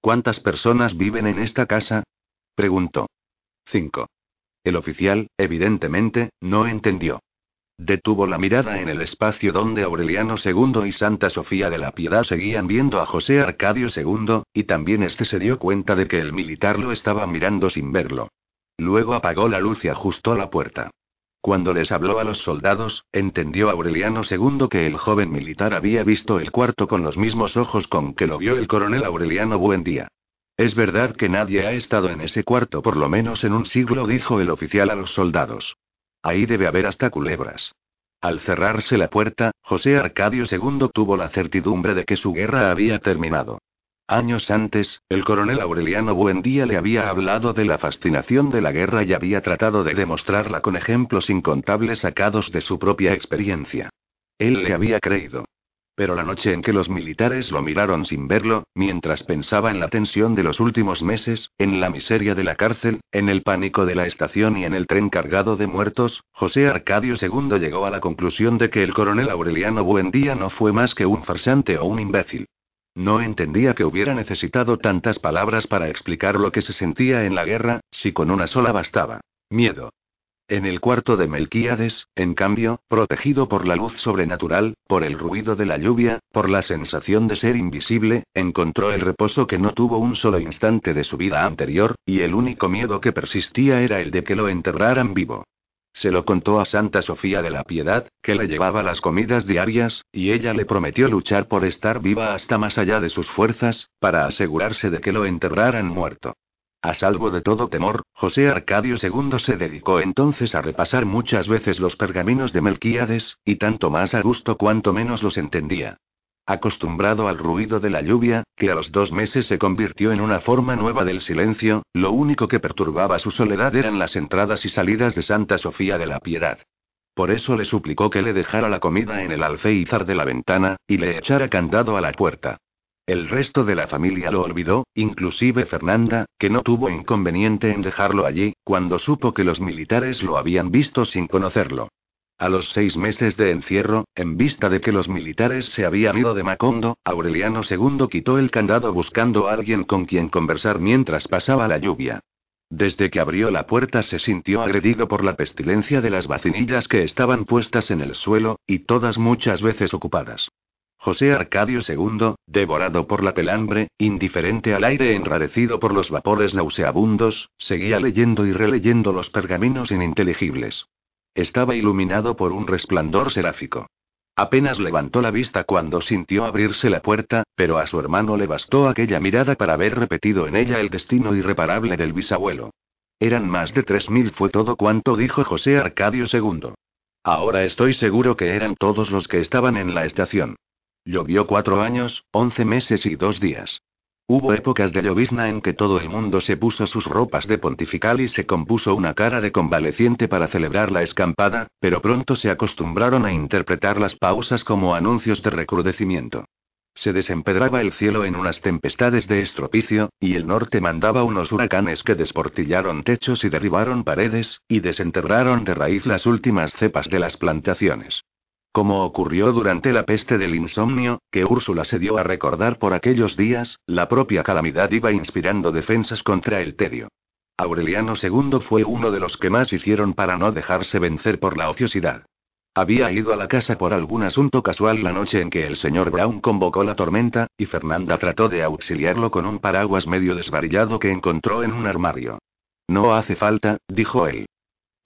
¿Cuántas personas viven en esta casa? preguntó. Cinco. El oficial, evidentemente, no entendió. Detuvo la mirada en el espacio donde Aureliano II y Santa Sofía de la Piedad seguían viendo a José Arcadio II, y también este se dio cuenta de que el militar lo estaba mirando sin verlo. Luego apagó la luz y ajustó la puerta. Cuando les habló a los soldados, entendió Aureliano II que el joven militar había visto el cuarto con los mismos ojos con que lo vio el coronel Aureliano Buendía. Es verdad que nadie ha estado en ese cuarto por lo menos en un siglo, dijo el oficial a los soldados. Ahí debe haber hasta culebras. Al cerrarse la puerta, José Arcadio II tuvo la certidumbre de que su guerra había terminado. Años antes, el coronel Aureliano Buendía le había hablado de la fascinación de la guerra y había tratado de demostrarla con ejemplos incontables sacados de su propia experiencia. Él le había creído. Pero la noche en que los militares lo miraron sin verlo, mientras pensaba en la tensión de los últimos meses, en la miseria de la cárcel, en el pánico de la estación y en el tren cargado de muertos, José Arcadio II llegó a la conclusión de que el coronel Aureliano Buendía no fue más que un farsante o un imbécil. No entendía que hubiera necesitado tantas palabras para explicar lo que se sentía en la guerra, si con una sola bastaba. Miedo. En el cuarto de Melquíades, en cambio, protegido por la luz sobrenatural, por el ruido de la lluvia, por la sensación de ser invisible, encontró el reposo que no tuvo un solo instante de su vida anterior, y el único miedo que persistía era el de que lo enterraran vivo. Se lo contó a Santa Sofía de la Piedad, que le llevaba las comidas diarias, y ella le prometió luchar por estar viva hasta más allá de sus fuerzas, para asegurarse de que lo enterraran muerto. A salvo de todo temor, José Arcadio II se dedicó entonces a repasar muchas veces los pergaminos de Melquíades, y tanto más a gusto cuanto menos los entendía. Acostumbrado al ruido de la lluvia, que a los dos meses se convirtió en una forma nueva del silencio, lo único que perturbaba su soledad eran las entradas y salidas de Santa Sofía de la Piedad. Por eso le suplicó que le dejara la comida en el alféizar de la ventana, y le echara candado a la puerta. El resto de la familia lo olvidó, inclusive Fernanda, que no tuvo inconveniente en dejarlo allí, cuando supo que los militares lo habían visto sin conocerlo. A los seis meses de encierro, en vista de que los militares se habían ido de Macondo, Aureliano II quitó el candado buscando a alguien con quien conversar mientras pasaba la lluvia. Desde que abrió la puerta se sintió agredido por la pestilencia de las vacinillas que estaban puestas en el suelo, y todas muchas veces ocupadas. José Arcadio II, devorado por la pelambre, indiferente al aire enrarecido por los vapores nauseabundos, seguía leyendo y releyendo los pergaminos ininteligibles. Estaba iluminado por un resplandor seráfico. Apenas levantó la vista cuando sintió abrirse la puerta, pero a su hermano le bastó aquella mirada para ver repetido en ella el destino irreparable del bisabuelo. Eran más de tres mil, fue todo cuanto dijo José Arcadio II. Ahora estoy seguro que eran todos los que estaban en la estación. Llovió cuatro años, once meses y dos días. Hubo épocas de llovizna en que todo el mundo se puso sus ropas de pontifical y se compuso una cara de convaleciente para celebrar la escampada, pero pronto se acostumbraron a interpretar las pausas como anuncios de recrudecimiento. Se desempedraba el cielo en unas tempestades de estropicio, y el norte mandaba unos huracanes que desportillaron techos y derribaron paredes, y desenterraron de raíz las últimas cepas de las plantaciones. Como ocurrió durante la peste del insomnio, que Úrsula se dio a recordar por aquellos días, la propia calamidad iba inspirando defensas contra el tedio. Aureliano II fue uno de los que más hicieron para no dejarse vencer por la ociosidad. Había ido a la casa por algún asunto casual la noche en que el señor Brown convocó la tormenta, y Fernanda trató de auxiliarlo con un paraguas medio desvarillado que encontró en un armario. No hace falta, dijo él.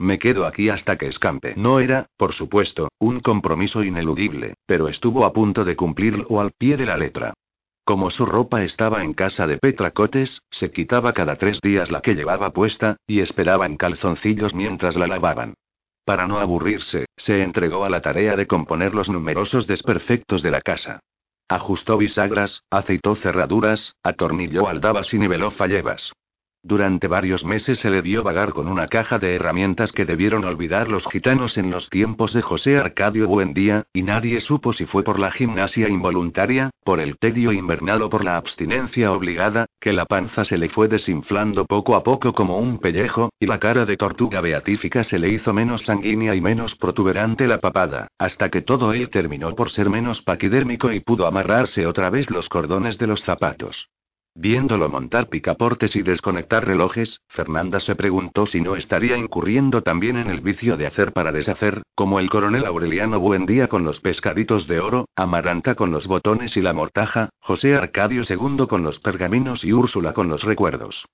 Me quedo aquí hasta que escampe. No era, por supuesto, un compromiso ineludible, pero estuvo a punto de cumplirlo al pie de la letra. Como su ropa estaba en casa de Petra Cotes, se quitaba cada tres días la que llevaba puesta, y esperaba en calzoncillos mientras la lavaban. Para no aburrirse, se entregó a la tarea de componer los numerosos desperfectos de la casa. Ajustó bisagras, aceitó cerraduras, atornilló aldabas y niveló fallebas. Durante varios meses se le vio vagar con una caja de herramientas que debieron olvidar los gitanos en los tiempos de José Arcadio Buendía, y nadie supo si fue por la gimnasia involuntaria, por el tedio invernal o por la abstinencia obligada, que la panza se le fue desinflando poco a poco como un pellejo, y la cara de tortuga beatífica se le hizo menos sanguínea y menos protuberante la papada, hasta que todo él terminó por ser menos paquidérmico y pudo amarrarse otra vez los cordones de los zapatos. Viéndolo montar picaportes y desconectar relojes, Fernanda se preguntó si no estaría incurriendo también en el vicio de hacer para deshacer, como el coronel Aureliano Buendía con los pescaditos de oro, Amaranta con los botones y la mortaja, José Arcadio II con los pergaminos y Úrsula con los recuerdos.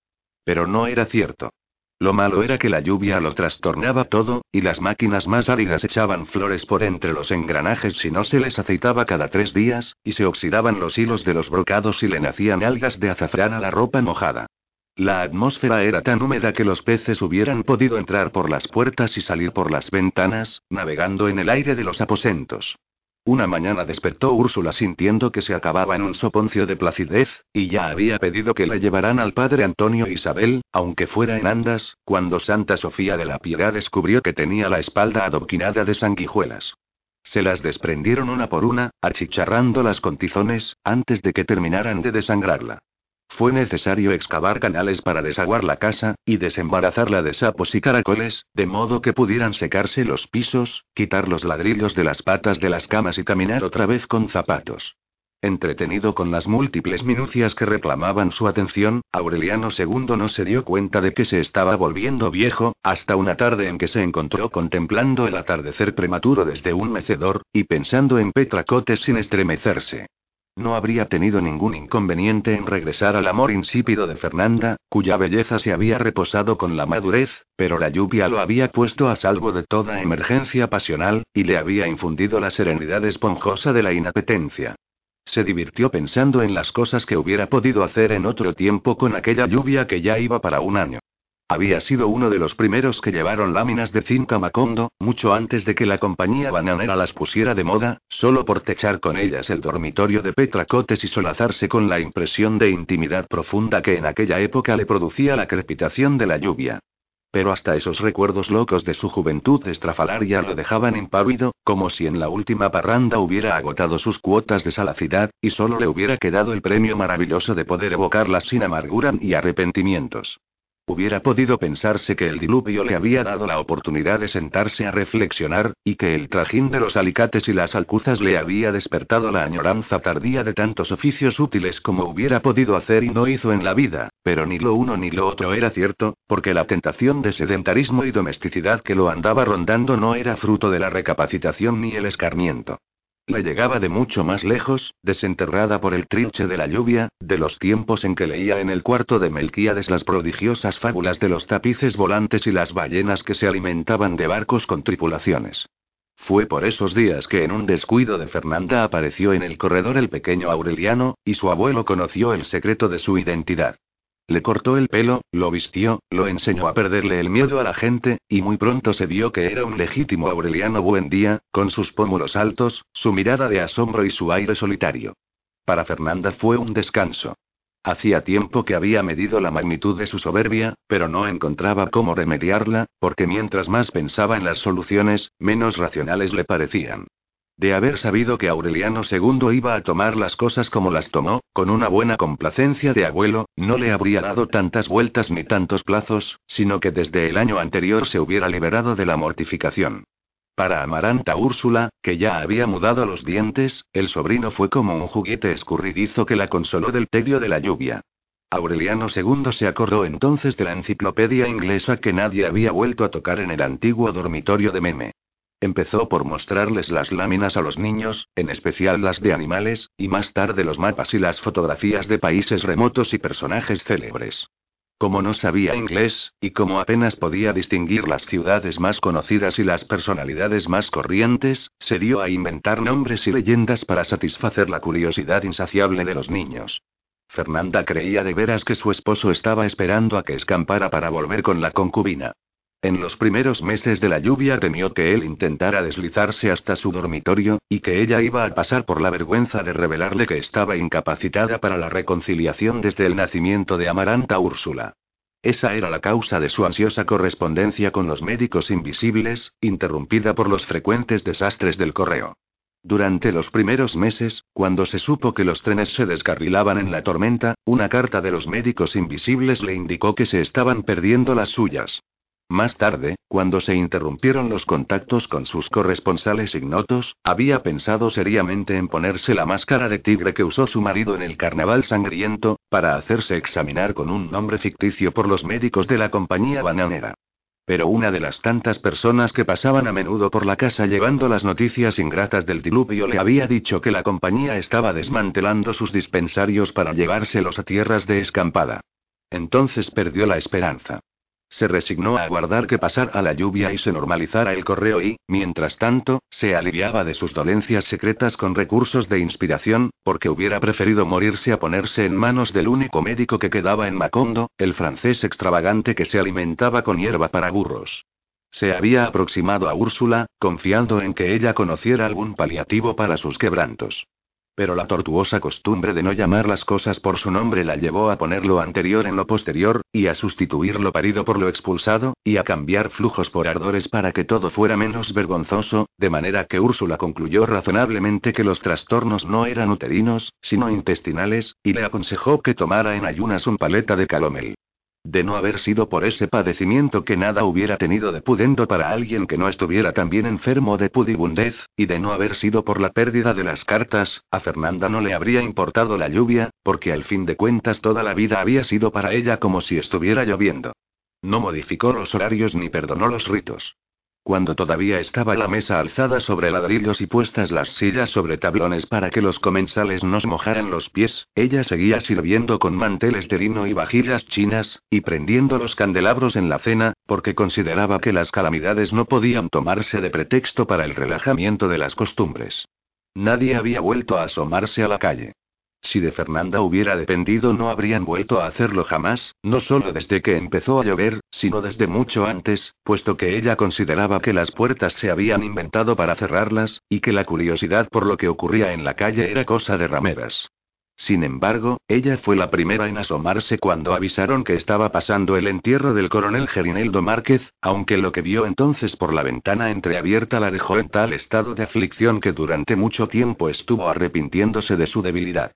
Pero no era cierto. Lo malo era que la lluvia lo trastornaba todo, y las máquinas más áridas echaban flores por entre los engranajes si no se les aceitaba cada tres días, y se oxidaban los hilos de los brocados y le nacían algas de azafrán a la ropa mojada. La atmósfera era tan húmeda que los peces hubieran podido entrar por las puertas y salir por las ventanas, navegando en el aire de los aposentos. Una mañana despertó Úrsula sintiendo que se acababa en un soponcio de placidez, y ya había pedido que la llevaran al padre Antonio Isabel, aunque fuera en andas, cuando Santa Sofía de la Piedad descubrió que tenía la espalda adoquinada de sanguijuelas. Se las desprendieron una por una, achicharrándolas con tizones, antes de que terminaran de desangrarla. Fue necesario excavar canales para desaguar la casa, y desembarazarla de sapos y caracoles, de modo que pudieran secarse los pisos, quitar los ladrillos de las patas de las camas y caminar otra vez con zapatos. Entretenido con las múltiples minucias que reclamaban su atención, Aureliano II no se dio cuenta de que se estaba volviendo viejo, hasta una tarde en que se encontró contemplando el atardecer prematuro desde un mecedor, y pensando en Petracotes sin estremecerse. No habría tenido ningún inconveniente en regresar al amor insípido de Fernanda, cuya belleza se había reposado con la madurez, pero la lluvia lo había puesto a salvo de toda emergencia pasional, y le había infundido la serenidad esponjosa de la inapetencia. Se divirtió pensando en las cosas que hubiera podido hacer en otro tiempo con aquella lluvia que ya iba para un año. Había sido uno de los primeros que llevaron láminas de zinc a Macondo, mucho antes de que la compañía bananera las pusiera de moda, solo por techar con ellas el dormitorio de Petra Cotes y solazarse con la impresión de intimidad profunda que en aquella época le producía la crepitación de la lluvia. Pero hasta esos recuerdos locos de su juventud estrafalaria lo dejaban impávido, como si en la última parranda hubiera agotado sus cuotas de salacidad, y solo le hubiera quedado el premio maravilloso de poder evocarlas sin amargura y arrepentimientos. Hubiera podido pensarse que el diluvio le había dado la oportunidad de sentarse a reflexionar, y que el trajín de los alicates y las alcuzas le había despertado la añoranza tardía de tantos oficios útiles como hubiera podido hacer y no hizo en la vida, pero ni lo uno ni lo otro era cierto, porque la tentación de sedentarismo y domesticidad que lo andaba rondando no era fruto de la recapacitación ni el escarmiento. Le llegaba de mucho más lejos, desenterrada por el trinche de la lluvia, de los tiempos en que leía en el cuarto de Melquíades las prodigiosas fábulas de los tapices volantes y las ballenas que se alimentaban de barcos con tripulaciones. Fue por esos días que en un descuido de Fernanda apareció en el corredor el pequeño Aureliano, y su abuelo conoció el secreto de su identidad. Le cortó el pelo, lo vistió, lo enseñó a perderle el miedo a la gente, y muy pronto se vio que era un legítimo Aureliano Buendía, con sus pómulos altos, su mirada de asombro y su aire solitario. Para Fernanda fue un descanso. Hacía tiempo que había medido la magnitud de su soberbia, pero no encontraba cómo remediarla, porque mientras más pensaba en las soluciones, menos racionales le parecían. De haber sabido que Aureliano II iba a tomar las cosas como las tomó, con una buena complacencia de abuelo, no le habría dado tantas vueltas ni tantos plazos, sino que desde el año anterior se hubiera liberado de la mortificación. Para Amaranta Úrsula, que ya había mudado los dientes, el sobrino fue como un juguete escurridizo que la consoló del tedio de la lluvia. Aureliano II se acordó entonces de la enciclopedia inglesa que nadie había vuelto a tocar en el antiguo dormitorio de Meme. Empezó por mostrarles las láminas a los niños, en especial las de animales, y más tarde los mapas y las fotografías de países remotos y personajes célebres. Como no sabía inglés, y como apenas podía distinguir las ciudades más conocidas y las personalidades más corrientes, se dio a inventar nombres y leyendas para satisfacer la curiosidad insaciable de los niños. Fernanda creía de veras que su esposo estaba esperando a que escampara para volver con la concubina. En los primeros meses de la lluvia temió que él intentara deslizarse hasta su dormitorio, y que ella iba a pasar por la vergüenza de revelarle que estaba incapacitada para la reconciliación desde el nacimiento de Amaranta Úrsula. Esa era la causa de su ansiosa correspondencia con los médicos invisibles, interrumpida por los frecuentes desastres del correo. Durante los primeros meses, cuando se supo que los trenes se descarrilaban en la tormenta, una carta de los médicos invisibles le indicó que se estaban perdiendo las suyas. Más tarde, cuando se interrumpieron los contactos con sus corresponsales ignotos, había pensado seriamente en ponerse la máscara de tigre que usó su marido en el carnaval sangriento, para hacerse examinar con un nombre ficticio por los médicos de la compañía bananera. Pero una de las tantas personas que pasaban a menudo por la casa llevando las noticias ingratas del diluvio le había dicho que la compañía estaba desmantelando sus dispensarios para llevárselos a tierras de escampada. Entonces perdió la esperanza. Se resignó a aguardar que pasara la lluvia y se normalizara el correo y, mientras tanto, se aliviaba de sus dolencias secretas con recursos de inspiración, porque hubiera preferido morirse a ponerse en manos del único médico que quedaba en Macondo, el francés extravagante que se alimentaba con hierba para burros. Se había aproximado a Úrsula, confiando en que ella conociera algún paliativo para sus quebrantos. Pero la tortuosa costumbre de no llamar las cosas por su nombre la llevó a poner lo anterior en lo posterior, y a sustituir lo parido por lo expulsado, y a cambiar flujos por ardores para que todo fuera menos vergonzoso, de manera que Úrsula concluyó razonablemente que los trastornos no eran uterinos, sino intestinales, y le aconsejó que tomara en ayunas un paleta de calomel. De no haber sido por ese padecimiento que nada hubiera tenido de pudendo para alguien que no estuviera también enfermo de pudibundez, y de no haber sido por la pérdida de las cartas, a Fernanda no le habría importado la lluvia, porque al fin de cuentas toda la vida había sido para ella como si estuviera lloviendo. No modificó los horarios ni perdonó los ritos. Cuando todavía estaba la mesa alzada sobre ladrillos y puestas las sillas sobre tablones para que los comensales no se mojaran los pies, ella seguía sirviendo con manteles de lino y vajillas chinas, y prendiendo los candelabros en la cena, porque consideraba que las calamidades no podían tomarse de pretexto para el relajamiento de las costumbres. Nadie había vuelto a asomarse a la calle. Si de Fernanda hubiera dependido no habrían vuelto a hacerlo jamás, no solo desde que empezó a llover, sino desde mucho antes, puesto que ella consideraba que las puertas se habían inventado para cerrarlas, y que la curiosidad por lo que ocurría en la calle era cosa de rameras. Sin embargo, ella fue la primera en asomarse cuando avisaron que estaba pasando el entierro del coronel Gerineldo Márquez, aunque lo que vio entonces por la ventana entreabierta la dejó en tal estado de aflicción que durante mucho tiempo estuvo arrepintiéndose de su debilidad.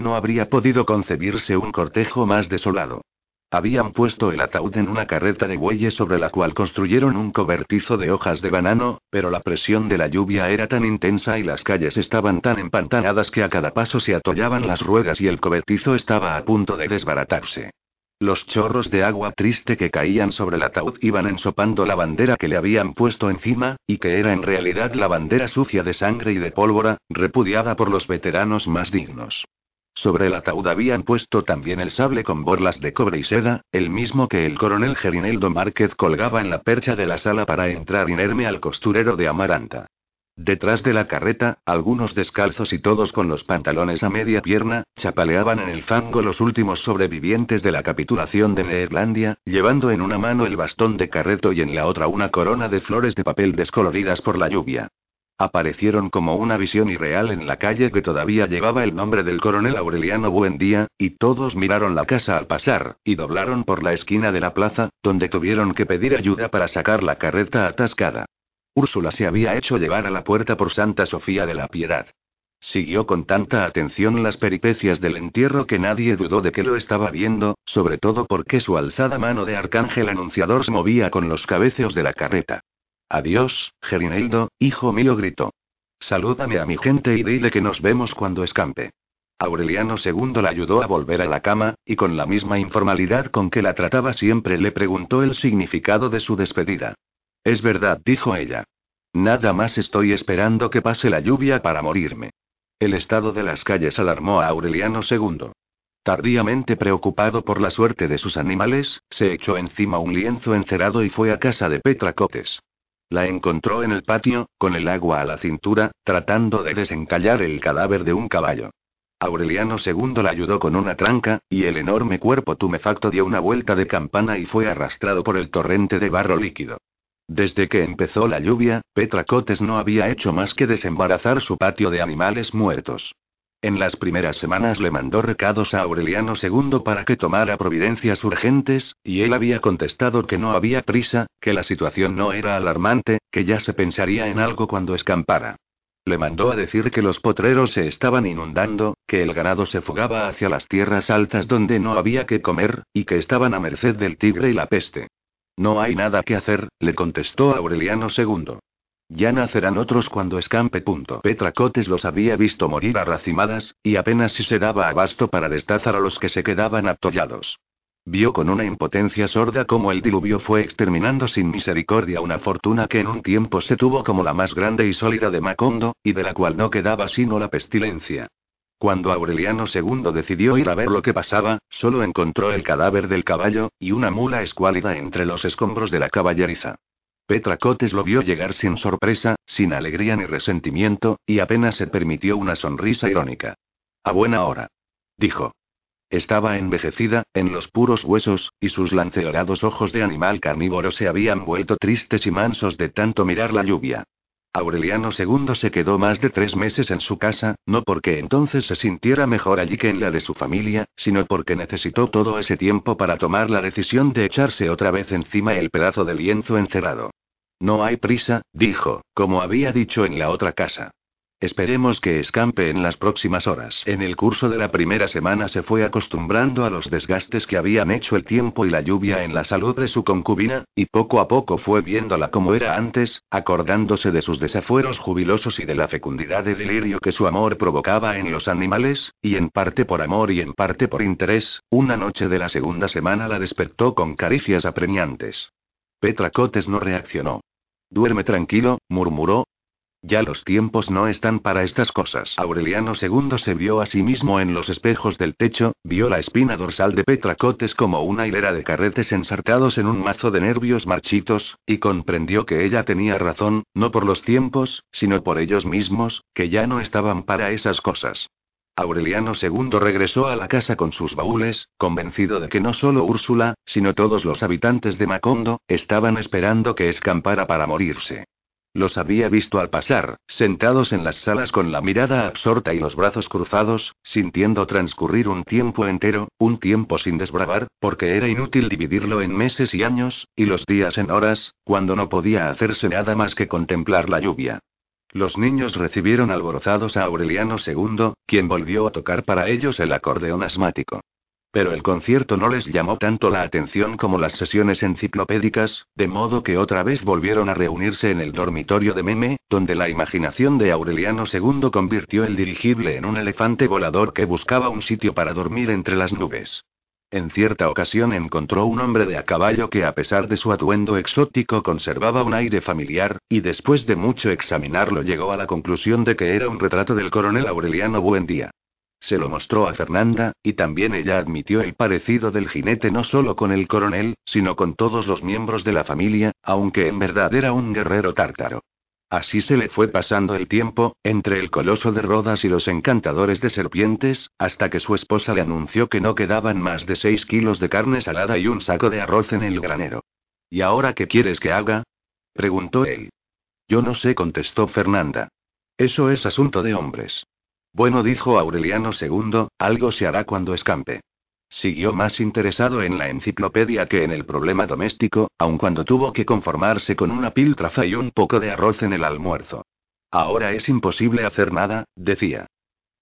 No habría podido concebirse un cortejo más desolado. Habían puesto el ataúd en una carreta de bueyes sobre la cual construyeron un cobertizo de hojas de banano, pero la presión de la lluvia era tan intensa y las calles estaban tan empantanadas que a cada paso se atollaban las ruedas y el cobertizo estaba a punto de desbaratarse. Los chorros de agua triste que caían sobre el ataúd iban ensopando la bandera que le habían puesto encima, y que era en realidad la bandera sucia de sangre y de pólvora, repudiada por los veteranos más dignos. Sobre el ataúd habían puesto también el sable con borlas de cobre y seda, el mismo que el coronel Gerineldo Márquez colgaba en la percha de la sala para entrar inerme al costurero de Amaranta. Detrás de la carreta, algunos descalzos y todos con los pantalones a media pierna, chapaleaban en el fango los últimos sobrevivientes de la capitulación de Neerlandia, llevando en una mano el bastón de carreto y en la otra una corona de flores de papel descoloridas por la lluvia. Aparecieron como una visión irreal en la calle que todavía llevaba el nombre del coronel Aureliano Buendía, y todos miraron la casa al pasar, y doblaron por la esquina de la plaza, donde tuvieron que pedir ayuda para sacar la carreta atascada. Úrsula se había hecho llevar a la puerta por Santa Sofía de la Piedad. Siguió con tanta atención las peripecias del entierro que nadie dudó de que lo estaba viendo, sobre todo porque su alzada mano de arcángel anunciador se movía con los cabeceos de la carreta. Adiós, Gerineldo, hijo mío, gritó. Salúdame a mi gente y dile que nos vemos cuando escampe. Aureliano II la ayudó a volver a la cama, y con la misma informalidad con que la trataba siempre le preguntó el significado de su despedida. Es verdad, dijo ella. Nada más estoy esperando que pase la lluvia para morirme. El estado de las calles alarmó a Aureliano II. Tardíamente preocupado por la suerte de sus animales, se echó encima un lienzo encerado y fue a casa de Petra Cotes. La encontró en el patio, con el agua a la cintura, tratando de desencallar el cadáver de un caballo. Aureliano II la ayudó con una tranca, y el enorme cuerpo tumefacto dio una vuelta de campana y fue arrastrado por el torrente de barro líquido. Desde que empezó la lluvia, Petra Cotes no había hecho más que desembarazar su patio de animales muertos. En las primeras semanas le mandó recados a Aureliano II para que tomara providencias urgentes, y él había contestado que no había prisa, que la situación no era alarmante, que ya se pensaría en algo cuando escampara. Le mandó a decir que los potreros se estaban inundando, que el ganado se fugaba hacia las tierras altas donde no había que comer, y que estaban a merced del tigre y la peste. No hay nada que hacer, le contestó Aureliano II. Ya nacerán otros cuando escampe. Punto. Petra Cotes los había visto morir a racimadas, y apenas si se daba abasto para destazar a los que se quedaban atollados. Vio con una impotencia sorda cómo el diluvio fue exterminando sin misericordia una fortuna que en un tiempo se tuvo como la más grande y sólida de Macondo, y de la cual no quedaba sino la pestilencia. Cuando Aureliano II decidió ir a ver lo que pasaba, solo encontró el cadáver del caballo, y una mula escuálida entre los escombros de la caballeriza. Petra Cotes lo vio llegar sin sorpresa, sin alegría ni resentimiento, y apenas se permitió una sonrisa irónica. A buena hora. Dijo. Estaba envejecida, en los puros huesos, y sus lanceolados ojos de animal carnívoro se habían vuelto tristes y mansos de tanto mirar la lluvia. Aureliano II se quedó más de tres meses en su casa, no porque entonces se sintiera mejor allí que en la de su familia, sino porque necesitó todo ese tiempo para tomar la decisión de echarse otra vez encima el pedazo de lienzo encerrado. No hay prisa, dijo, como había dicho en la otra casa. Esperemos que escampe en las próximas horas. En el curso de la primera semana se fue acostumbrando a los desgastes que habían hecho el tiempo y la lluvia en la salud de su concubina, y poco a poco fue viéndola como era antes, acordándose de sus desafueros jubilosos y de la fecundidad de delirio que su amor provocaba en los animales, y en parte por amor y en parte por interés, una noche de la segunda semana la despertó con caricias apremiantes. Petra Cotes no reaccionó. Duerme tranquilo, murmuró, ya los tiempos no están para estas cosas. Aureliano II se vio a sí mismo en los espejos del techo, vio la espina dorsal de Petracotes como una hilera de carretes ensartados en un mazo de nervios marchitos, y comprendió que ella tenía razón, no por los tiempos, sino por ellos mismos, que ya no estaban para esas cosas. Aureliano II regresó a la casa con sus baúles, convencido de que no solo Úrsula, sino todos los habitantes de Macondo, estaban esperando que escampara para morirse. Los había visto al pasar, sentados en las salas con la mirada absorta y los brazos cruzados, sintiendo transcurrir un tiempo entero, un tiempo sin desbravar, porque era inútil dividirlo en meses y años, y los días en horas, cuando no podía hacerse nada más que contemplar la lluvia. Los niños recibieron alborozados a Aureliano II, quien volvió a tocar para ellos el acordeón asmático. Pero el concierto no les llamó tanto la atención como las sesiones enciclopédicas, de modo que otra vez volvieron a reunirse en el dormitorio de Meme, donde la imaginación de Aureliano II convirtió el dirigible en un elefante volador que buscaba un sitio para dormir entre las nubes. En cierta ocasión encontró un hombre de a caballo que a pesar de su atuendo exótico conservaba un aire familiar, y después de mucho examinarlo llegó a la conclusión de que era un retrato del coronel Aureliano Buendía. Se lo mostró a Fernanda, y también ella admitió el parecido del jinete no solo con el coronel, sino con todos los miembros de la familia, aunque en verdad era un guerrero tártaro. Así se le fue pasando el tiempo, entre el coloso de Rodas y los encantadores de serpientes, hasta que su esposa le anunció que no quedaban más de seis kilos de carne salada y un saco de arroz en el granero. ¿Y ahora qué quieres que haga? preguntó él. Yo no sé, contestó Fernanda. Eso es asunto de hombres. Bueno, dijo Aureliano II, algo se hará cuando escampe. Siguió más interesado en la enciclopedia que en el problema doméstico, aun cuando tuvo que conformarse con una piltrafa y un poco de arroz en el almuerzo. Ahora es imposible hacer nada, decía.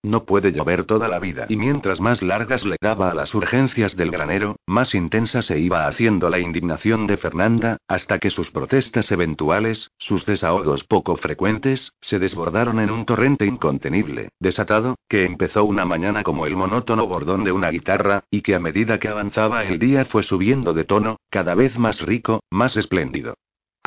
No puede llover toda la vida. Y mientras más largas le daba a las urgencias del granero, más intensa se iba haciendo la indignación de Fernanda, hasta que sus protestas eventuales, sus desahogos poco frecuentes, se desbordaron en un torrente incontenible, desatado, que empezó una mañana como el monótono bordón de una guitarra, y que a medida que avanzaba el día fue subiendo de tono, cada vez más rico, más espléndido.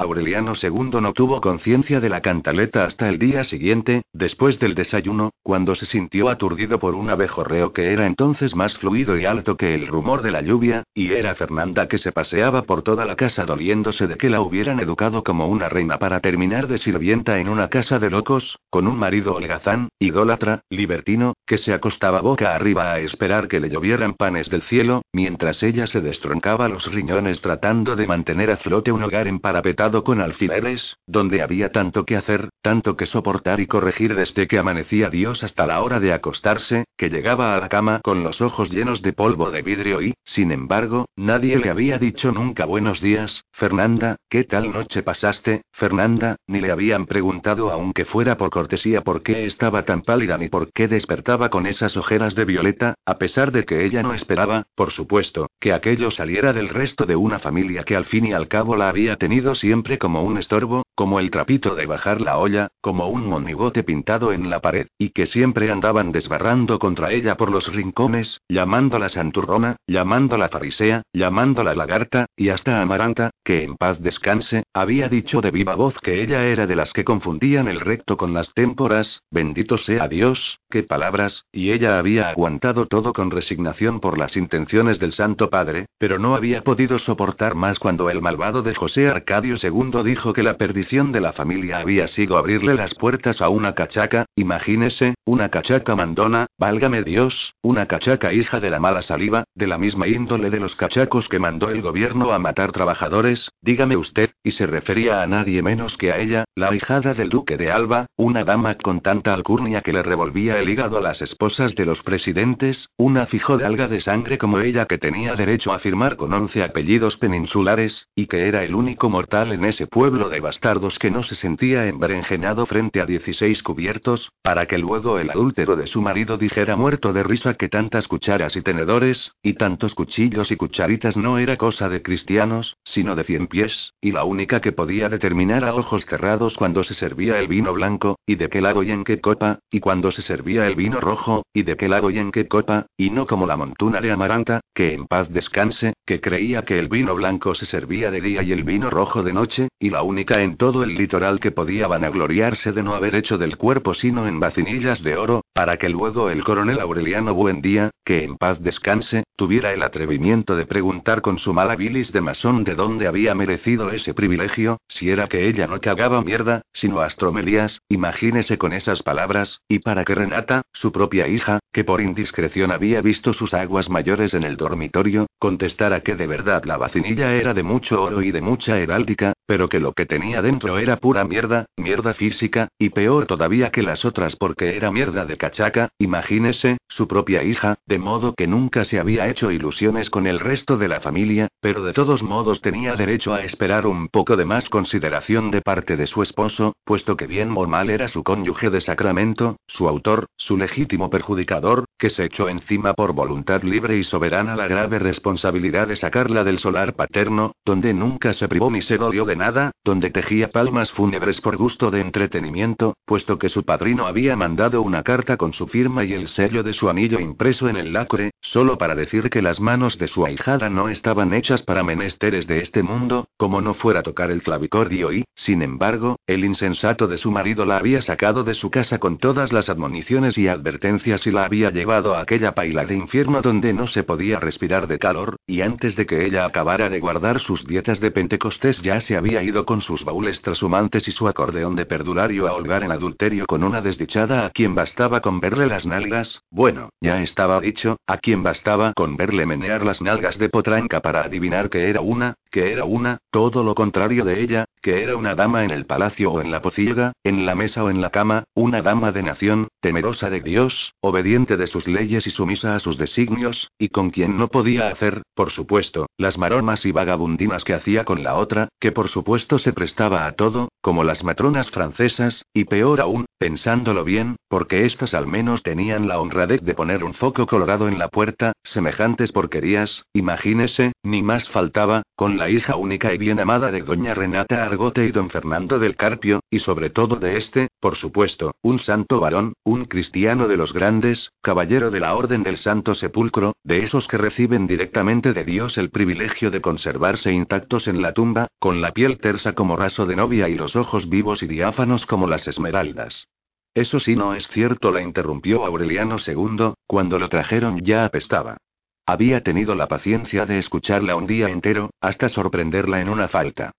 Aureliano II no tuvo conciencia de la cantaleta hasta el día siguiente, después del desayuno, cuando se sintió aturdido por un abejorreo que era entonces más fluido y alto que el rumor de la lluvia, y era Fernanda que se paseaba por toda la casa doliéndose de que la hubieran educado como una reina para terminar de sirvienta en una casa de locos, con un marido holgazán, idólatra, libertino, que se acostaba boca arriba a esperar que le llovieran panes del cielo, mientras ella se destroncaba los riñones tratando de mantener a flote un hogar emparapetado con alfileres, donde había tanto que hacer, tanto que soportar y corregir desde que amanecía Dios hasta la hora de acostarse, que llegaba a la cama con los ojos llenos de polvo de vidrio y, sin embargo, nadie le había dicho nunca buenos días, Fernanda, ¿qué tal noche pasaste, Fernanda? Ni le habían preguntado aunque fuera por cortesía por qué estaba tan pálida ni por qué despertaba con esas ojeras de violeta, a pesar de que ella no esperaba, por supuesto, que aquello saliera del resto de una familia que al fin y al cabo la había tenido siempre siempre como un estorbo, como el trapito de bajar la olla, como un monigote pintado en la pared, y que siempre andaban desbarrando contra ella por los rincones, llamándola santurrona, llamándola farisea, llamándola lagarta, y hasta Amaranta, que en paz descanse, había dicho de viva voz que ella era de las que confundían el recto con las témporas, bendito sea Dios, qué palabras, y ella había aguantado todo con resignación por las intenciones del Santo Padre, pero no había podido soportar más cuando el malvado de José Arcadio II dijo que la perdición de la familia había sido abrirle las puertas a una cachaca, imagínese, una cachaca mandona, válgame Dios, una cachaca hija de la mala saliva, de la misma índole de los cachacos que mandó el gobierno a matar trabajadores, dígame usted, y se refería a nadie menos que a ella, la hijada del duque de Alba, una dama con tanta alcurnia que le revolvía el hígado a las esposas de los presidentes, una fijo de alga de sangre como ella que tenía derecho a firmar con once apellidos peninsulares, y que era el único mortal en ese pueblo de bastardos que no se sentía emberenjenado frente a 16 cubiertos, para que luego el adúltero de su marido dijera muerto de risa que tantas cucharas y tenedores, y tantos cuchillos y cucharitas no era cosa de cristianos, sino de cien pies, y la única que podía determinar a ojos cerrados cuando se servía el vino blanco, y de qué lado y en qué copa, y cuando se servía el vino rojo, y de qué lado y en qué copa, y no como la montuna de Amaranta, que en paz descanse, que creía que el vino blanco se servía de día y el vino rojo de noche y la única en todo el litoral que podía vanagloriarse de no haber hecho del cuerpo sino en vacinillas de oro, para que luego el coronel Aureliano Buendía, que en paz descanse, tuviera el atrevimiento de preguntar con su mala bilis de masón de dónde había merecido ese privilegio, si era que ella no cagaba mierda, sino astromelías, imagínese con esas palabras, y para que Renata, su propia hija, que por indiscreción había visto sus aguas mayores en el dormitorio, contestara que de verdad la vacinilla era de mucho oro y de mucha heráldica, pero que lo que tenía dentro era pura mierda, mierda física, y peor todavía que las otras porque era mierda de cachaca, imagínese, su propia hija, de modo que nunca se había hecho ilusiones con el resto de la familia, pero de todos modos tenía derecho a esperar un poco de más consideración de parte de su esposo, puesto que bien o mal era su cónyuge de sacramento, su autor, su legítimo perjudicado. Que se echó encima por voluntad libre y soberana la grave responsabilidad de sacarla del solar paterno, donde nunca se privó ni se dolió de nada, donde tejía palmas fúnebres por gusto de entretenimiento, puesto que su padrino había mandado una carta con su firma y el sello de su anillo impreso en el lacre, solo para decir que las manos de su ahijada no estaban hechas para menesteres de este mundo, como no fuera tocar el clavicordio y, sin embargo, el insensato de su marido la había sacado de su casa con todas las admoniciones y advertencias y la había llevado a aquella paila de infierno donde no se podía respirar de calor, y antes de que ella acabara de guardar sus dietas de Pentecostés ya se había ido con sus baúles trashumantes y su acordeón de perdulario a holgar en adulterio con una desdichada a quien bastaba con verle las nalgas, bueno, ya estaba dicho, a quien bastaba con verle menear las nalgas de potranca para adivinar que era una, que era una, todo lo contrario de ella, que era una dama en el palacio o en la pocilga, en la mesa o en la cama, una dama de nación, temerosa de Dios, obediente de sus leyes y sumisa a sus designios, y con quien no podía hacer, por supuesto, las maromas y vagabundinas que hacía con la otra, que por supuesto se prestaba a todo, como las matronas francesas, y peor aún, pensándolo bien, porque éstas al menos tenían la honradez de poner un foco colorado en la puerta, semejantes porquerías, imagínese, ni más faltaba, con la hija única y bien amada de doña Renata Argote y don Fernando del Carpio, y sobre todo de este, por supuesto, un santo varón, un cristiano de los grandes, caballero de la Orden del Santo Sepulcro, de esos que reciben directamente de Dios el privilegio de conservarse intactos en la tumba, con la piel tersa como raso de novia y los ojos vivos y diáfanos como las esmeraldas. Eso sí no es cierto, la interrumpió Aureliano II, cuando lo trajeron ya apestaba. Había tenido la paciencia de escucharla un día entero, hasta sorprenderla en una falta.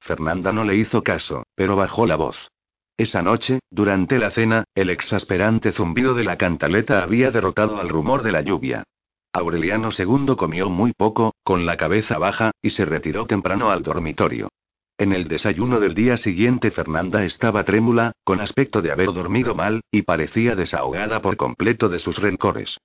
Fernanda no le hizo caso, pero bajó la voz. Esa noche, durante la cena, el exasperante zumbido de la cantaleta había derrotado al rumor de la lluvia. Aureliano II comió muy poco, con la cabeza baja, y se retiró temprano al dormitorio. En el desayuno del día siguiente Fernanda estaba trémula, con aspecto de haber dormido mal, y parecía desahogada por completo de sus rencores.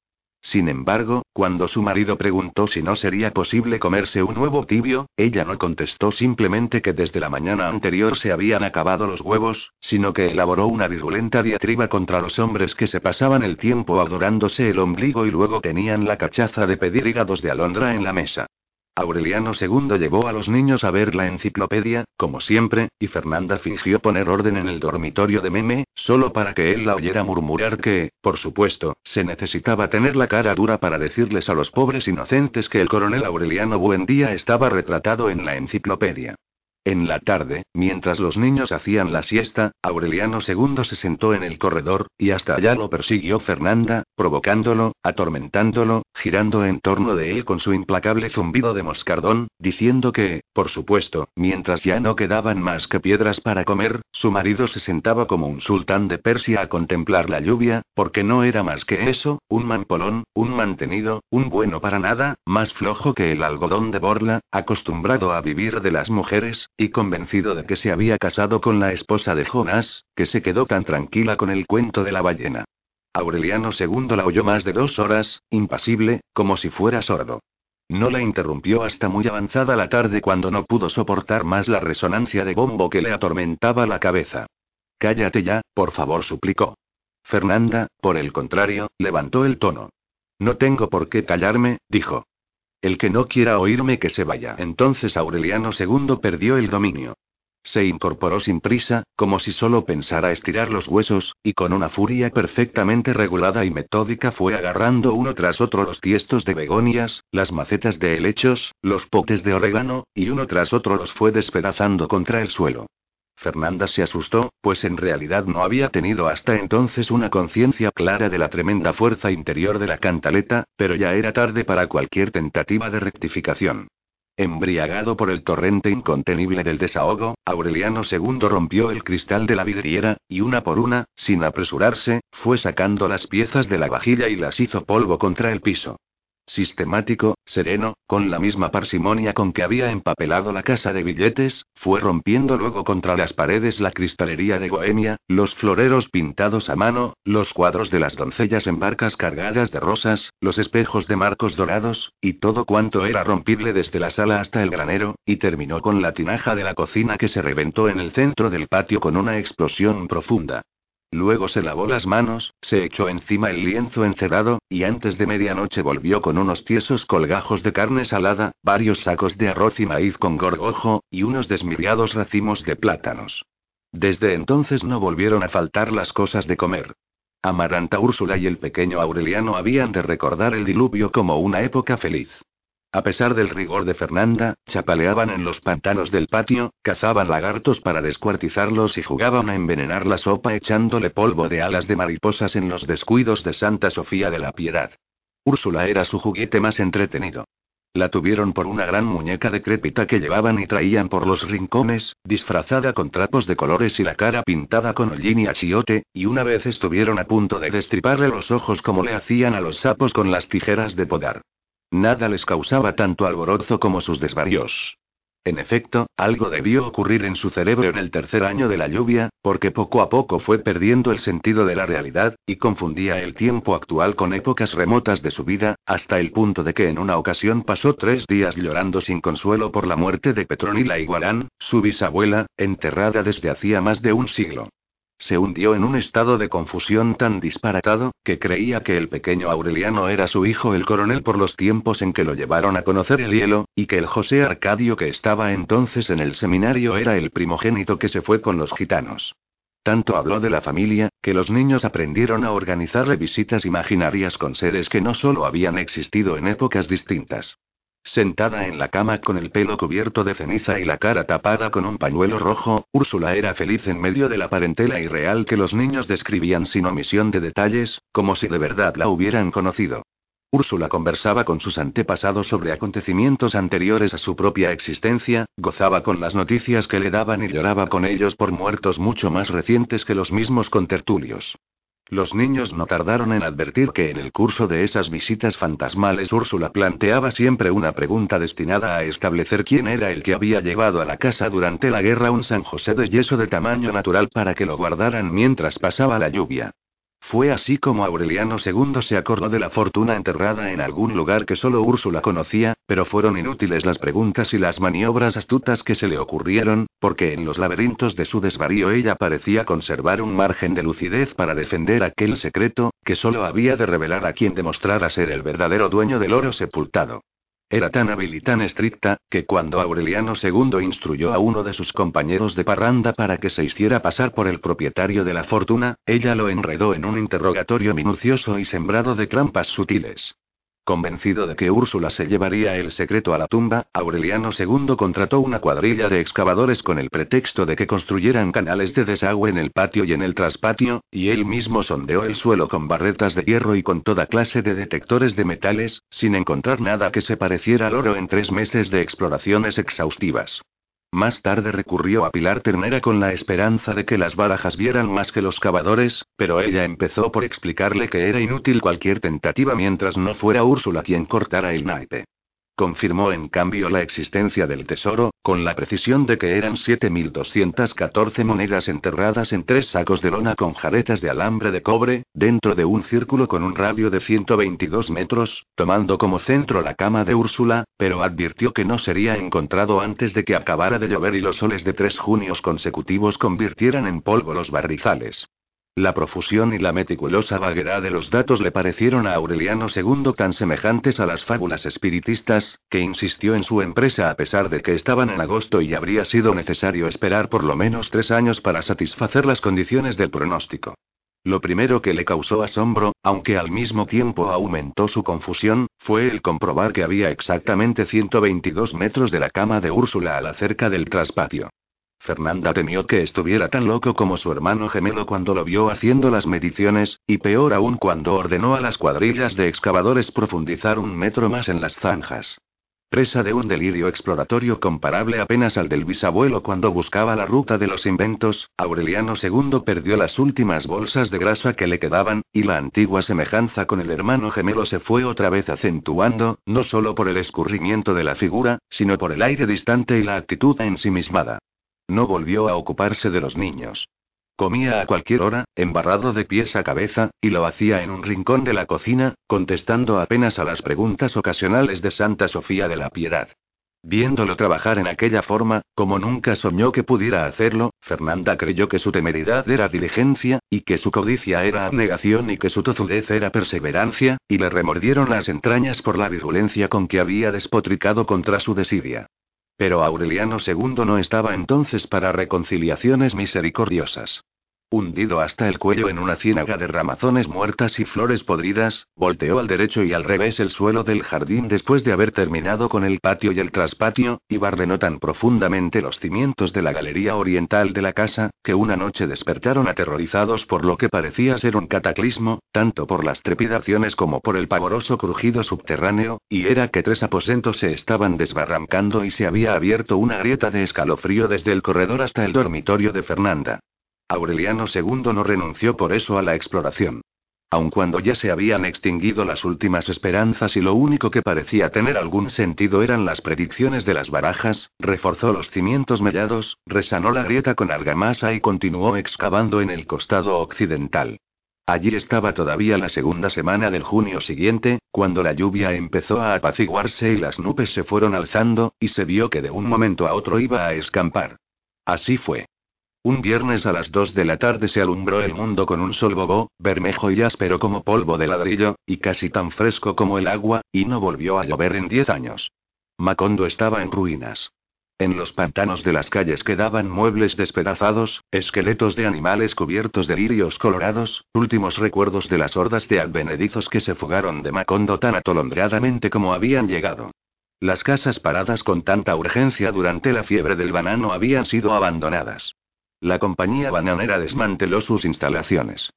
Sin embargo, cuando su marido preguntó si no sería posible comerse un huevo tibio, ella no contestó simplemente que desde la mañana anterior se habían acabado los huevos, sino que elaboró una virulenta diatriba contra los hombres que se pasaban el tiempo adorándose el ombligo y luego tenían la cachaza de pedir hígados de alondra en la mesa. Aureliano II llevó a los niños a ver la enciclopedia, como siempre, y Fernanda fingió poner orden en el dormitorio de Meme, solo para que él la oyera murmurar que, por supuesto, se necesitaba tener la cara dura para decirles a los pobres inocentes que el coronel Aureliano Buendía estaba retratado en la enciclopedia. En la tarde, mientras los niños hacían la siesta, Aureliano II se sentó en el corredor, y hasta allá lo persiguió Fernanda, provocándolo, atormentándolo, girando en torno de él con su implacable zumbido de moscardón, diciendo que, por supuesto, mientras ya no quedaban más que piedras para comer, su marido se sentaba como un sultán de Persia a contemplar la lluvia, porque no era más que eso, un mampolón, un mantenido, un bueno para nada, más flojo que el algodón de borla, acostumbrado a vivir de las mujeres, y convencido de que se había casado con la esposa de Jonás, que se quedó tan tranquila con el cuento de la ballena. Aureliano II la oyó más de dos horas, impasible, como si fuera sordo. No la interrumpió hasta muy avanzada la tarde cuando no pudo soportar más la resonancia de bombo que le atormentaba la cabeza. Cállate ya, por favor, suplicó. Fernanda, por el contrario, levantó el tono. No tengo por qué callarme, dijo. El que no quiera oírme que se vaya. Entonces Aureliano II perdió el dominio. Se incorporó sin prisa, como si solo pensara estirar los huesos, y con una furia perfectamente regulada y metódica fue agarrando uno tras otro los tiestos de begonias, las macetas de helechos, los potes de orégano, y uno tras otro los fue despedazando contra el suelo. Fernanda se asustó, pues en realidad no había tenido hasta entonces una conciencia clara de la tremenda fuerza interior de la cantaleta, pero ya era tarde para cualquier tentativa de rectificación. Embriagado por el torrente incontenible del desahogo, Aureliano II rompió el cristal de la vidriera, y una por una, sin apresurarse, fue sacando las piezas de la vajilla y las hizo polvo contra el piso. Sistemático, sereno, con la misma parsimonia con que había empapelado la casa de billetes, fue rompiendo luego contra las paredes la cristalería de Bohemia, los floreros pintados a mano, los cuadros de las doncellas en barcas cargadas de rosas, los espejos de marcos dorados, y todo cuanto era rompible desde la sala hasta el granero, y terminó con la tinaja de la cocina que se reventó en el centro del patio con una explosión profunda. Luego se lavó las manos, se echó encima el lienzo encerado, y antes de medianoche volvió con unos tiesos colgajos de carne salada, varios sacos de arroz y maíz con gorgojo, y unos desmiriados racimos de plátanos. Desde entonces no volvieron a faltar las cosas de comer. Amaranta Úrsula y el pequeño Aureliano habían de recordar el diluvio como una época feliz. A pesar del rigor de Fernanda, chapaleaban en los pantanos del patio, cazaban lagartos para descuartizarlos y jugaban a envenenar la sopa echándole polvo de alas de mariposas en los descuidos de Santa Sofía de la Piedad. Úrsula era su juguete más entretenido. La tuvieron por una gran muñeca decrépita que llevaban y traían por los rincones, disfrazada con trapos de colores y la cara pintada con hollín y achiote, y una vez estuvieron a punto de destriparle los ojos como le hacían a los sapos con las tijeras de podar. Nada les causaba tanto alborozo como sus desvarios. En efecto, algo debió ocurrir en su cerebro en el tercer año de la lluvia, porque poco a poco fue perdiendo el sentido de la realidad, y confundía el tiempo actual con épocas remotas de su vida, hasta el punto de que en una ocasión pasó tres días llorando sin consuelo por la muerte de Petronila Iguarán, su bisabuela, enterrada desde hacía más de un siglo. Se hundió en un estado de confusión tan disparatado, que creía que el pequeño Aureliano era su hijo el coronel por los tiempos en que lo llevaron a conocer el hielo, y que el José Arcadio que estaba entonces en el seminario era el primogénito que se fue con los gitanos. Tanto habló de la familia, que los niños aprendieron a organizarle visitas imaginarias con seres que no solo habían existido en épocas distintas. Sentada en la cama con el pelo cubierto de ceniza y la cara tapada con un pañuelo rojo, Úrsula era feliz en medio de la parentela irreal que los niños describían sin omisión de detalles, como si de verdad la hubieran conocido. Úrsula conversaba con sus antepasados sobre acontecimientos anteriores a su propia existencia, gozaba con las noticias que le daban y lloraba con ellos por muertos mucho más recientes que los mismos contertulios. Los niños no tardaron en advertir que en el curso de esas visitas fantasmales Úrsula planteaba siempre una pregunta destinada a establecer quién era el que había llevado a la casa durante la guerra un San José de yeso de tamaño natural para que lo guardaran mientras pasaba la lluvia. Fue así como Aureliano II se acordó de la fortuna enterrada en algún lugar que solo Úrsula conocía, pero fueron inútiles las preguntas y las maniobras astutas que se le ocurrieron, porque en los laberintos de su desvarío ella parecía conservar un margen de lucidez para defender aquel secreto, que solo había de revelar a quien demostrara ser el verdadero dueño del oro sepultado. Era tan hábil y tan estricta, que cuando Aureliano II instruyó a uno de sus compañeros de parranda para que se hiciera pasar por el propietario de la fortuna, ella lo enredó en un interrogatorio minucioso y sembrado de trampas sutiles. Convencido de que Úrsula se llevaría el secreto a la tumba, Aureliano II contrató una cuadrilla de excavadores con el pretexto de que construyeran canales de desagüe en el patio y en el traspatio, y él mismo sondeó el suelo con barretas de hierro y con toda clase de detectores de metales, sin encontrar nada que se pareciera al oro en tres meses de exploraciones exhaustivas. Más tarde recurrió a Pilar Ternera con la esperanza de que las barajas vieran más que los cavadores, pero ella empezó por explicarle que era inútil cualquier tentativa mientras no fuera Úrsula quien cortara el naipe. Confirmó en cambio la existencia del tesoro, con la precisión de que eran 7.214 monedas enterradas en tres sacos de lona con jaretas de alambre de cobre, dentro de un círculo con un radio de 122 metros, tomando como centro la cama de Úrsula, pero advirtió que no sería encontrado antes de que acabara de llover y los soles de tres junios consecutivos convirtieran en polvo los barrizales. La profusión y la meticulosa vaguedad de los datos le parecieron a Aureliano II tan semejantes a las fábulas espiritistas, que insistió en su empresa a pesar de que estaban en agosto y habría sido necesario esperar por lo menos tres años para satisfacer las condiciones del pronóstico. Lo primero que le causó asombro, aunque al mismo tiempo aumentó su confusión, fue el comprobar que había exactamente 122 metros de la cama de Úrsula a la cerca del traspatio. Fernanda temió que estuviera tan loco como su hermano gemelo cuando lo vio haciendo las mediciones, y peor aún cuando ordenó a las cuadrillas de excavadores profundizar un metro más en las zanjas. Presa de un delirio exploratorio comparable apenas al del bisabuelo cuando buscaba la ruta de los inventos, Aureliano II perdió las últimas bolsas de grasa que le quedaban, y la antigua semejanza con el hermano gemelo se fue otra vez acentuando, no solo por el escurrimiento de la figura, sino por el aire distante y la actitud ensimismada. No volvió a ocuparse de los niños. Comía a cualquier hora, embarrado de pies a cabeza, y lo hacía en un rincón de la cocina, contestando apenas a las preguntas ocasionales de Santa Sofía de la Piedad. Viéndolo trabajar en aquella forma, como nunca soñó que pudiera hacerlo, Fernanda creyó que su temeridad era diligencia, y que su codicia era abnegación y que su tozudez era perseverancia, y le remordieron las entrañas por la virulencia con que había despotricado contra su desidia. Pero Aureliano II no estaba entonces para reconciliaciones misericordiosas. Hundido hasta el cuello en una ciénaga de ramazones muertas y flores podridas, volteó al derecho y al revés el suelo del jardín después de haber terminado con el patio y el traspatio, y barrenó tan profundamente los cimientos de la galería oriental de la casa, que una noche despertaron aterrorizados por lo que parecía ser un cataclismo, tanto por las trepidaciones como por el pavoroso crujido subterráneo, y era que tres aposentos se estaban desbarrancando y se había abierto una grieta de escalofrío desde el corredor hasta el dormitorio de Fernanda. Aureliano II no renunció por eso a la exploración. Aun cuando ya se habían extinguido las últimas esperanzas y lo único que parecía tener algún sentido eran las predicciones de las barajas, reforzó los cimientos mellados, resanó la grieta con argamasa y continuó excavando en el costado occidental. Allí estaba todavía la segunda semana del junio siguiente, cuando la lluvia empezó a apaciguarse y las nubes se fueron alzando, y se vio que de un momento a otro iba a escampar. Así fue. Un viernes a las dos de la tarde se alumbró el mundo con un sol bobó, bermejo y áspero como polvo de ladrillo, y casi tan fresco como el agua, y no volvió a llover en diez años. Macondo estaba en ruinas. En los pantanos de las calles quedaban muebles despedazados, esqueletos de animales cubiertos de lirios colorados, últimos recuerdos de las hordas de advenedizos que se fugaron de Macondo tan atolondradamente como habían llegado. Las casas paradas con tanta urgencia durante la fiebre del banano habían sido abandonadas. La compañía bananera desmanteló sus instalaciones.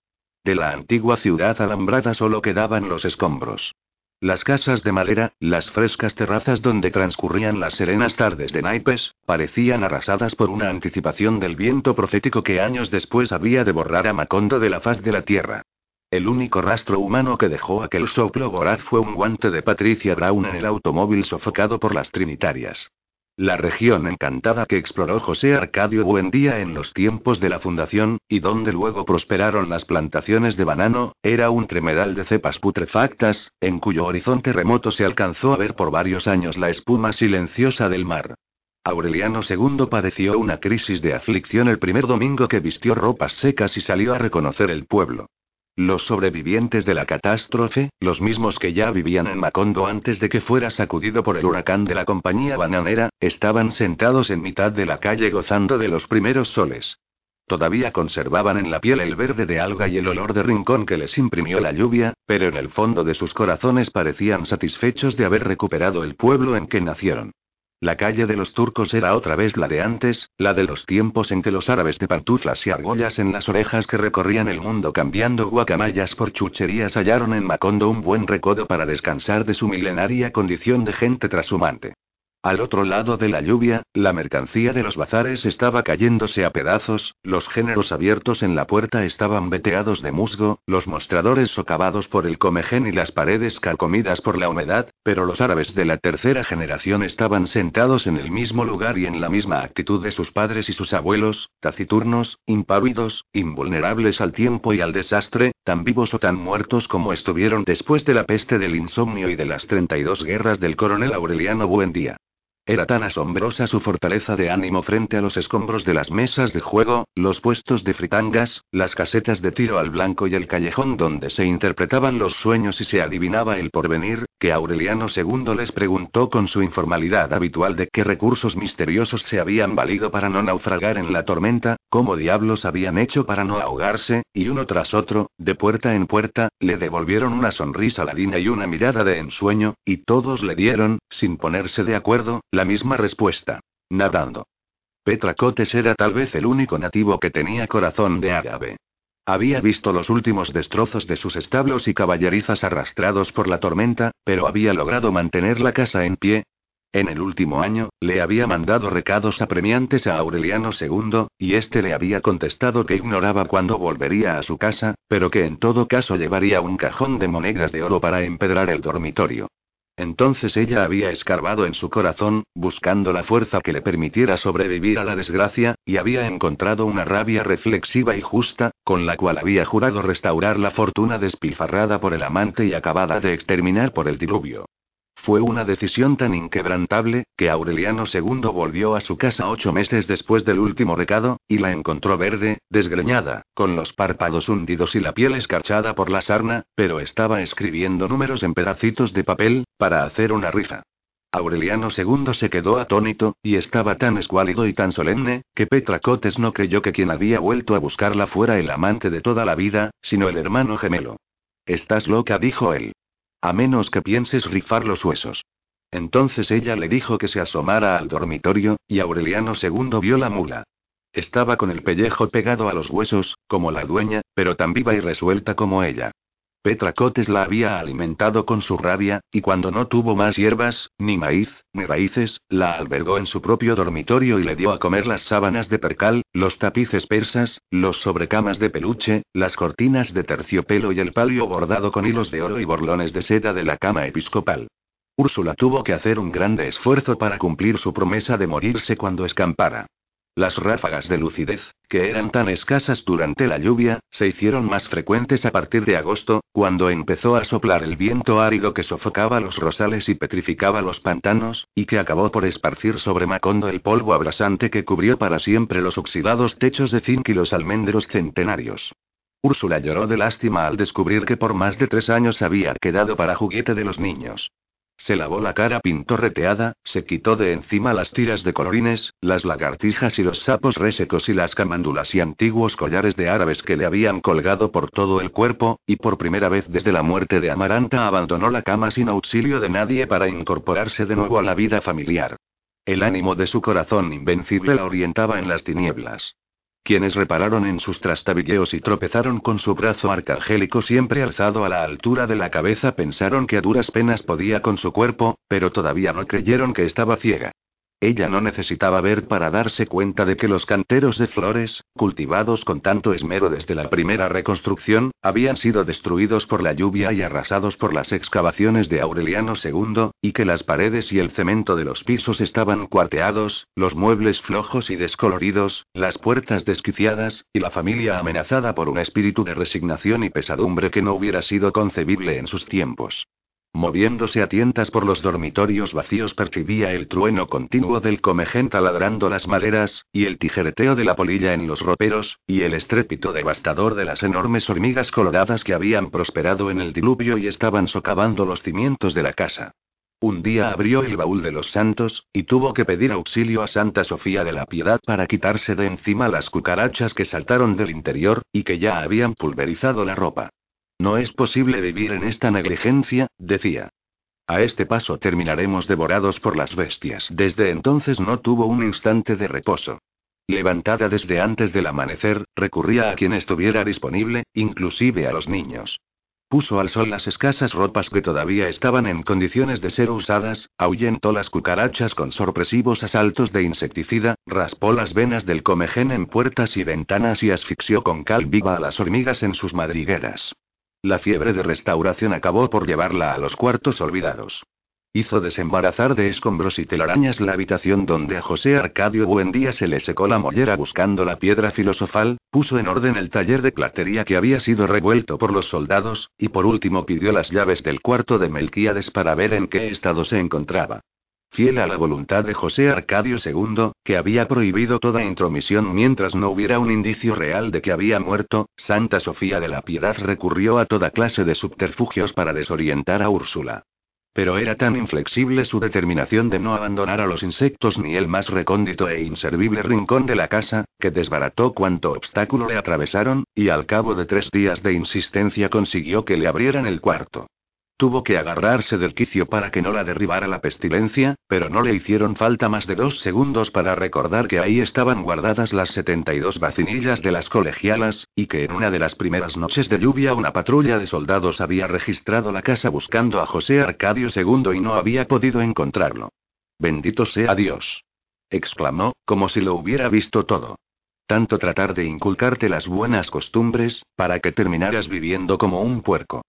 De la antigua ciudad alambrada solo quedaban los escombros. Las casas de madera, las frescas terrazas donde transcurrían las serenas tardes de naipes, parecían arrasadas por una anticipación del viento profético que años después había de borrar a Macondo de la faz de la tierra. El único rastro humano que dejó aquel soplo voraz fue un guante de Patricia Brown en el automóvil sofocado por las trinitarias. La región encantada que exploró José Arcadio Buendía en los tiempos de la fundación, y donde luego prosperaron las plantaciones de banano, era un tremedal de cepas putrefactas, en cuyo horizonte remoto se alcanzó a ver por varios años la espuma silenciosa del mar. Aureliano II padeció una crisis de aflicción el primer domingo que vistió ropas secas y salió a reconocer el pueblo. Los sobrevivientes de la catástrofe, los mismos que ya vivían en Macondo antes de que fuera sacudido por el huracán de la compañía bananera, estaban sentados en mitad de la calle gozando de los primeros soles. Todavía conservaban en la piel el verde de alga y el olor de rincón que les imprimió la lluvia, pero en el fondo de sus corazones parecían satisfechos de haber recuperado el pueblo en que nacieron. La calle de los turcos era otra vez la de antes, la de los tiempos en que los árabes de pantuflas y argollas en las orejas que recorrían el mundo cambiando guacamayas por chucherías hallaron en Macondo un buen recodo para descansar de su milenaria condición de gente trashumante. Al otro lado de la lluvia, la mercancía de los bazares estaba cayéndose a pedazos, los géneros abiertos en la puerta estaban veteados de musgo, los mostradores socavados por el comején y las paredes carcomidas por la humedad, pero los árabes de la tercera generación estaban sentados en el mismo lugar y en la misma actitud de sus padres y sus abuelos, taciturnos, impávidos, invulnerables al tiempo y al desastre, tan vivos o tan muertos como estuvieron después de la peste del insomnio y de las 32 guerras del coronel Aureliano Buendía. Era tan asombrosa su fortaleza de ánimo frente a los escombros de las mesas de juego, los puestos de fritangas, las casetas de tiro al blanco y el callejón donde se interpretaban los sueños y se adivinaba el porvenir, que Aureliano II les preguntó con su informalidad habitual de qué recursos misteriosos se habían valido para no naufragar en la tormenta, cómo diablos habían hecho para no ahogarse, y uno tras otro, de puerta en puerta, le devolvieron una sonrisa ladina y una mirada de ensueño, y todos le dieron, sin ponerse de acuerdo, la misma respuesta. Nadando. Petra Cotes era tal vez el único nativo que tenía corazón de árabe. Había visto los últimos destrozos de sus establos y caballerizas arrastrados por la tormenta, pero había logrado mantener la casa en pie. En el último año, le había mandado recados apremiantes a Aureliano II, y éste le había contestado que ignoraba cuándo volvería a su casa, pero que en todo caso llevaría un cajón de monedas de oro para empedrar el dormitorio. Entonces ella había escarbado en su corazón, buscando la fuerza que le permitiera sobrevivir a la desgracia, y había encontrado una rabia reflexiva y justa, con la cual había jurado restaurar la fortuna despilfarrada por el amante y acabada de exterminar por el diluvio. Fue una decisión tan inquebrantable, que Aureliano II volvió a su casa ocho meses después del último recado, y la encontró verde, desgreñada, con los párpados hundidos y la piel escarchada por la sarna, pero estaba escribiendo números en pedacitos de papel, para hacer una rifa. Aureliano II se quedó atónito, y estaba tan escuálido y tan solemne, que Petra Cotes no creyó que quien había vuelto a buscarla fuera el amante de toda la vida, sino el hermano gemelo. Estás loca, dijo él. A menos que pienses rifar los huesos. Entonces ella le dijo que se asomara al dormitorio, y Aureliano II vio la mula. Estaba con el pellejo pegado a los huesos, como la dueña, pero tan viva y resuelta como ella. Petra Cotes la había alimentado con su rabia, y cuando no tuvo más hierbas, ni maíz, ni raíces, la albergó en su propio dormitorio y le dio a comer las sábanas de percal, los tapices persas, los sobrecamas de peluche, las cortinas de terciopelo y el palio bordado con hilos de oro y borlones de seda de la cama episcopal. Úrsula tuvo que hacer un grande esfuerzo para cumplir su promesa de morirse cuando escampara. Las ráfagas de lucidez, que eran tan escasas durante la lluvia, se hicieron más frecuentes a partir de agosto, cuando empezó a soplar el viento árido que sofocaba los rosales y petrificaba los pantanos, y que acabó por esparcir sobre Macondo el polvo abrasante que cubrió para siempre los oxidados techos de zinc y los almendros centenarios. Úrsula lloró de lástima al descubrir que por más de tres años había quedado para juguete de los niños. Se lavó la cara pintorreteada, se quitó de encima las tiras de colorines, las lagartijas y los sapos resecos y las camándulas y antiguos collares de árabes que le habían colgado por todo el cuerpo, y por primera vez desde la muerte de Amaranta abandonó la cama sin auxilio de nadie para incorporarse de nuevo a la vida familiar. El ánimo de su corazón invencible la orientaba en las tinieblas. Quienes repararon en sus trastabilleos y tropezaron con su brazo arcangélico siempre alzado a la altura de la cabeza pensaron que a duras penas podía con su cuerpo, pero todavía no creyeron que estaba ciega. Ella no necesitaba ver para darse cuenta de que los canteros de flores, cultivados con tanto esmero desde la primera reconstrucción, habían sido destruidos por la lluvia y arrasados por las excavaciones de Aureliano II, y que las paredes y el cemento de los pisos estaban cuarteados, los muebles flojos y descoloridos, las puertas desquiciadas, y la familia amenazada por un espíritu de resignación y pesadumbre que no hubiera sido concebible en sus tiempos. Moviéndose a tientas por los dormitorios vacíos percibía el trueno continuo del comegén taladrando las maderas, y el tijereteo de la polilla en los roperos, y el estrépito devastador de las enormes hormigas coloradas que habían prosperado en el diluvio y estaban socavando los cimientos de la casa. Un día abrió el baúl de los santos, y tuvo que pedir auxilio a Santa Sofía de la Piedad para quitarse de encima las cucarachas que saltaron del interior, y que ya habían pulverizado la ropa. No es posible vivir en esta negligencia, decía. A este paso terminaremos devorados por las bestias. Desde entonces no tuvo un instante de reposo. Levantada desde antes del amanecer, recurría a quien estuviera disponible, inclusive a los niños. Puso al sol las escasas ropas que todavía estaban en condiciones de ser usadas, ahuyentó las cucarachas con sorpresivos asaltos de insecticida, raspó las venas del comején en puertas y ventanas y asfixió con cal viva a las hormigas en sus madrigueras. La fiebre de restauración acabó por llevarla a los cuartos olvidados. Hizo desembarazar de escombros y telarañas la habitación donde a José Arcadio Buendía se le secó la mollera buscando la piedra filosofal, puso en orden el taller de platería que había sido revuelto por los soldados, y por último pidió las llaves del cuarto de Melquíades para ver en qué estado se encontraba. Fiel a la voluntad de José Arcadio II, que había prohibido toda intromisión mientras no hubiera un indicio real de que había muerto, Santa Sofía de la Piedad recurrió a toda clase de subterfugios para desorientar a Úrsula. Pero era tan inflexible su determinación de no abandonar a los insectos ni el más recóndito e inservible rincón de la casa, que desbarató cuanto obstáculo le atravesaron, y al cabo de tres días de insistencia consiguió que le abrieran el cuarto. Tuvo que agarrarse del quicio para que no la derribara la pestilencia, pero no le hicieron falta más de dos segundos para recordar que ahí estaban guardadas las 72 vacinillas de las colegialas, y que en una de las primeras noches de lluvia una patrulla de soldados había registrado la casa buscando a José Arcadio II y no había podido encontrarlo. Bendito sea Dios. exclamó, como si lo hubiera visto todo. Tanto tratar de inculcarte las buenas costumbres, para que terminaras viviendo como un puerco.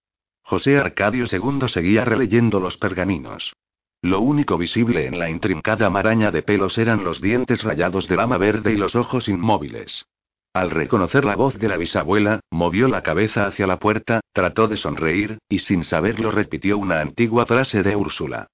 José Arcadio II seguía releyendo los pergaminos. Lo único visible en la intrincada maraña de pelos eran los dientes rayados de lama verde y los ojos inmóviles. Al reconocer la voz de la bisabuela, movió la cabeza hacia la puerta, trató de sonreír, y sin saberlo repitió una antigua frase de Úrsula.